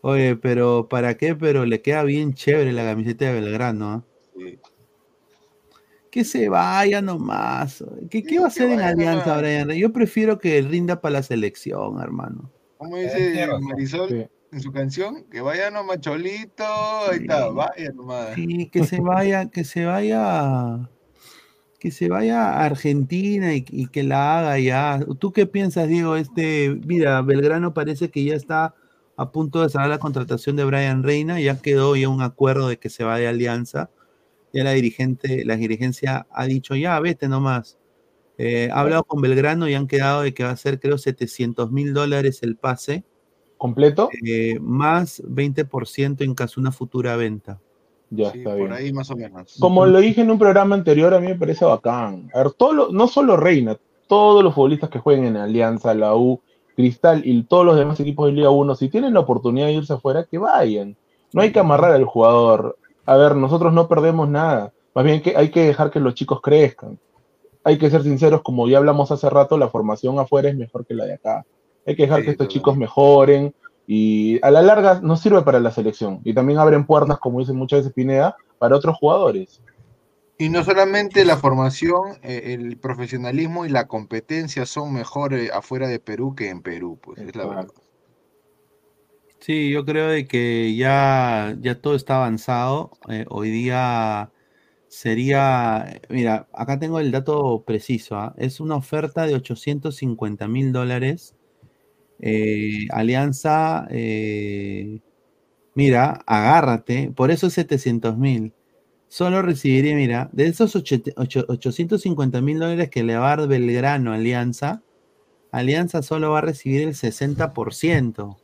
Oye, pero ¿para qué? Pero le queda bien chévere la camiseta de Belgrano, ¿eh? Que se vaya nomás. ¿Qué, qué va a hacer en Alianza, Brian? Yo prefiero que rinda para la selección, hermano. ¿Cómo dice Marisol en su canción? Que vaya nomás Cholito, ahí está, vaya nomás. Sí, que se vaya, que se vaya, que se vaya a Argentina y, y, que la haga ya. ¿Tú qué piensas, Diego? Este, mira, Belgrano parece que ya está a punto de cerrar la contratación de Brian Reina, ya quedó ya un acuerdo de que se va de Alianza ya la dirigente, la dirigencia ha dicho, ya, vete nomás. Eh, ha hablado con Belgrano y han quedado de que va a ser, creo, 700 mil dólares el pase. ¿Completo? Eh, más 20% en caso de una futura venta. Ya está por ahí más o menos. Como lo dije en un programa anterior, a mí me parece bacán. A ver, todo no solo Reina, todos los futbolistas que jueguen en Alianza, la U, Cristal y todos los demás equipos de Liga 1, si tienen la oportunidad de irse afuera, que vayan. No hay que amarrar al jugador a ver, nosotros no perdemos nada. Más bien que hay que dejar que los chicos crezcan. Hay que ser sinceros, como ya hablamos hace rato, la formación afuera es mejor que la de acá. Hay que dejar que estos chicos mejoren y a la larga nos sirve para la selección. Y también abren puertas, como dice muchas veces Pineda, para otros jugadores. Y no solamente la formación, eh, el profesionalismo y la competencia son mejores afuera de Perú que en Perú, pues es la verdad. Sí, yo creo de que ya, ya todo está avanzado. Eh, hoy día sería, mira, acá tengo el dato preciso, ¿ah? es una oferta de 850 mil dólares. Eh, Alianza, eh, mira, agárrate, por eso 700 mil. Solo recibiría, mira, de esos 850 mil dólares que le va a dar Belgrano Alianza, Alianza solo va a recibir el 60%.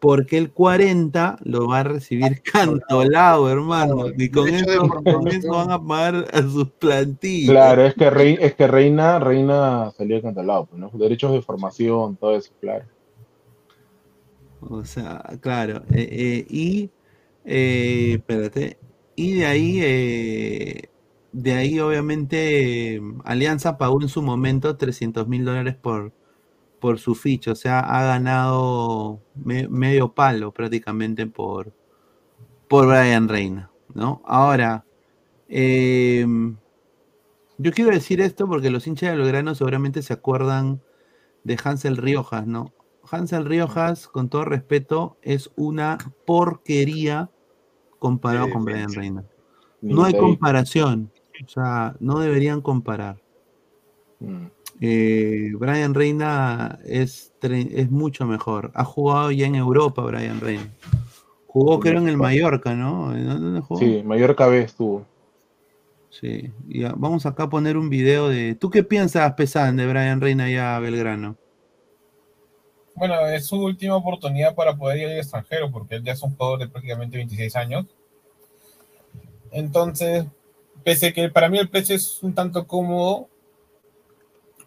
Porque el 40 lo va a recibir cantolado, hermano. Y con eso van a pagar a sus plantillas. Claro, es que, es que Reina, Reina salió cantolado, pues, ¿no? Derechos de formación, todo eso, claro. O sea, claro. Eh, eh, y, eh, espérate. Y de ahí, de ahí obviamente, Alianza pagó en su momento 300 mil dólares por, por su ficha, o sea, ha ganado medio palo prácticamente por, por Brian Reina, ¿no? Ahora, em, yo quiero decir esto porque los hinchas de Belgrano seguramente se acuerdan de Hansel Riojas, ¿no? Hansel Riojas, con todo respeto, es una porquería comparado con Brian Reina. No hay comparación, o sea, no deberían comparar. Mm. Eh, Brian Reina es, es mucho mejor. Ha jugado ya en Europa, Brian Reina. Jugó, creo, en el Mallorca, ¿no? ¿Dónde jugó? Sí, Mallorca B estuvo. Sí, vamos acá a poner un video de. ¿Tú qué piensas, Pesan, de Brian Reina ya a Belgrano? Bueno, es su última oportunidad para poder ir al extranjero, porque él ya es un jugador de prácticamente 26 años. Entonces, pese a que para mí el precio es un tanto cómodo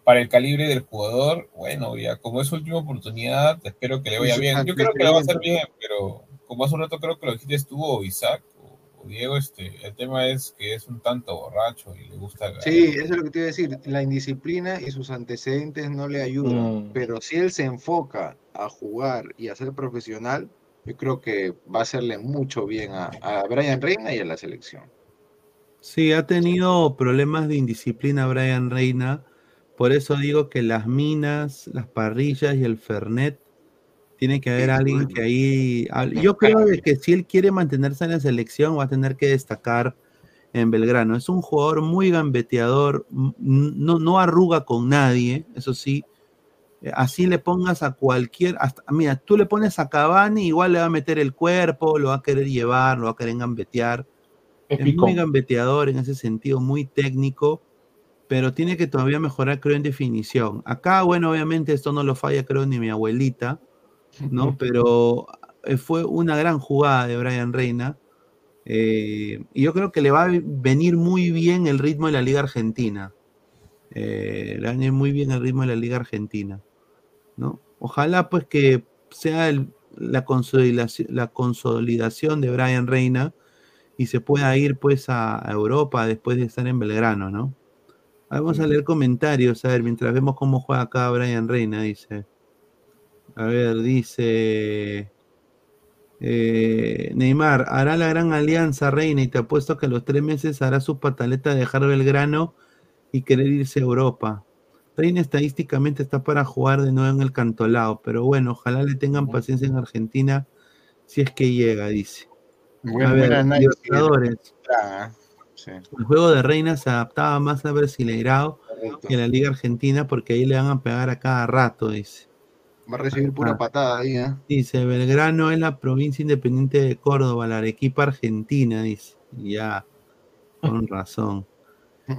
para el calibre del jugador, bueno, ya como es su última oportunidad, espero que le vaya bien. Yo creo que le va a hacer bien, pero como hace un rato creo que lo dijiste estuvo Isaac o, Diego, este, el tema es que es un tanto borracho y le gusta. Sí, eso es lo que te iba a decir. La indisciplina y sus antecedentes no le ayudan, mm. pero si él se enfoca a jugar y a ser profesional, yo creo que va a hacerle mucho bien a, a Brian Reina y a la selección. Sí, ha tenido problemas de indisciplina Brian Reina. Por eso digo que las minas, las parrillas y el Fernet tiene que haber alguien que ahí. Yo creo que si él quiere mantenerse en la selección, va a tener que destacar en Belgrano. Es un jugador muy gambeteador, no, no arruga con nadie, eso sí. Eh, así le pongas a cualquier. Hasta, mira, tú le pones a Cavani, igual le va a meter el cuerpo, lo va a querer llevar, lo va a querer gambetear. Es, muy gambeteador en ese sentido, muy técnico, pero tiene que todavía mejorar, creo, en definición. Acá, bueno, obviamente esto no lo falla, creo, ni mi abuelita ¿no? Pero eh, fue una gran jugada de Brian Reina. Eh, y yo creo que le va a venir muy bien el ritmo de la Liga Argentina. Eh, le va a venir muy bien el ritmo de la Liga Argentina. ¿no? Ojalá pues que sea la, consolidación, la consolidación de Brian Reina y se pueda ir pues a, Europa después de estar en Belgrano, ¿no? Vamos a leer comentarios, a ver, mientras vemos cómo juega acá Brian Reina, dice. A ver, dice eh, Neymar, hará la gran alianza, Reina, y te apuesto que a los tres meses hará su pataleta de dejar Belgrano y querer irse a Europa. Reina estadísticamente está para jugar de nuevo en el cantolao, pero bueno, ojalá le tengan paciencia en Argentina si es que llega, dice. a ver, ah, El juego de Reina se adaptaba más a Brasileirao que a la Liga Argentina porque ahí le van a pegar a cada rato, dice. Va a recibir pura patada ahí, ¿eh? Dice, Belgrano es la provincia independiente de Córdoba, la Arequipa Argentina, dice. Ya, con razón.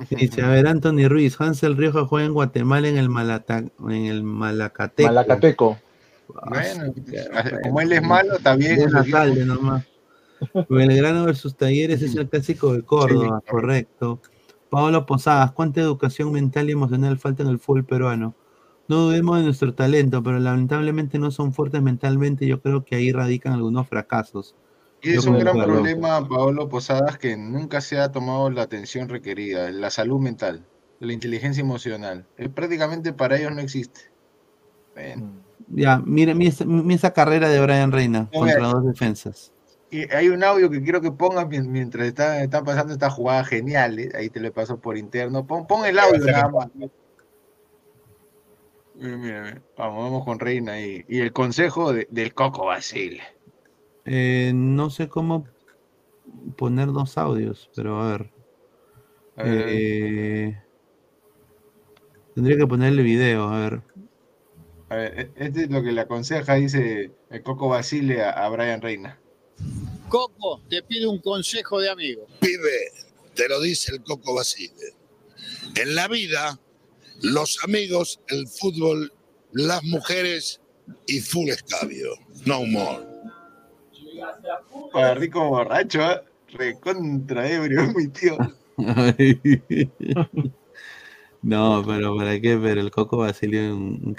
Dice, a ver, Anthony Ruiz, Hansel Rioja juega en Guatemala en el, Malata, en el Malacateco. Malacateco. Bueno, como él es malo, está bien. nomás. Belgrano versus Talleres es el clásico de Córdoba, correcto. Pablo Posadas, ¿cuánta educación mental y emocional falta en el fútbol peruano? No dudemos de nuestro talento, pero lamentablemente no son fuertes mentalmente. Yo creo que ahí radican algunos fracasos. Y es un gran problema, Paolo Posadas, que nunca se ha tomado la atención requerida, la salud mental, la inteligencia emocional. Eh, prácticamente para ellos no existe. Ya, mire, esa, carrera de Brian Reina contra dos defensas. Hay un audio que quiero que pongas mientras está, pasando esta jugada genial. ¿eh? Ahí te lo paso por interno. Pon, pon el audio nada más. Mira, Vamos, vamos con Reina y, y el consejo del Coco Basile. Eh, no sé cómo poner dos audios, pero a ver. Eh, tendría que ponerle video, a ver. A ver, e, este es lo que le aconseja, dice el Coco Basile a, a Brian Reina. Coco, te pide un consejo de amigo. Pibe, te lo dice el Coco Basile. En la vida los amigos, el fútbol, las mujeres y full escabio. No more. Para rico borracho, ¿eh? recontra ebrio, mi tío. no, pero ¿para qué? Pero el Coco Basilio un, un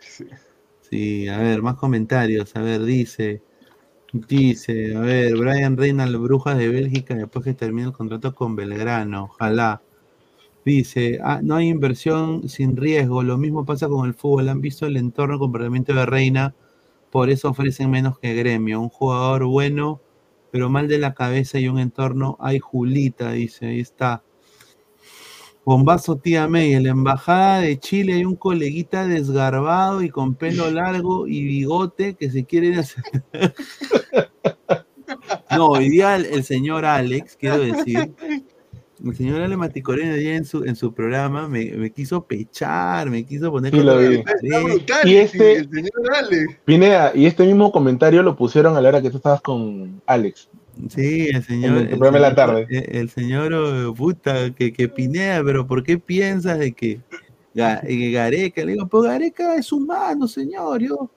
sí. sí, a ver, más comentarios. A ver, dice. Dice, a ver, Brian Reina, Brujas de Bélgica, después que termine el contrato con Belgrano. Ojalá. Dice, ah, no hay inversión sin riesgo, lo mismo pasa con el fútbol, han visto el entorno comportamiento de Reina, por eso ofrecen menos que gremio, un jugador bueno, pero mal de la cabeza y un entorno, hay Julita, dice, ahí está. Bombazo tía May, en la embajada de Chile hay un coleguita desgarbado y con pelo largo y bigote que se quiere hacer. no, hoy día el señor Alex, quiero decir, El señor Ale Maticorena ya en su, en su programa me, me quiso pechar, me quiso poner Sí, con lo la vi. Y este, El señor Ale. Pineda, y este mismo comentario lo pusieron a la hora que tú estabas con Alex. Sí, el señor. El la señor- tarde. El, el señor, oh, puta, que, que Pineda, pero ¿por qué piensas de que, que Gareca? Le digo, pues Gareca es humano, señor. Yo,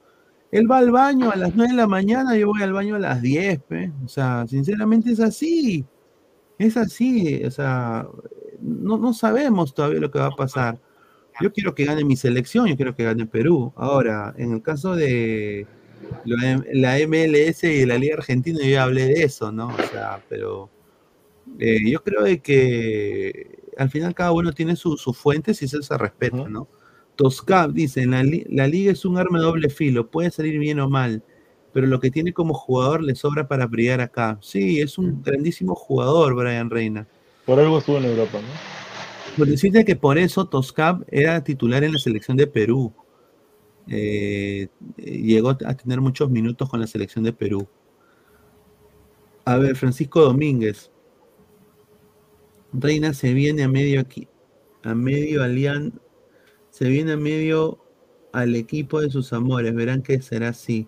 él va al baño a las 9 de la mañana, yo voy al baño a las 10, pe. O sea, sinceramente es así. Es así, o sea, no, no sabemos todavía lo que va a pasar. Yo quiero que gane mi selección, yo quiero que gane Perú. Ahora, en el caso de la MLS y la Liga Argentina, yo ya hablé de eso, ¿no? O sea, pero eh, yo creo de que al final cada uno tiene su- sus fuentes y eso se respeta, ¿no? Toscap dice, la, la liga es un arma de doble filo, puede salir bien o mal, pero lo que tiene como jugador le sobra para brillar acá. Sí, es un grandísimo jugador, Brian Reina. Por algo estuvo en Europa, ¿no? Por decirte que por eso Toscap era titular en la selección de Perú. Eh, llegó a tener muchos minutos con la selección de Perú. A ver, Francisco Domínguez. Reina se viene a medio aquí, a medio alian, se viene a medio al equipo de sus amores. Verán que será así.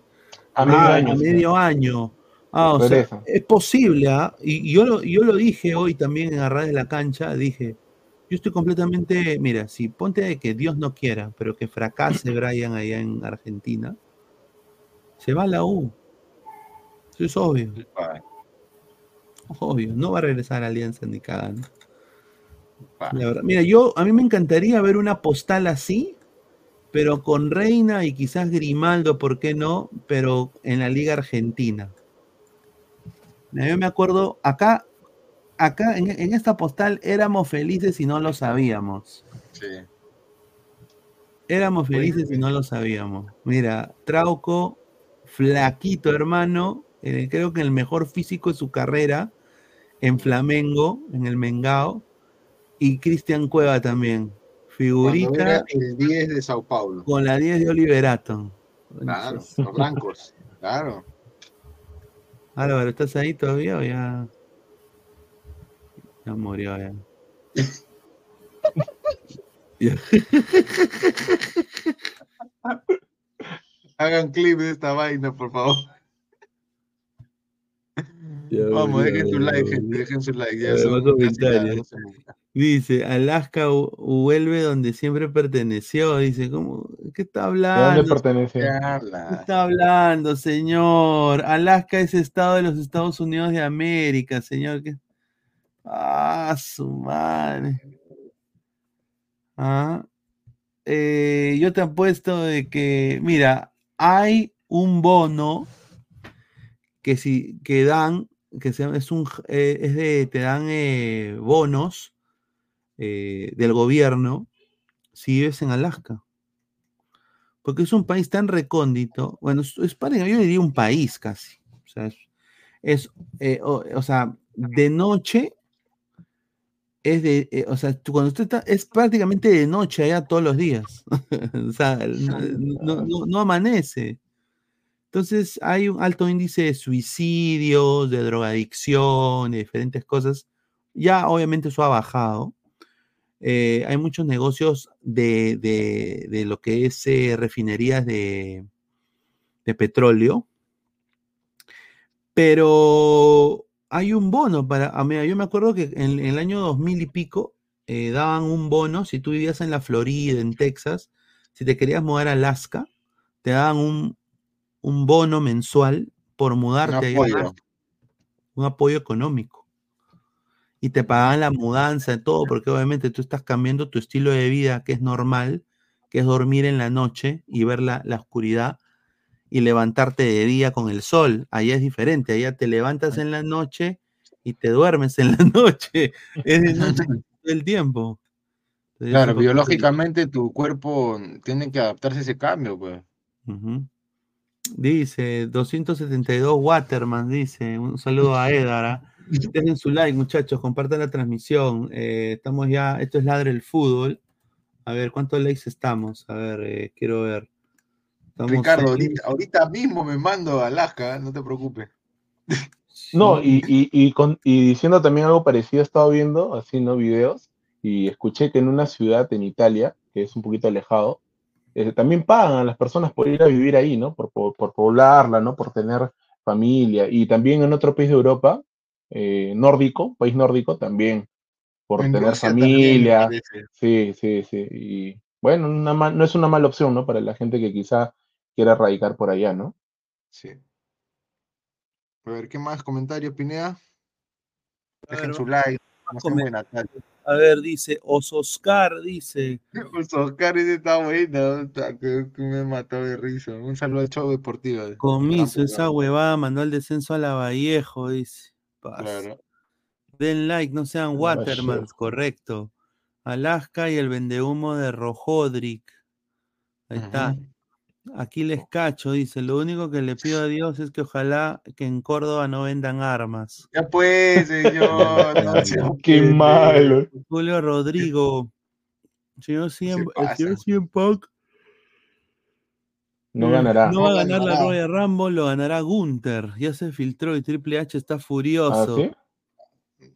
A medio Ah, año, a sí. medio año. Ah, o sea, es posible, ¿ah? Y y yo lo, yo lo dije hoy también en Arras de la Cancha, dije, yo estoy completamente, mira, si ponte de que Dios no quiera, pero que fracase Brian allá en Argentina, se va a la U. Eso es obvio. Obvio, no va a regresar a Alianza ni cagando. La verdad, mira, yo, a mí me encantaría ver una postal así, pero con Reina y quizás Grimaldo, ¿por qué no? Pero en la Liga Argentina. Mira, Yo me acuerdo, acá, acá en, en esta postal éramos felices y no lo sabíamos. Sí. Éramos felices y no lo sabíamos. Mira, Trauco, flaquito hermano, eh, creo que el mejor físico de su carrera en Flamengo, en el Mengao, y Cristian Cueva también. Figurita era el 10 de Sao Paulo. con la 10 de Oliverato. Claro, los blancos. Claro. Álvaro, ¿estás ahí todavía o ya? Ya murió ya. Ya. Hagan clip de esta vaina, por favor. Ya Vamos, murió, dejen su like, murió. gente, dejen su like. Ya A ver, son más casi comentarios. las 12 minutos. Dice, Alaska vu- vuelve donde siempre perteneció. Dice, ¿cómo? ¿Qué está ¿De hablando? dónde pertenece? ¿Qué está hablando, señor? Alaska es estado de los Estados Unidos de América, señor. ¿Qué? Ah, su madre. Ah. Eh, yo te apuesto de que, mira, hay un bono que si que dan, que se es un eh, es de, te dan eh, bonos del gobierno si vives en Alaska. Porque es un país tan recóndito, bueno, es, es yo diría un país casi. Es, o sea, de noche es de, eh, o sea, tú cuando usted está, es prácticamente de noche allá todos los días. o sea, no, no- amanece. Entonces hay un alto índice de suicidios, de drogadicción, de diferentes cosas. Ya obviamente eso ha bajado. Eh, hay muchos negocios de, de- de lo que es eh, refinerías de, de petróleo. Pero hay un bono para, ah, mira, yo me acuerdo que en, en el año 2000 y pico eh, daban un bono si tú vivías en la Florida, en Texas, si te querías mudar a Alaska, te daban un, un bono mensual por mudarte a apoyo. Alaska, un apoyo económico. Y te pagaban la mudanza y todo, porque obviamente tú estás cambiando tu estilo de vida, que es normal, que es dormir en la noche y ver la, la oscuridad y levantarte de día con el sol. Allá es diferente, allá te levantas en la noche y te duermes en la noche. Es de noche todo el tiempo. Entonces, Claro, biológicamente tu cuerpo tiene que adaptarse a ese cambio, pues. Ujú. Dice 272 Waterman, dice. Un saludo a Edara. Dejen su like, muchachos, compartan la transmisión. Eh, estamos ya, esto es Ladre el Fútbol. A ver, ¿cuántos likes estamos? A ver, eh, quiero ver. Estamos Ricardo, ahorita, ahorita mismo me mando a Alaska, no te preocupes. No, y, y, y, con, y diciendo también algo parecido, he estado viendo, así, ¿no? Videos, y escuché que en una ciudad en Italia, que es un poquito alejado, eh, también pagan a las personas por ir a vivir ahí, ¿no? Por, por, por poblarla, ¿no? Por tener familia. Y también en otro país de Europa, eh, nórdico, país nórdico, también por En tener Rusia familia. Sí, sí, sí. Y bueno, una no es una mala opción, ¿no? Para la gente que quizá quiera radicar por allá, ¿no? Sí. A ver, ¿qué más comentarios, Pineda? Dejen su like. A ver, dice Ososcar, dice. Pues Oscar ese está bueno, está- que, que me mató de risa. Un saludo al show deportivo. Comiso, esa huevada mandó el descenso a la Vallejo, dice. Pas. Claro. Den like, no sean Watermans, correcto. Alaska y el vendehumo de Rojodric. Ahí está. Aquí les cacho, dice. Lo único que le pido a Dios es que ojalá que en Córdoba no vendan armas. Ya pues, señor. no Qué malo. Julio Rodrigo. Señor Cien, señor Cien Punk No ganará. No va a ganar la. Royal Rumble, lo ganará Gunther. Ya se filtró y Triple H está ¿Ah, furioso. sí?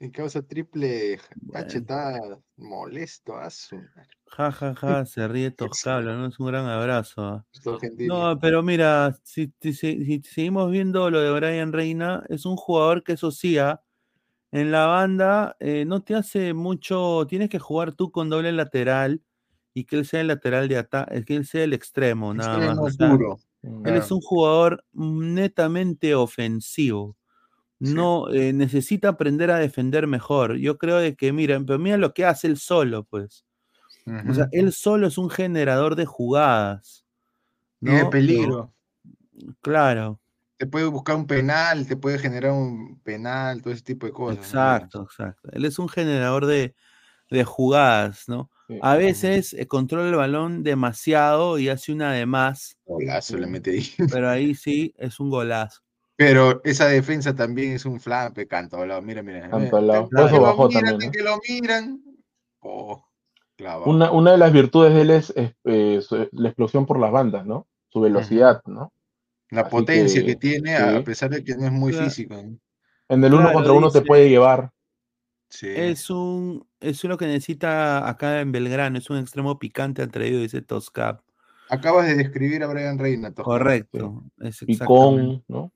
Y causa triple Bueno. H está molesto. A su Ja, ja, ja, se ríe Toscabla, ¿no? Es un gran abrazo. No, pero mira, si, si- si- seguimos viendo lo de Brian Reina, es un jugador que eso sí, ¿ah? en la banda eh, no te hace mucho, tienes que jugar tú con doble lateral y que él sea el lateral de ataque, que él sea el extremo, nada más. Extremo o sea, puro. él es un jugador netamente ofensivo. No eh, necesita aprender a defender mejor. Yo creo de que, mira, pero mira lo que hace él solo, pues. O sea, él solo es un generador de jugadas. Y de ¿no? peligro. Claro, Te puede buscar un penal, te puede generar un penal, todo ese tipo de cosas. ¿no? exacto, exacto. Él es un generador de, de jugadas, ¿no? Sí. A veces eh, controla el balón demasiado y hace una de más, Golazo le mete ahí. pero ahí sí es un golazo. Pero esa defensa también es un flape, canto al lado. Mira, mira. Que eso lo bajó también, ¿no? Que lo miran. Oh, Una, una de las virtudes de él es, es, eh, su- la explosión por las bandas, ¿no? Su velocidad, ¿no? La Así potencia que, que, tiene, a sí. pesar de que no es muy Claro. físico. ¿no? En el uno Claro, contra uno te puede llevar. Sí. Es un, es lo que necesita acá en Belgrano, es un extremo picante atrevido, dice Toscap. Acabas de describir a Brian Reina, Tosca. Correcto, es exactamente. Picón, ¿no?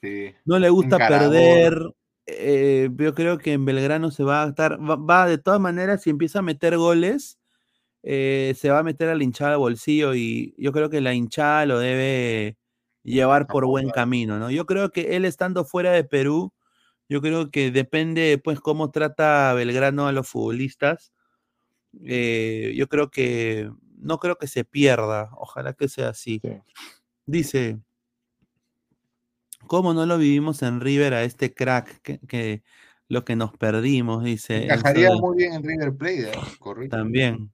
Sí. No le gusta Encarador. perder. Eh, yo creo que en Belgrano se va a estar, va, va de todas maneras, si empieza a meter goles, eh, se va a meter a la hinchada al bolsillo y yo creo que la hinchada lo debe llevar por buen camino, ¿no? Yo creo que él estando fuera de Perú, yo creo que depende, pues, cómo trata Belgrano a los futbolistas. eh, yo creo que no creo que se pierda, ojalá que sea así. Sí. Dice, ¿cómo no lo vivimos en River a este crack que, que lo que nos perdimos? Dice. Encajaría muy bien en River Plate, ¿eh? correcto. También.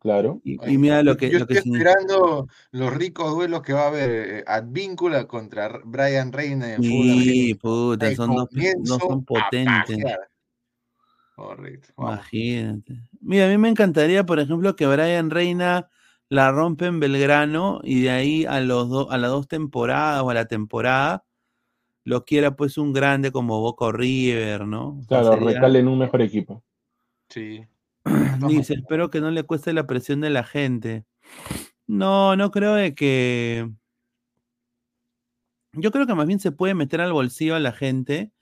Claro. Y, y mira está. lo que, Yo lo que estoy significa. esperando los ricos duelos que va a haber Advíncula contra Brian Reina en Sí, puta, son dos, no son potentes. Correcto. Vamos. Imagínate. Mira, a mí me encantaría, por ejemplo, que Brian Reina la rompe en Belgrano y de ahí a, los do- a las dos temporadas o a la temporada lo quiera pues un grande como Boca o River, ¿no? Claro, sería- recale en un mejor equipo. Sí. Dice, espero que no le cueste la presión de la gente. No, no creo de que. Yo creo que más bien se puede meter al bolsillo a la gente,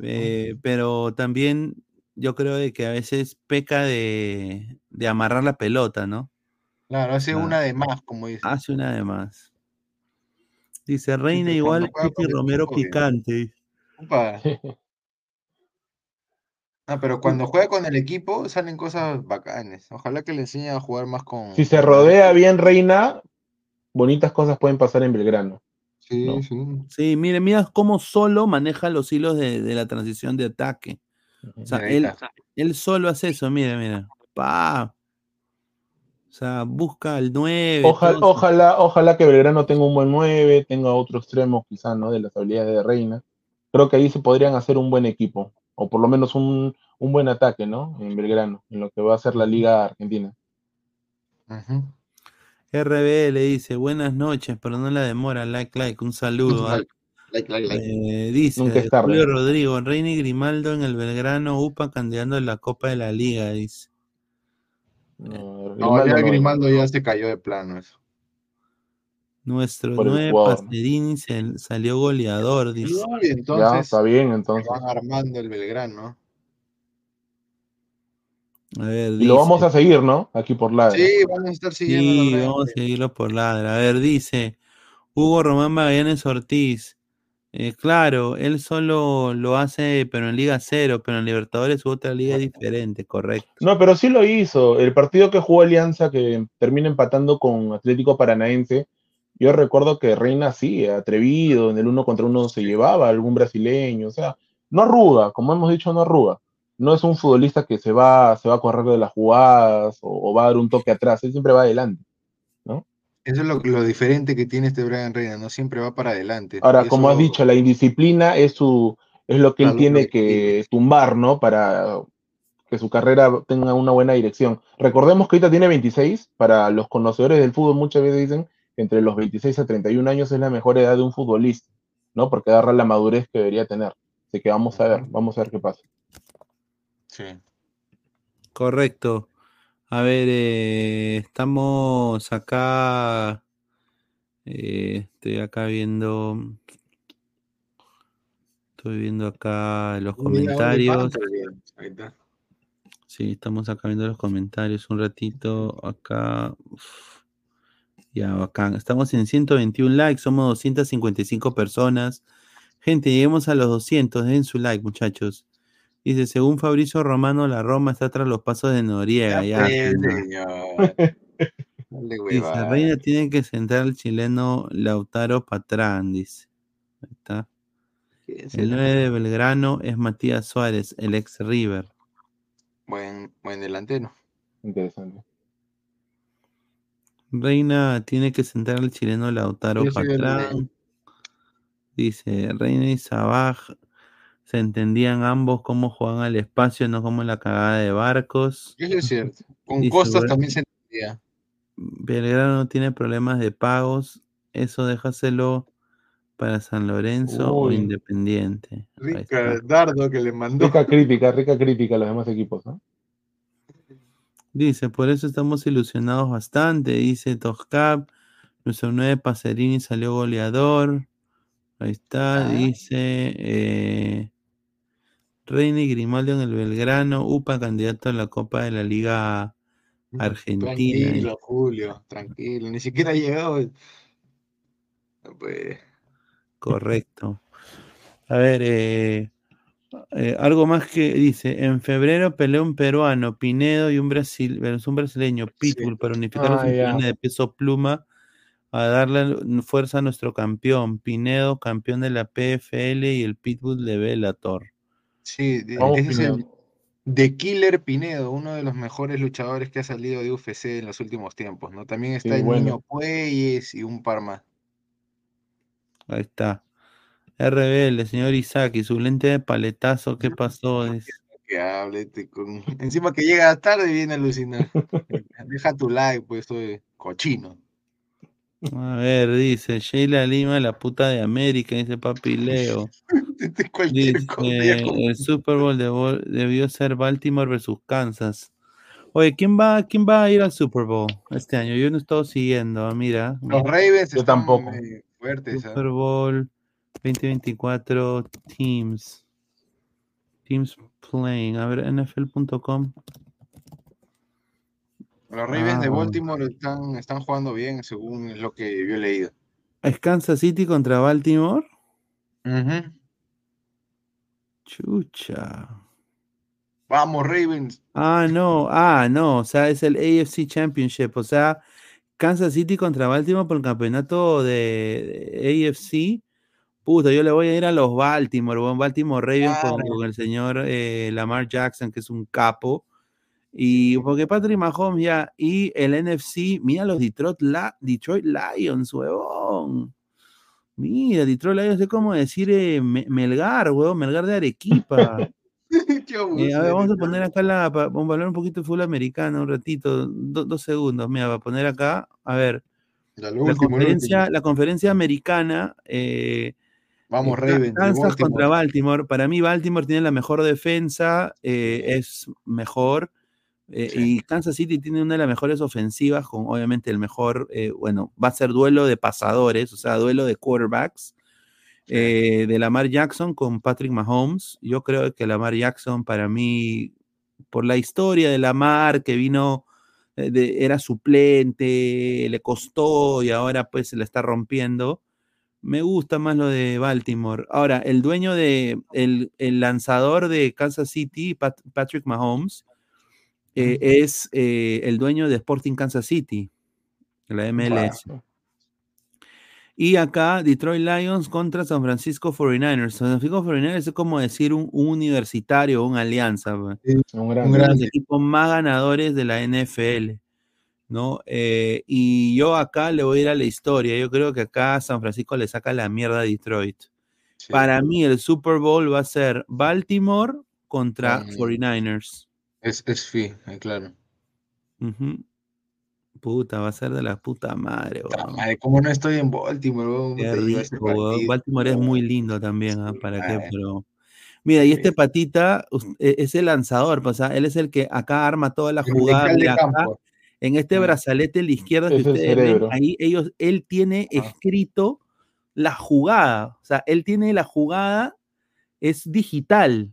eh, pero también yo creo de que a veces peca de, de amarrar la pelota, ¿no? Claro, hace una de más, como dice. Hace una de más. Dice Reina pero igual, cuando juega Piti con el Romero picante. Upa. Ah, pero cuando juega con el equipo salen cosas bacanes. Ojalá que le enseñe a jugar más con. Si se rodea bien Reina, bonitas cosas pueden pasar en Belgrano. Sí, ¿no? sí. Sí, mire, mira cómo solo maneja los hilos de, de la transición de ataque. O sea, él, él solo hace eso, mira, mira. Pa. O sea, busca el 9. Ojalá, ojalá, ojalá que Belgrano tenga un buen 9, tenga otro extremo quizá, ¿no? De las habilidades de Reina. Creo que ahí se podrían hacer un buen equipo, o por lo menos un, un buen ataque, ¿no? En Belgrano, en lo que va a ser la Liga Argentina. RB le dice, buenas noches, pero no la demora, like, like, un saludo. ¿ah? Vale. Eh, dice Julio Rodrigo, Reina y Grimaldo en el Belgrano, UPA candidato en la Copa de la Liga, dice. No, ya Grimaldo ya se cayó de plano eso. Nuestro nuevo Pacerini salió goleador, dice. entonces, ya, está bien, entonces. Van armando el Belgrano. A ver, y lo vamos a seguir, ¿no? Aquí por ladra. Sí, vamos a estar siguiendo. Sí, vamos a seguirlo por ladra. A ver, dice Hugo Román Magallanes Ortiz. Eh, claro, él solo lo hace, pero en Liga Cero, pero en Libertadores u otra liga diferente, correcto. No, pero sí lo hizo. El partido que jugó Alianza, que termina empatando con Atlético Paranaense, yo recuerdo que Reina sí, atrevido, en el uno contra uno se llevaba a algún brasileño, o sea, no arruga, como hemos dicho, no arruga. No es un futbolista que se va, se va a correr de las jugadas o, va a dar un toque atrás, él siempre va adelante. Eso es lo, lo diferente que tiene este Brian Reina, no siempre va para adelante. Ahora, como has dicho, la indisciplina es su es lo que él tiene que tumbar, ¿no? Para que su carrera tenga una buena dirección. Recordemos que ahorita tiene 26, para los conocedores del fútbol muchas veces dicen entre los 26 a 31 años es la mejor edad de un futbolista, ¿no? Porque agarra la madurez que debería tener. Así que vamos a ver, vamos a ver qué pasa. Sí. Correcto. A ver, eh, estamos acá. Eh, estoy acá viendo. Estoy viendo acá los comentarios. Sí, estamos acá viendo los comentarios un ratito. Acá. Ya, bacán. Estamos en 121 likes, somos 255 personas. Gente, lleguemos a los 200, den su like, muchachos. Dice, según Fabricio Romano, la Roma está tras los pasos de Noriega. Ya, dice, Reina tiene que sentar al chileno Lautaro Patrán, dice. Ahí está. El 9 de Belgrano es Matías Suárez, el ex River. Buen, buen delantero. Interesante. Reina tiene que sentar al chileno Lautaro Patrán. Dice, Reina y Sabaj se entendían ambos cómo jugaban al espacio, no como en la cagada de barcos. Eso es cierto. Con costas también se entendía. Belgrano no tiene problemas de pagos. Eso déjaselo para San Lorenzo o Independiente. Rica Dardo que le mandó. Rica crítica, rica crítica a los demás equipos, ¿no? Dice, por eso estamos ilusionados bastante. Dice Toscap, nuestro 9 Pacerini salió goleador. Ahí está, ah. dice eh, Reina y Grimaldo en el Belgrano, UPA candidato a la Copa de la Liga mm, Argentina. Tranquilo, Julio, tranquilo, ni siquiera ha llegado. Pues. Correcto. A ver, eh, eh, algo más que dice, en febrero peleó un peruano, Pinedo, y un, Brasil, un brasileño, Pitbull, para unificar los ah, de peso pluma, a darle fuerza a nuestro campeón, Pinedo, campeón de la PFL, y el Pitbull de Bellator. Sí, ese es el The Killer Pinedo, uno de los mejores luchadores que ha salido de UFC en los últimos tiempos, ¿no? También está el Niño Pueyes y un par más. Ahí está. RBL, señor Isaac, y su lente de paletazo, ¿qué pasó? Que hable, con... Encima que llega tarde y viene a alucinar. Deja tu like, pues soy cochino. A ver, dice Sheila Lima, la puta de América, dice Papi Leo. dice, el Super Bowl debió ser Baltimore versus Kansas. Oye, ¿quién va, ¿quién va a ir al Super Bowl este año? Yo no estoy siguiendo, ah, mira. Los Ravens yo tampoco. fuertes. ¿ah? Super Bowl 2024 Teams. Teams Playing. A ver, NFL.com. Los Ravens de ah. Baltimore están, están jugando bien, según lo que yo he leído. ¿Es Kansas City contra Baltimore? Chucha. Vamos, Ravens. Ah, no, ah, no, o sea, es el AFC Championship, o sea, Kansas City contra Baltimore por el campeonato de AFC Puta, yo le voy a ir a los Baltimore, Baltimore Ravens con, el señor eh, Lamar Jackson, que es un capo. Y porque Patrick Mahomes ya, y el NFC, mira los Detroit, Detroit Lions, huevón. Mira, Detroit Lions es como decir eh, Melgar, huevón, Melgar de Arequipa. Eh, a ver, vamos a poner acá la, vamos a hablar un poquito de fútbol americano, un ratito, dos segundos, mira, va a poner acá, a ver, la, conferencia, la conferencia americana, eh, Vamos, Eh, Ravens. Kansas Baltimore. contra Baltimore. Para mí, Baltimore tiene la mejor defensa, eh, es mejor. Eh, Y Kansas City tiene una de las mejores ofensivas, con obviamente el mejor, eh, bueno, va a ser duelo de pasadores, o sea, duelo de quarterbacks. eh, de Lamar Jackson con Patrick Mahomes. Yo creo que Lamar Jackson, para mí, por la historia de Lamar, que vino, de- era suplente, le costó y ahora pues se la está rompiendo. Me gusta más lo de Baltimore. Ahora, el dueño de, el, el lanzador de Kansas City, Pat- Patrick Mahomes, eh, es eh, el dueño de Sporting Kansas City, de la MLS. Y acá, Detroit Lions contra San Francisco 49ers. San Francisco 49ers es como decir un, un universitario, una alianza. Un Uno gran- de los equipos más ganadores de la NFL. ¿no? Eh, y yo acá le voy a ir a la historia. Yo creo que acá San Francisco le saca la mierda a Detroit. Para mí, el Super Bowl va a ser Baltimore contra Mm. 49ers. Es, es fi, eh, claro. Puta, va a ser de la puta madre, weón. Madre, ¿cómo no estoy en Baltimore? weón? Qué rico, weón. Baltimore es muy lindo también, ¿ah? ¿Para qué? Pero. Mira, y este patita e- es el lanzador, pues, ¿ah? él es el que acá arma toda la jugada. de acá, en este brazalete a la izquierda que Es ustedes ven, ahí ellos, él tiene escrito la jugada. O sea, él tiene la jugada, es digital.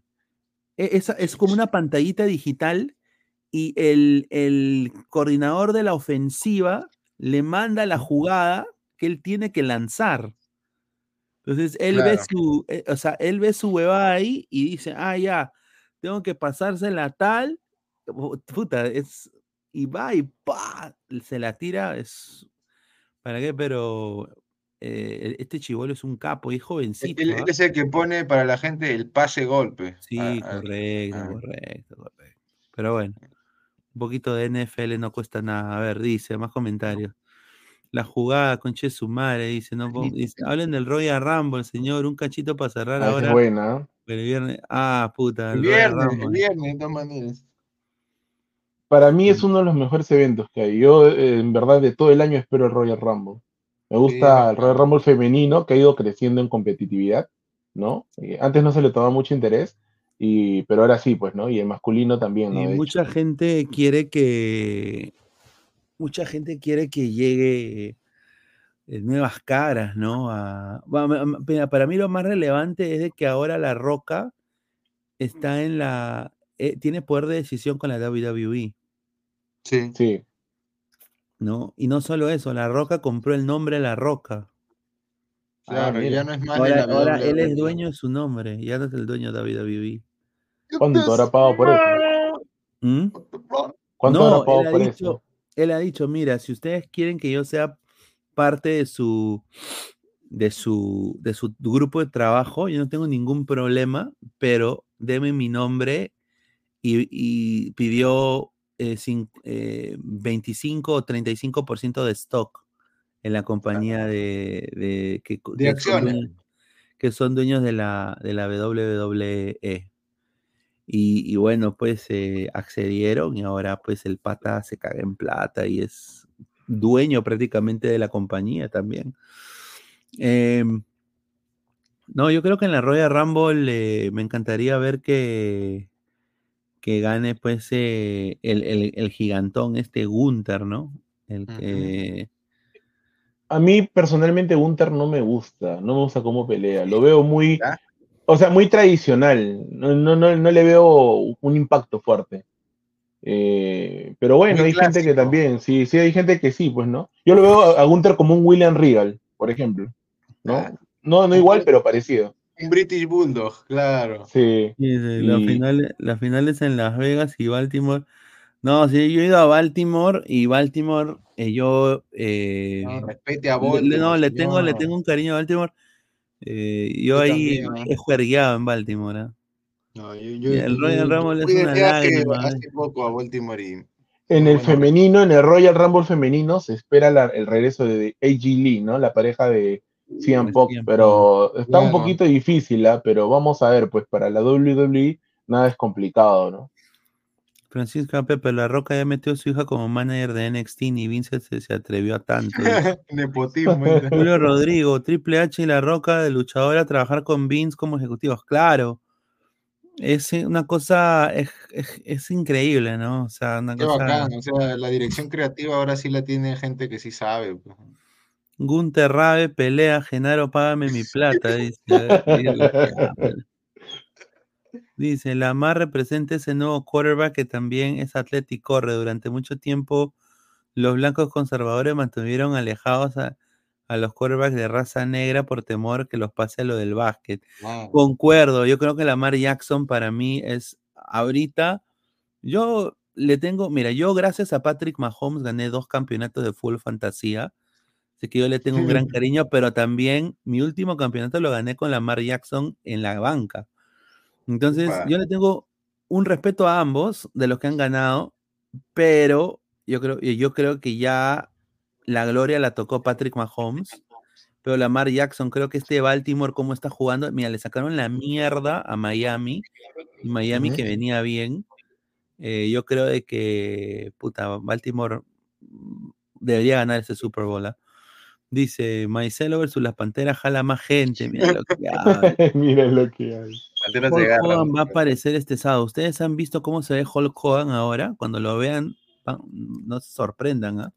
E- Es, es como una pantallita digital y el, el coordinador de la ofensiva le manda la jugada que él tiene que lanzar. Entonces, él ve su, eh, o sea, él ve su huevada ahí y dice, ah, ya, tengo que pasársela tal, pu- puta, es, y va y pa, se la tira, es, ¿para qué? Pero eh, este chivolo es un capo, y es jovencito. Él, él ¿ah? es el que pone para la gente el pase golpe. Sí, Ah, ah, correcto, ah. correcto, correcto. Pero bueno, un poquito de NFL no cuesta nada. A ver, dice, más comentarios. La jugada, conche su madre, dice, no, dice, hablen del Royal Rumble, señor, un cachito para cerrar Ah, esa es ahora. buena. El viernes, ah, puta, El viernes, el viernes, de todas maneras. Para mí es uno de los mejores eventos que hay. Yo, eh, en verdad, de todo el año espero el Royal Rumble. Me gusta el Royal Rumble femenino que ha ido creciendo en competitividad, ¿no? Eh, antes no se le tomaba mucho interés, y, pero ahora sí, pues, ¿no? Y el masculino también, ¿no? Y hecho. mucha gente quiere que, mucha gente quiere que llegue eh, nuevas caras, ¿no? A- para mí lo más relevante es de que ahora La Roca está en la, eh, tiene poder de decisión con la WWE, Sí. Sí. ¿No? Y no solo eso, La Roca compró el nombre La Roca. Claro, ya no es más Ahora, de la ahora él es dueño de su nombre, ya no es el dueño de WWE. ¿Cuánto habrá pagado por eso? ¿Mm? ¿Cuánto No, habrá pagado por dicho, eso? él ha dicho, mira, si ustedes quieren que yo sea parte de su de su de su grupo de trabajo, yo no tengo ningún problema, pero deme mi nombre y, y pidió eh, cin- eh, 25 o 35% de stock en la compañía de, de- que, De son acciones. dueños, que son dueños de la, de la WWE. Y, y bueno, pues eh, accedieron y ahora pues el pata se caga en plata y es dueño prácticamente de la compañía también. Em, no, yo creo que en la Royal Rumble eh, me encantaría ver que, que gane pues eh, el, el- el gigantón este Gunther, ¿no? El que... A mí personalmente Gunther no me gusta, no me gusta cómo pelea, lo veo muy, o sea, muy tradicional, no, no, no, no le veo un impacto fuerte. Eh, pero bueno, Muy hay gente que también, sí, sí, hay gente que sí, pues, ¿no? Yo lo veo a, a Gunther como un William Regal, por ejemplo, ¿no? No, no igual, pero parecido. Un British Bulldog, claro. Sí. Sí, sí, las Y- finales, las finales en Las Vegas y Baltimore. No, sí, yo he ido a Baltimore y Baltimore, eh, yo eh, No, respete a le- Baltimore, no, le tengo, le tengo un cariño a Baltimore. Eh, yo Yo ahí también, he juergueado en Baltimore. ¿ah? No, yo, yo- el Royal Rumble es una lágrima, hace poco a Baltimore y En el bueno, femenino, en el Royal Rumble femenino, se espera la- el regreso de AG Lee, ¿no? La pareja de CM Punk, pero está un poquito difícil, ¿ah? Pero vamos a ver, pues para la WWE nada es complicado, ¿no? Francisco Pepe La Roca ya metió a su hija como manager de NXT y Vince se, se atrevió a tanto. Nepotismo. Julio Rodrigo, Triple H y La Roca de luchador a trabajar con Vince como ejecutivos. Claro. Es una cosa, es, es, es increíble, ¿no? O sea, una Qué cosa... bacán, o sea, la dirección creativa ahora sí la tiene gente que sí sabe. pues. Gunter Rabe pelea, Genaro, págame mi plata, dice. Dice, Lamar representa ese nuevo quarterback que también es atleta y corre. Durante mucho tiempo, los blancos conservadores mantuvieron alejados a, a los quarterbacks de raza negra por temor que los pase a lo del básquet. Wow. Concuerdo, yo creo que Lamar Jackson para mí es ahorita, yo le tengo, mira, yo gracias a Patrick Mahomes gané dos campeonatos de full fantasía, así que yo le tengo un gran cariño, pero también mi último campeonato lo gané con Lamar Jackson en la banca. Entonces, yo le tengo un respeto a ambos de los que han ganado, pero yo creo, yo creo que ya la gloria la tocó Patrick Mahomes, pero Lamar Jackson, creo que este Baltimore, cómo está jugando, mira, le sacaron la mierda a Miami, y Miami que venía bien. eh, yo creo de que, puta, Baltimore mm, debería ganar ese Super Bowl. ¿ah? Dice, Maicelo versus las Panteras jala más gente, mira lo que hay. Mira lo que hay. Panteras de Hulk. Hogan va a aparecer este sábado. ¿Ustedes han visto cómo se ve Hulk Hogan ahora? Cuando lo vean, no se sorprendan. ¿ah?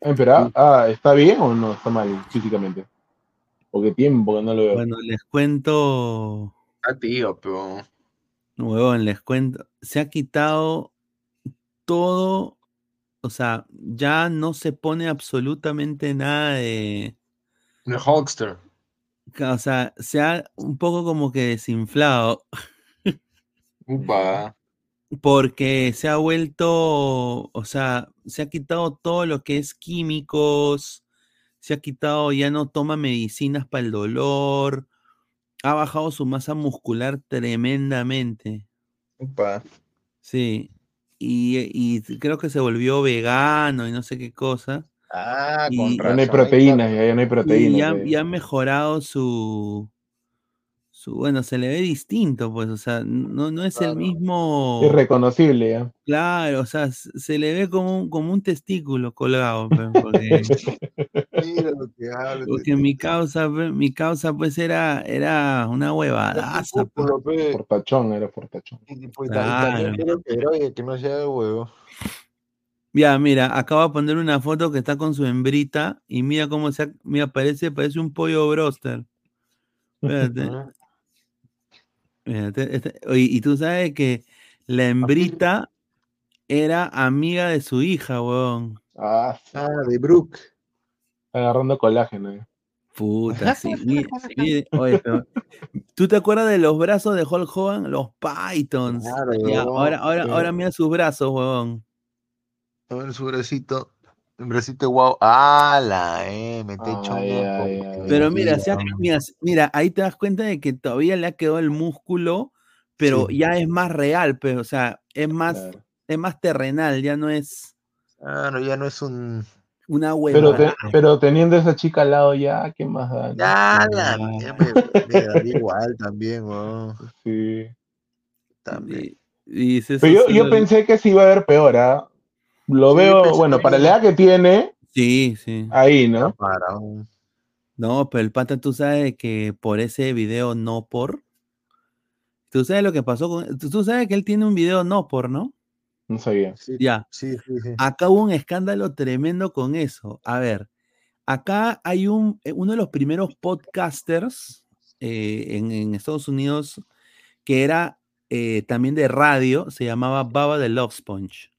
Eh, pero, ah, ah, ¿está bien o no está mal físicamente? Porque tiempo que no lo veo. Bueno, les cuento, Ah, tío, pero. huevón, les cuento. Se ha quitado todo, o sea, ya no se pone absolutamente nada de, The Hulkster. o sea, se ha un poco como que desinflado. Upa. porque se ha vuelto, o sea, se ha quitado todo lo que es químicos, se ha quitado, ya no toma medicinas para el dolor, ha bajado su masa muscular tremendamente, Upa. sí, y, y creo que se volvió vegano y no sé qué cosa, Ah, Y- con Ya no hay proteínas, ya, ya no hay y proteínas. ya, eh. ya ha mejorado su, su, bueno, se le ve distinto, pues, o sea, no, no es el mismo... Irreconocible ya. Claro, o sea, se le ve como un, como un testículo colgado, pe, porque, Mira lo que habla. porque mi causa, pe, mi causa pues era, era una huevadaza. pe. Portachón, era portachón. Pues, ta- también Claro. que, oye, que no sea de huevo. Ya, mira, acabo de poner una foto que está con su hembrita y mira cómo se, ha- mira, parece, parece un pollo broster. Espérate, Este- oye, y tú sabes que la hembrita era amiga de su hija, weón. Ah, Ah, de Brook. agarrando colágeno. eh. Puta, sí. mire- mire, oye, pero, ¿tú te acuerdas de los brazos de Hulk Hogan? Los Pythons. Claro, Ya, ahora, ahora, ahora mira sus brazos, huevón. A ver su bracito. Bracito guau. ¡Hala! Eh, me te Ay, hecho ay, un ay, poco. Pero mira, Mira. mira, ahí te das cuenta de que todavía le ha quedado el músculo, pero Sí. ya es más real, pero, o sea, es más, Claro. es más terrenal, ya no es Claro, ya no es un. una Pero, hueva. te- pero teniendo esa chica al lado ya, ¿qué más da? Ya, la Ah. me, me daría igual también, weón. Sí. También. Y, y se- Pero yo, yo pensé que se iba a ver peor, ¿ah? Lo Sí, veo, pensé bueno, para la edad que tiene, Sí, sí. ahí, ¿no? Para un- No, pero el pata, tú sabes que por ese video no por. Tú sabes lo que pasó con. Tú tú sabes que él tiene un video no por, ¿no? No sabía. Sí, Ya. sí, sí, sí. Acá hubo un escándalo tremendo con eso. A ver, acá hay un, eh, uno de los primeros podcasters eh, en, en Estados Unidos que era eh, también de radio, se llamaba Baba de Love Sponge.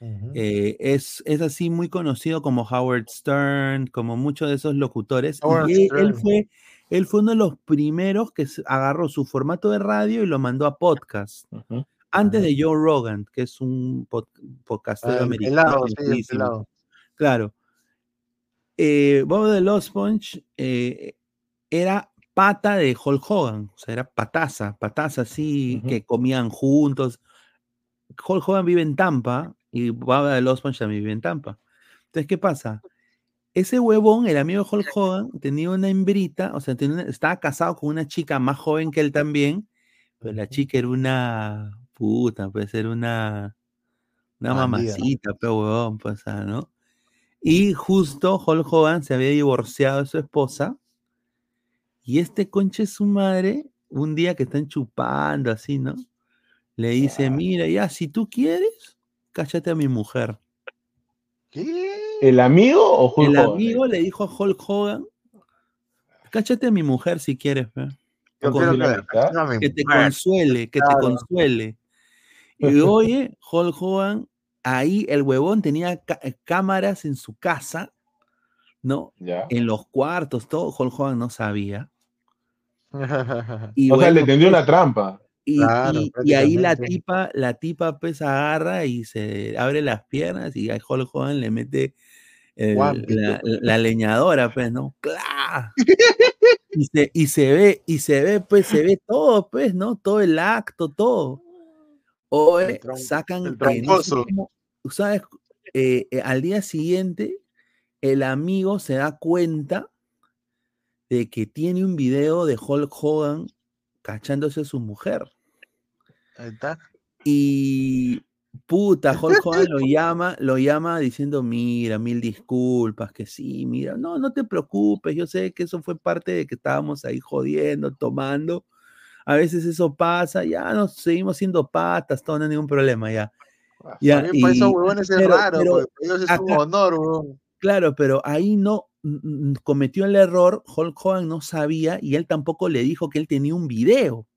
Eh, es, es así muy conocido como Howard Stern, como muchos de esos locutores. Y él, fue, él fue uno de los primeros que agarró su formato de radio y lo mandó a podcast. Antes de Joe Rogan, que es un pod- podcastero americano. sí. Claro. Eh, Bob de Lost Sponge eh, era pata de Hulk Hogan, o sea, era pataza, pataza así, que comían juntos. Hulk Hogan vive en Tampa y Bob de Lost Sponge también vive en Tampa. Entonces, ¿qué pasa? Ese huevón, el amigo de Hulk Hogan, tenía una hembrita, o sea, tenía estaba casado con una chica más joven que él también, pero la chica era una puta, puede ser una, una mamacita, pero huevón, pues, ¿no? Y justo Hulk Hogan se había divorciado de su esposa. Y este conche su madre, un día que están chupando así, ¿no? Le dice, mira, ya, si tú quieres, cállate a mi mujer. ¿Qué? ¿El amigo o Hulk El amigo le dijo a Hulk Hogan, cállate a mi mujer si quieres, que, te consuele, que te consuele. Y oye, Hulk Hogan, ahí el huevón tenía eh, cámaras en su casa, ¿no? En los cuartos, todo. Hulk Hogan no sabía. Y o sea, le tendió una trampa. Y, ahí la tipa, la tipa pues agarra y se abre las piernas y a Hulk Hogan le mete la, leñadora, pues, ¿no? ¡Cla! Y se, y se ve, y se ve, pues, se ve todo, pues, ¿no? Todo el acto, todo. O sacan el ¿sabes? Eh, eh, al día siguiente, el amigo se da cuenta de que tiene un video de Hulk Hogan cachándose a su mujer. Ahí está. Y puta, Hulk Hogan lo llama, lo llama diciendo, mira, mil disculpas, que sí, mira, no, no te preocupes, yo sé que eso fue parte de que estábamos ahí jodiendo, tomando. A veces eso pasa, ya nos seguimos siendo patas, todo no hay ningún problema, ya. Ya, y, para esos huevones es raro, ellos es un honor, Claro, pero ahí no cometió el error, Hulk Hogan no sabía y él tampoco le dijo que él tenía un video.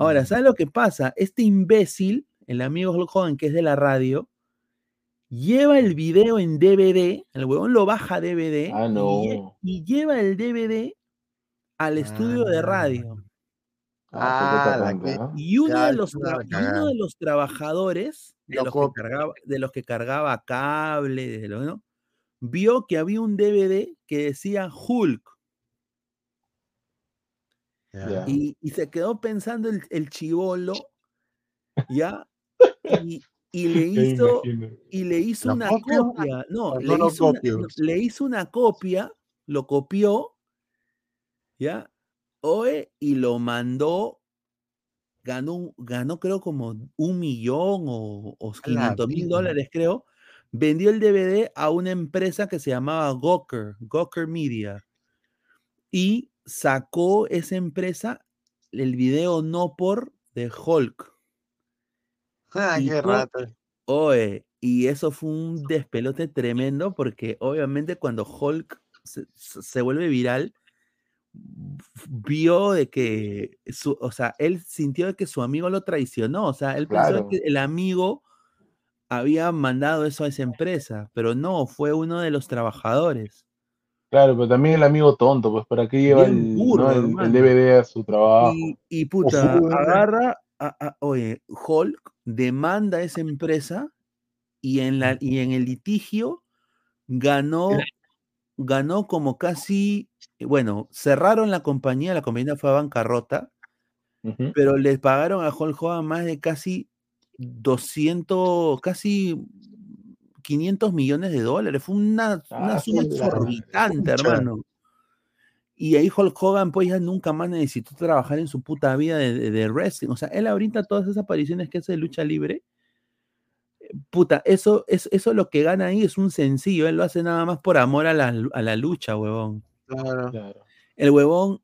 Ahora, ¿sabes lo que pasa? Este imbécil, el amigo Hulk Hogan, que es de la radio, lleva el video en DVD, el huevón lo baja DVD ah, y, lleva el DVD al estudio de radio. Ah, y uno de, los uno de los trabajadores de los, que cargaba, de los que cargaba cable, de ¿no? vio que había un DVD que decía Hulk. Y, se quedó pensando el, el chivolo, ¿ya? Y, le hizo, y le hizo una copia. No, le, hizo una, le hizo una copia, lo copió, ¿ya? Oe, y lo mandó ganó, ganó creo como un millón o, o 500 mil dólares, creo. Vendió el DVD a una empresa que se llamaba Gawker, Gawker Media. Y sacó esa empresa el video no por de Hulk. Ah, qué rato. Oye, y eso fue un despelote tremendo porque obviamente cuando Hulk se vuelve viral, vio de que, su, o sea, él sintió de que su amigo lo traicionó, o sea, él pensó que el amigo había mandado eso a esa empresa, pero no, fue uno de los trabajadores. Claro, pero también el amigo tonto, pues ¿para qué lleva el, DVD a su trabajo? Y, puta, agarra, oye, Hulk demanda a esa empresa y en, la, y en el litigio ganó, ganó como casi bueno, cerraron la compañía, la compañía fue a bancarrota, pero les pagaron a Hulk Hogan más de casi 200, casi 500 millones de dólares. Fue una, una ah, suma exorbitante, hermano. Y ahí Hulk Hogan, pues ya nunca más necesitó trabajar en su puta vida de, wrestling. O sea, él ahorita todas esas apariciones que hace de lucha libre, puta, eso es eso lo que gana ahí es un sencillo. Él lo hace nada más por amor a la, a la lucha, huevón. El huevón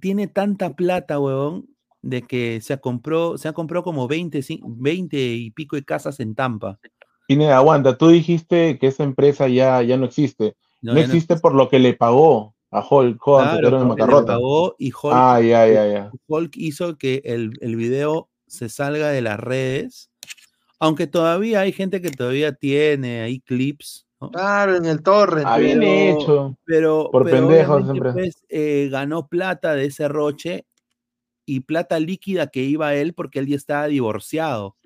tiene tanta plata, huevón, de que se compró, se ha comprado como 20, 20 y pico de casas en Tampa. Tiene, aguanta, tú dijiste que esa empresa ya, ya no existe. No, existe por lo que le pagó a Hulk, claro, Le pagó y Hulk, ah, ya, ya, ya. Hulk hizo que el, el video se salga de las redes, aunque todavía hay gente que todavía tiene ahí clips Claro, en el torre. Ah, bien hecho. Pero, por pendejos siempre. Pues, eh, ganó plata de ese roche y plata líquida que iba a él porque él ya estaba divorciado.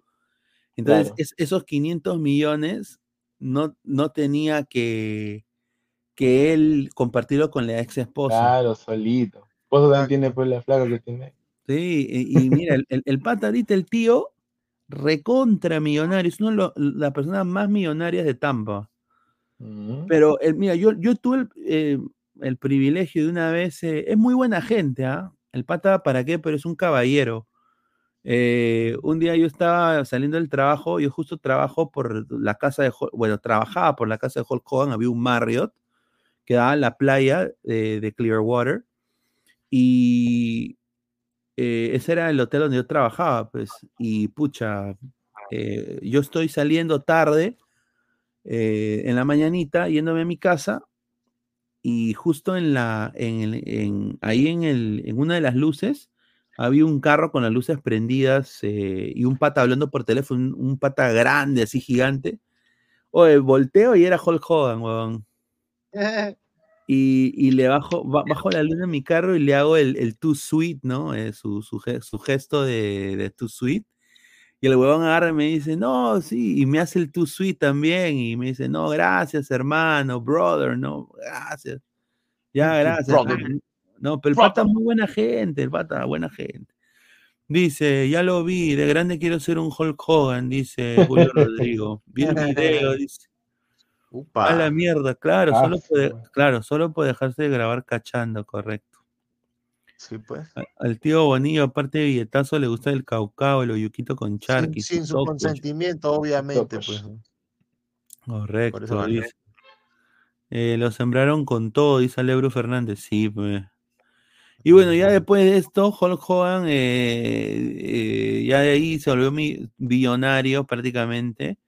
Entonces, esos 500 millones no, no tenía que, que él compartirlo con la ex esposa. Claro, solito. Vos también tiene pues la flaca que tiene. Sí, y, mira, el, el, pata ahorita, el tío, recontra millonario, es una de las personas más millonarias de Tampa. Pero eh, mira, yo, yo tuve eh, el, privilegio de una vez, eh, es muy buena gente, ¿ah? El pata, ¿para qué? Pero es un caballero. Eh, un día yo estaba saliendo del trabajo, yo justo trabajo por la casa de, bueno, trabajaba por la casa de Hulk Hogan, había un Marriott que daba en la playa de Clearwater y eh, ese era el hotel donde yo trabajaba, pues, y pucha, eh, yo estoy saliendo tarde en la mañanita, yéndome a mi casa, y justo en la, en, ahí en, el, en una de las luces, había un carro con las luces prendidas eh, y un pata hablando por teléfono, un, pata grande, así gigante. Oye, volteo y era Hulk Hogan, weón. Y, y, le bajo, bajo la luz de mi carro y le hago el, el too sweet, ¿no? Eh, su, su, su, gesto de, de too sweet. Y el huevón agarra y me dice, no, sí, y me hace el too sweet también. Y me dice, no, gracias, hermano, brother, no, gracias. Ya, gracias. No, pero el pata es muy buena gente, el pata, buena gente. Dice, ya lo vi, de grande quiero ser un Hulk Hogan, dice Julio Rodrigo. Vi el video, dice. A la mierda, claro, solo puede, claro, solo puede dejarse de grabar cachando, correcto. Sí, pues. Al tío Bonillo, aparte de billetazo, le gusta el caucao, el oyuquito con charqui. Sin, su consentimiento, obviamente, pues. Correcto, dice. Eh, lo sembraron con todo, dice Alebro Fernández. Sí, pues. Y bueno, ya después de esto, Hulk Hogan, eh, eh, ya de ahí se volvió mi billonario prácticamente.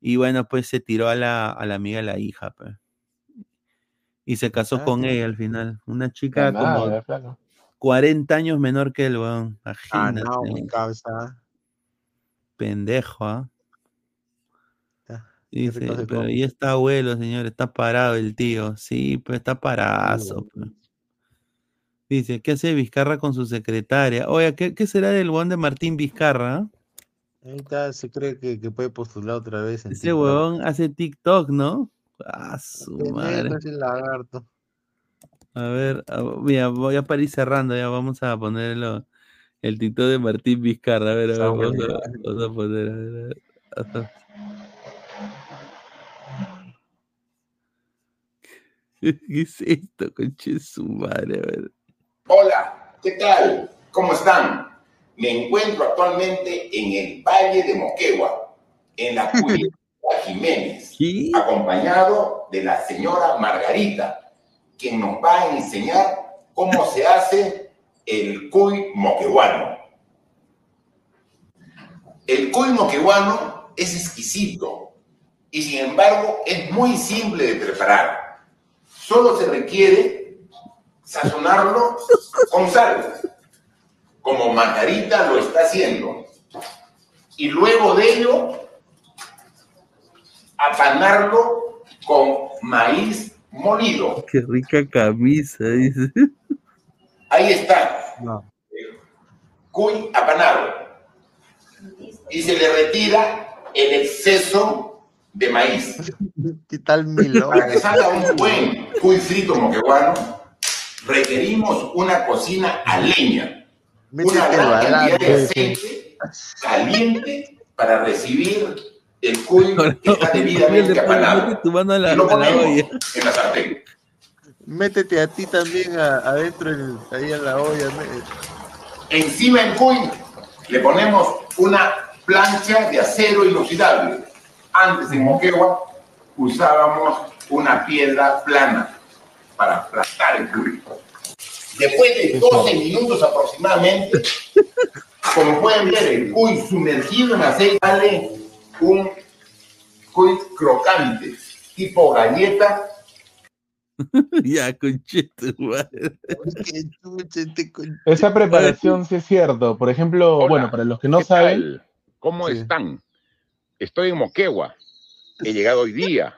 Y bueno, pues se tiró a la, a la amiga, a la hija. Pues. Y se casó con ella al final. Una chica como 40 años menor que él, weón. Ah, no, mi causa. Pendejo, ¿ah? Dice, pero ahí está abuelo, señor, está parado el tío. Sí, pues está parazo. Pues. Dice, ¿qué hace Vizcarra con su secretaria? Oye, ¿qué, será del huevón de Martín Vizcarra? Ahí está, se cree que, puede postular otra vez. En Ese huevón hace TikTok, ¿no? Ah, su madre. A ver, mira, voy a parir cerrando, ya vamos a ponerlo. El TikTok de Martín Vizcarra. A ver, a ver, vamos, a, poner. A ver, ¿Qué es esto, conche su madre? A ver. Hola, ¿qué tal? ¿Cómo están? Me encuentro actualmente en el Valle de Moquegua, en la Cuya Jiménez, acompañado de la señora Margarita, quien nos va a enseñar cómo se hace el cuy moqueguano. El cuy moqueguano es exquisito y sin embargo es muy simple de preparar. Solo se requiere sazonarlo con sal, como Margarita lo está haciendo. Y luego de ello, apanarlo con maíz molido. Qué rica camisa, dice. Ahí está. Cuy apanado. Y se le retira el exceso de maíz. ¿Qué tal Para que salga un buen cuy frito moqueguano, requerimos una cocina a leña, una gran cantidad de aceite caliente para recibir el cuy que está debidamente apanado. y lo ponemos en la sartén. Métete a ti también adentro, ahí en la olla. Encima del cuy le ponemos una plancha de acero inoxidable. Antes en Moquegua usábamos una piedra plana para aplastar el cuy. Después de 12 minutos aproximadamente, como pueden ver, el cuy sumergido en aceite sale un cuy crocante, tipo galleta. ya, conchito, Esa preparación sí es cierto. Por ejemplo, bueno, para los que no saben. ¿Cómo están? Estoy en Moquegua. He llegado hoy día.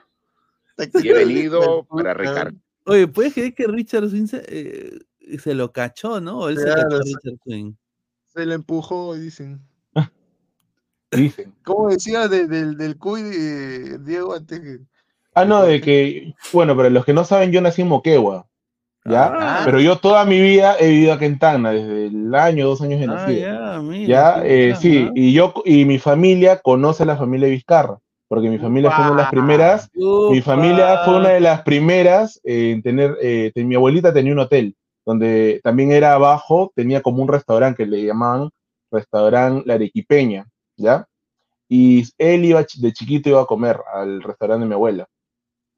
Y he venido para recargar Oye, ¿puedes creer que Richard Swing se, eh, se lo cachó, no? ¿O él se cachó a Richard Swing? Se le empujó, dicen. dicen. ¿Cómo decía del, del cuy, de Diego, antes que... Ah, no, de que, bueno, para los que no saben, yo nací en Moquegua, ¿ya? Ah. Pero yo toda mi vida he vivido aquí en Tacna, desde el año, dos años de ah, nacido. ya, mira, ya eh, sí, y yo, y mi familia conoce a la familia Vizcarra porque mi familia fue una de las primeras, mi familia fue una de las primeras en tener, eh, mi abuelita tenía un hotel, donde también era abajo, tenía como un restaurante que le llamaban restaurante La Arequipeña, ¿ya? Y él iba de chiquito iba a comer al restaurante de mi abuela,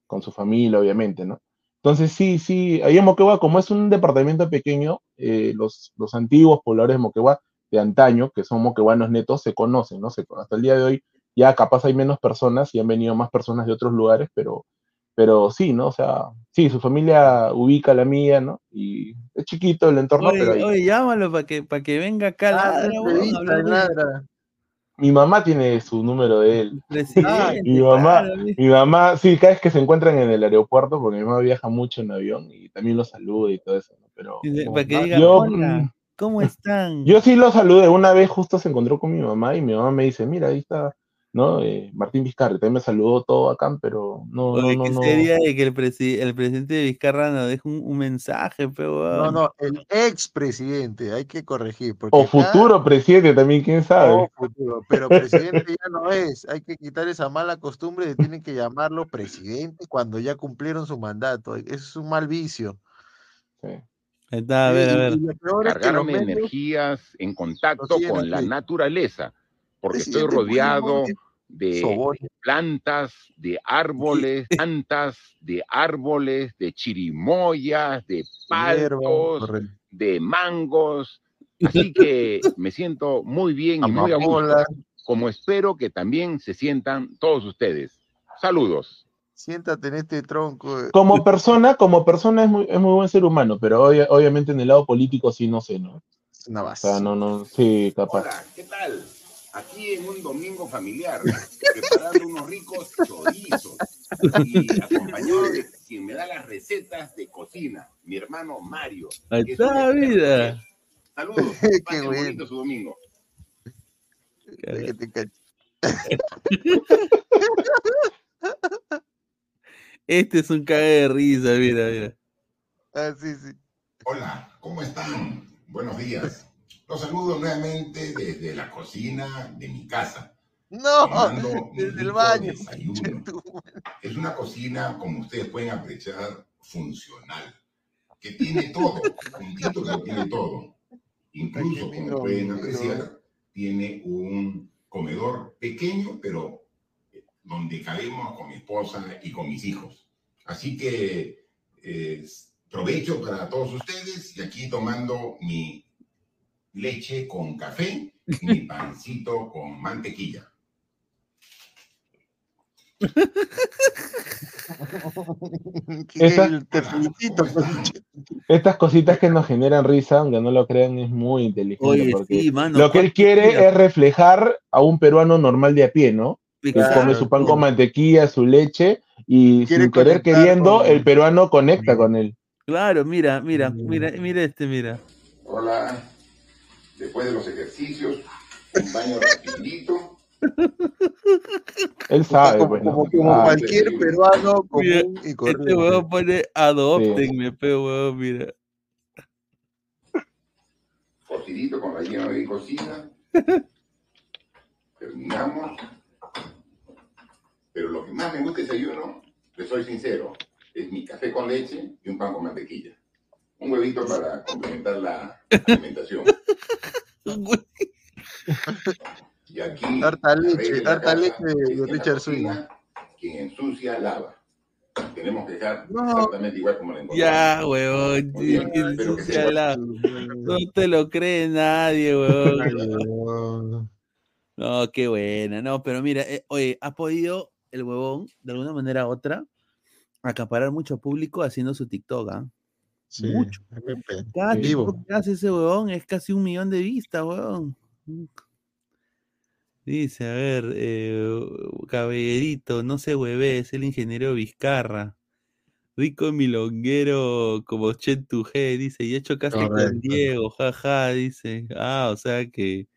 con su familia, obviamente, ¿no? Entonces, sí, sí, ahí en Moquegua, como es un departamento pequeño, eh, los, los antiguos pobladores de Moquegua de antaño, que son moqueguanos netos, se conocen, ¿no? Se, hasta el día de hoy ya capaz hay menos personas y han venido más personas de otros lugares, pero, pero sí, ¿no? O sea, sí, su familia ubica la mía, ¿no? Y es chiquito el entorno, Oye, pero ahí- oye, llámalo para que, para que venga acá. Ah, ladra, mi mamá tiene su número de él. Mi mamá, claro, mi mamá, sí, cada vez que se encuentran en el aeropuerto, porque mi mamá viaja mucho en avión y también los saluda y todo eso, ¿no? Pero Para que diga, yo, hola, mm, ¿cómo están? yo sí lo saludé, una vez justo se encontró con mi mamá y mi mamá me dice, mira, ahí está, ¿no? Eh, Martín Vizcarra, también me saludó todo acá, pero no, no, Oye, no, ¿qué no. sería de que el, presi- el presidente de Vizcarra nos deje un, un mensaje, pero No, no, el expresidente, hay que corregir. Porque O acá- futuro presidente también, quién sabe. o futuro, pero presidente ya no es. Hay que quitar esa mala costumbre de tienen que llamarlo presidente cuando ya cumplieron su mandato. Eso es un mal vicio. Está, a ver, a ver. es que medios- energías en contacto con la naturaleza, porque estoy rodeado de plantas, de árboles, plantas, de árboles, de chirimoyas, de paltos, de mangos. Así que me siento muy bien y muy a gusto, como espero que también se sientan todos ustedes. Saludos. Siéntate en este tronco. Como persona, como persona es muy, es muy buen ser humano, pero obvia- obviamente en el lado político sí, no sé, ¿no? Es una O sea, no, no, sí, capaz. ¿Qué tal? Aquí en un domingo familiar, preparando unos ricos chorizos y acompañado de quien me da las recetas de cocina, mi hermano Mario. Ahí está, vida. Saludos, Qué pasen bueno. bonito su domingo. Que te cache. Este es un cague de risa, mira, mira. Ah, sí, sí. Hola, ¿cómo están? Buenos días. Los saludo nuevamente desde la cocina de mi casa. No, un desde el baño. desayuno. Es una cocina, como ustedes pueden apreciar, funcional, que tiene todo, juntito que lo tiene todo. Incluso, como pueden apreciar, tiene un comedor pequeño, pero eh, donde cabemos con mi esposa y con mis hijos. Así que eh, provecho para todos ustedes y aquí tomando mi leche con café y mi pancito con mantequilla. Conche. Estas cositas que nos generan risa, aunque no lo crean, es muy inteligente. Oye, porque sí, mano, lo que él ¿cuánto quiere mira? es reflejar a un peruano normal de a pie, ¿no? Que Claro. come su pan con mantequilla, su leche, y sin querer queriendo, con- el peruano conecta con él. Claro, mira, mira, mira, mira este, mira. Hola, después de los ejercicios, un baño rapidito. Él sabe, como, como, como Ah, cualquier peruano Mira, común y Este corriente. huevón pone adoptenme, pero huevón, mira. Cocidito con relleno de cocina. Terminamos. Pero lo que más me gusta desayuno, les soy sincero, es mi café con leche y un pan con mantequilla. Un huevito para complementar la alimentación. Y aquí, Harta la leche, casa leche de Richard cocina, Quien ensucia, lava. Tenemos que dejar No. exactamente igual como la encontramos. Ya, huevón, que ensucia se- la- No te lo cree nadie, huevón. No, qué buena. No, pero mira, eh, oye, ha podido el huevón, de alguna manera u otra, acaparar mucho público haciendo su TikTok, ¿ah? Sí, Mucho. Cada que hace ese huevón es casi un millón de vistas, huevón. Dice, a ver, eh, caballerito, no se hueve, es el ingeniero Vizcarra. Rico milonguero como Chen G, dice, ya chocaste con Correcto. Diego, jaja, dice. Ah, o sea que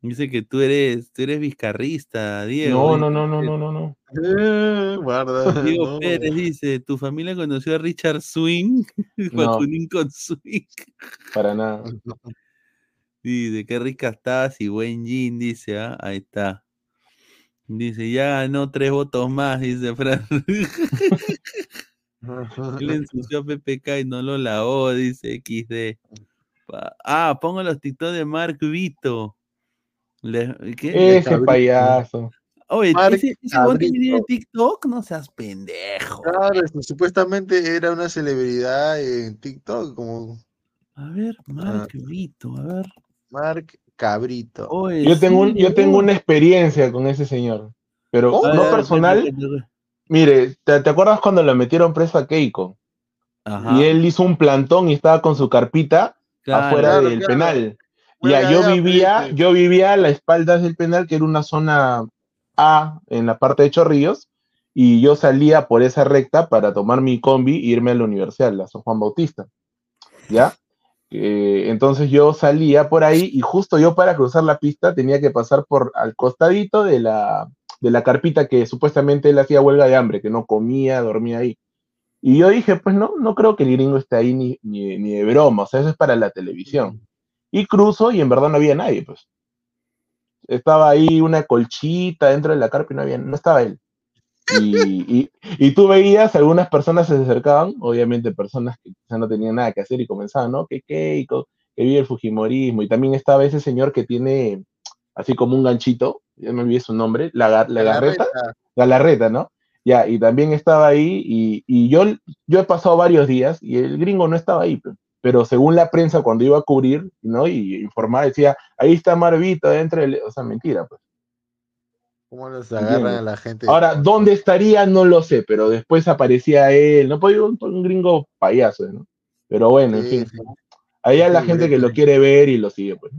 dice que tú eres, tú eres vizcarrista, Diego. No, no, no, no, no, no, no. Eh, guarda. Diego no. Pérez dice, ¿tu familia conoció a Richard Swing? No. Con Swing. Para nada. Dice, qué rica estás y buen jean, dice, ah, ahí está. Dice, ya ganó tres votos más, dice Fran. Él ensució a PPK y no lo lavó, dice XD. Ah, pongo los TikTok de Mark Vito. Le- ¿qué? Ese payaso. Oye, Mark ese, ese tiene. TikTok, no seas pendejo. Claro, supuestamente era una celebridad en TikTok, como A ver, Mark Vito, a ver. Mark Cabrito. Oye, Yo tengo, un- yo tengo una experiencia con ese señor, pero A no ver, personal. Mire, ¿te, te acuerdas cuando lo metieron preso a Keiko? Ajá. Y él hizo un plantón y estaba con su carpita Claro. afuera Claro, del claro. penal. Ya, yo vivía, dice. yo vivía a la espaldas del penal, que era una zona A en la parte de Chorrillos, y yo salía por esa recta para tomar mi combi e irme a la universidad, la San Juan Bautista. ¿Ya? Eh, entonces yo salía por ahí y justo yo para cruzar la pista tenía que pasar por al costadito de la, de la carpita que supuestamente él hacía huelga de hambre, que no comía, dormía ahí. Y yo dije, pues no, no creo que el gringo esté ahí ni, ni, ni de broma, o sea, eso es para la televisión. Y cruzo y en verdad no había nadie, pues. Estaba ahí una colchita dentro de la carpa y no había, no estaba él. Y, y, y tú veías, algunas personas se acercaban, obviamente personas que quizá no tenían nada que hacer y comenzaban, ¿no? Que Keiko, que vive el Fujimorismo. Y también estaba ese señor que tiene así como un ganchito, ya me olvidé su nombre, la, la garreta, Galarreta, ¿no? Ya, y también estaba ahí, y, y yo, yo he pasado varios días y el gringo no estaba ahí, pe- pero según la prensa cuando iba a cubrir, ¿no? Y informar, decía, ahí está Marvito dentro del... O sea, mentira, pues. ¿Cómo los agarran a la gente? Ahora, ¿dónde estaría? No lo sé, pero después aparecía él, ¿no? Pues un, un gringo payaso, ¿no? Pero bueno, en Sí, fin. sí. Ahí hay la Sí, gente que sí. lo quiere ver y lo sigue, pues.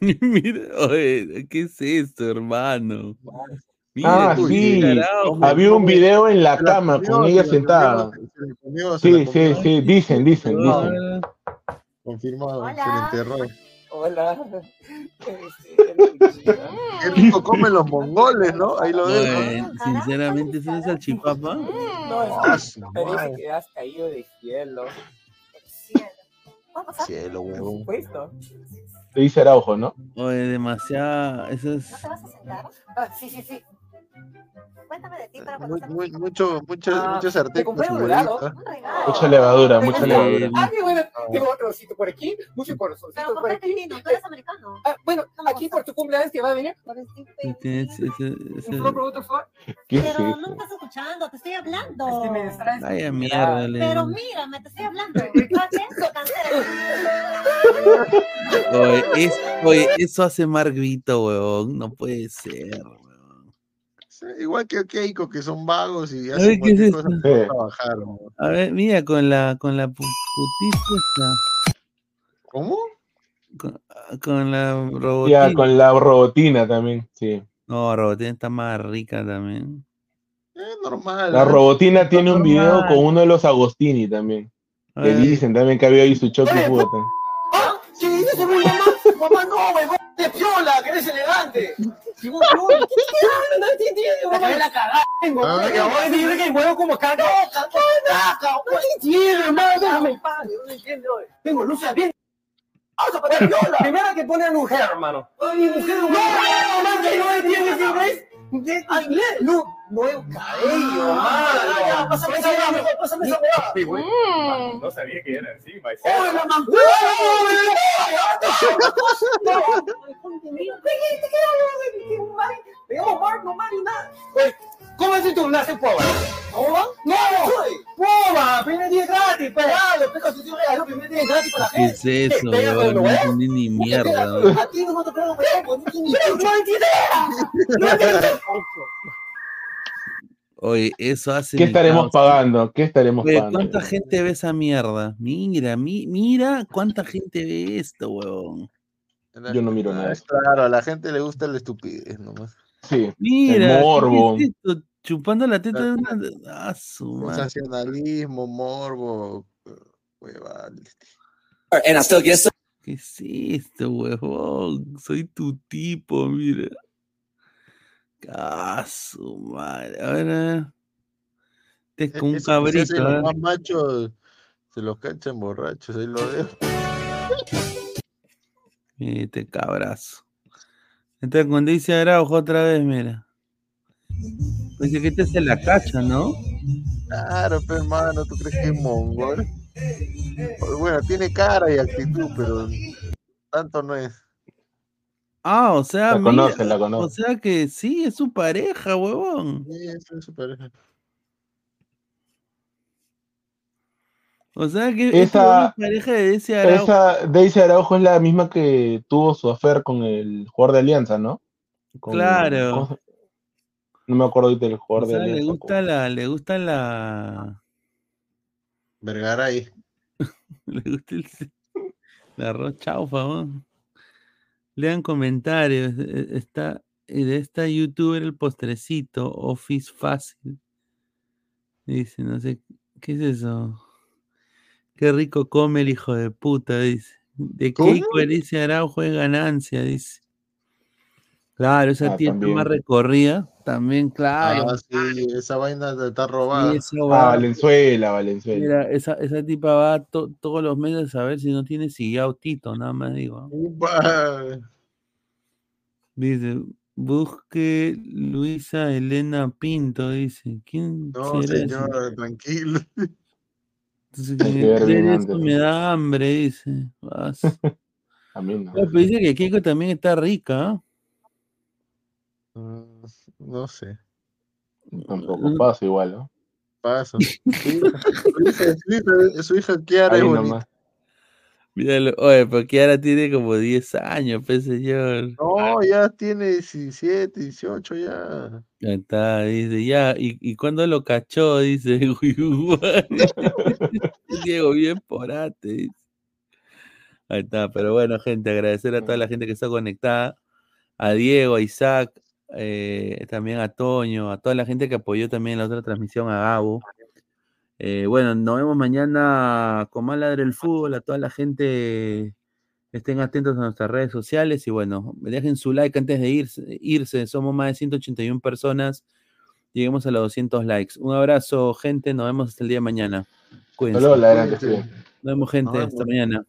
Mira, oye, ¿qué es esto, hermano? Ah, sí, había un video en la cama comió, con ella la sentada. comió, se la comió, se Sí, sí, sí, dicen, dicen, dicen. Confirmado, se le enterró. Hola. Qué rico comen los mongoles, ¿no? Ahí lo dejo. Oye, sinceramente, ¿eso es salchipapa? No, Ah, es su parece madre. que has caído del cielo. Cielo, huevón. Puesto. Le dice Araujo, ¿no? Oye, demasiado. Eso es. Ah, sí, sí, sí. Cuéntame de ti para Muy, muy, mucho, muchos, Ah, muchos te artículos. compré un regalo. Mucha levadura, mucha levadura. Ah, qué bueno. Tengo otro osito por aquí, mucho corazoncito por aquí. ¿Tú eres americano? Ah, bueno, aquí por tu cumpleaños que va a venir. Un ¿Qué Pero eso? no estás escuchando, te estoy hablando. Es que me distraes. Vaya mierda, Pero mírame, te estoy hablando. Oye, es- oye, eso hace Mark Vito, weón. No puede ser. Sí, Igual que Keiko, que son vagos y ver, hacen ¿qué es cualquier esto? cosa para trabajar. A ver, mira, con la, con la pu- putita esta. ¿Cómo? Con, con la robotina. Ya, con la robotina también, sí. No, robotina está más rica también. Es normal. La ¿no? robotina tiene un video con uno de los Agostini también. Que dicen también que había ahí su choque y. ¡Ah! ¿Qué dices mamá? Mamá, no, huevón, de piola, que eres elegante. No, ¿qué te hablas? No te entiendo, mamá. La cagada, tengo. Ah. No te entiendo, hermano, déjame en paz. No entiendo. Tengo luces bien. Vamos a poner piola. Primera que pone a mujer, hermano. Mujer, no, no entiendes inglés. ¿De inglés? No, nuevo cabello, mano. Ya, pásame esa hueá, mejor pásame esa hueá. No sabía que era así, maestro. ¡Oh, la manguera! Me llamo Mark, no Mario, nada. Oye, ¿Cómo es tu nace. ¡No! ¡Poba! ¡Primer día gratis! ¡Pegado! ¡Pega su tío regalo! ¡Primer día gratis para la ¿Qué es gente! eso, No entendí ni mierda. weón. A ti no te pego, no. ¡No tienes Oye, eso hace. ¿Qué estaremos pagando? ¿Qué estaremos Oye, pagando? ¿cuánta gente ve esa mierda? Mira, mi, mira cuánta gente ve esto, weón. Yo no miro nada. claro, a la gente le gusta la estupidez nomás. Sí. Mira, el morbo. ¿qué es esto? Chupando la teta de una. Ah, su madre. Sensacionalismo, morbo, huevada. ¿Qué es esto, huevón? Soy tu tipo, mira. Ah, su madre. Este es como un cabrito. los más machos se los cachan borrachos, ahí lo dejo. Este cabrazo. Entonces, cuando dice Araujo otra vez, mira. Dice que este se la cacha, ¿no? Claro, pero hermano, ¿tú crees que es mongol? Bueno, tiene cara y actitud, pero tanto no es. Ah, o sea, La mira, conoce, la conoce. o sea que sí, es su pareja, huevón. Sí, esa es su pareja. O sea que Esa, es pareja de ese Araujo. esa Daisy Araujo es la misma que tuvo su affair con el jugador de Alianza, ¿no? Con- Claro. ¿cómo se- No me acuerdo ahorita del O jugador de sea, le Alianza. gusta la, le gusta la, Vergaray. le gusta el, la arroz chaufa, ¿no? Lean comentarios. e- Está y de esta youtuber el postrecito, Office Fácil. Dice, no sé, ¿qué es eso? Qué rico come el hijo de puta, dice. De qué incoherencia Araujo es ganancia, dice. Claro, esa Ah, también. más recorrida, también, claro. Ah, sí, esa vaina está robada. Ah, va, Valenzuela, Valenzuela. mira, esa, esa tipa va to- todos los meses a ver si no tiene sillao Tito, nada más digo. Upa. Dice, busque Luisa Elena Pinto, dice. ¿Quién No, señor, tranquilo. Entonces, que eso me da hambre, dice. Vas. A mí no. Pero dice que Keiko también está rica. ¿ah? Mm, No sé. Tampoco pasa igual, ¿no? Paso. Su hija, su hija, su hija- su hija Kiara es Ahí bonita. nomás. Míralo, oye, porque ahora tiene como 10 años, pues señor. No, ya tiene 17, 18 ya. Ahí está, dice, ya, ¿y, y cuándo lo cachó? Dice. Diego, bien porate, dice. Ahí está, pero bueno, gente, agradecer a toda la gente que está conectada, a Diego, a Isaac, eh, también a Toño, a toda la gente que apoyó también la otra transmisión, a Gabo. Eh, bueno, nos vemos mañana con más Ladre el Fútbol, a toda la gente, estén atentos a nuestras redes sociales y bueno, dejen su like antes de irse, irse. somos más de 181 personas, lleguemos a los 200 likes. Un abrazo, gente, nos vemos hasta el día de mañana. Cuídense. Solo la gran que Cuídense. estuvo. Nos vemos, gente, hasta mañana.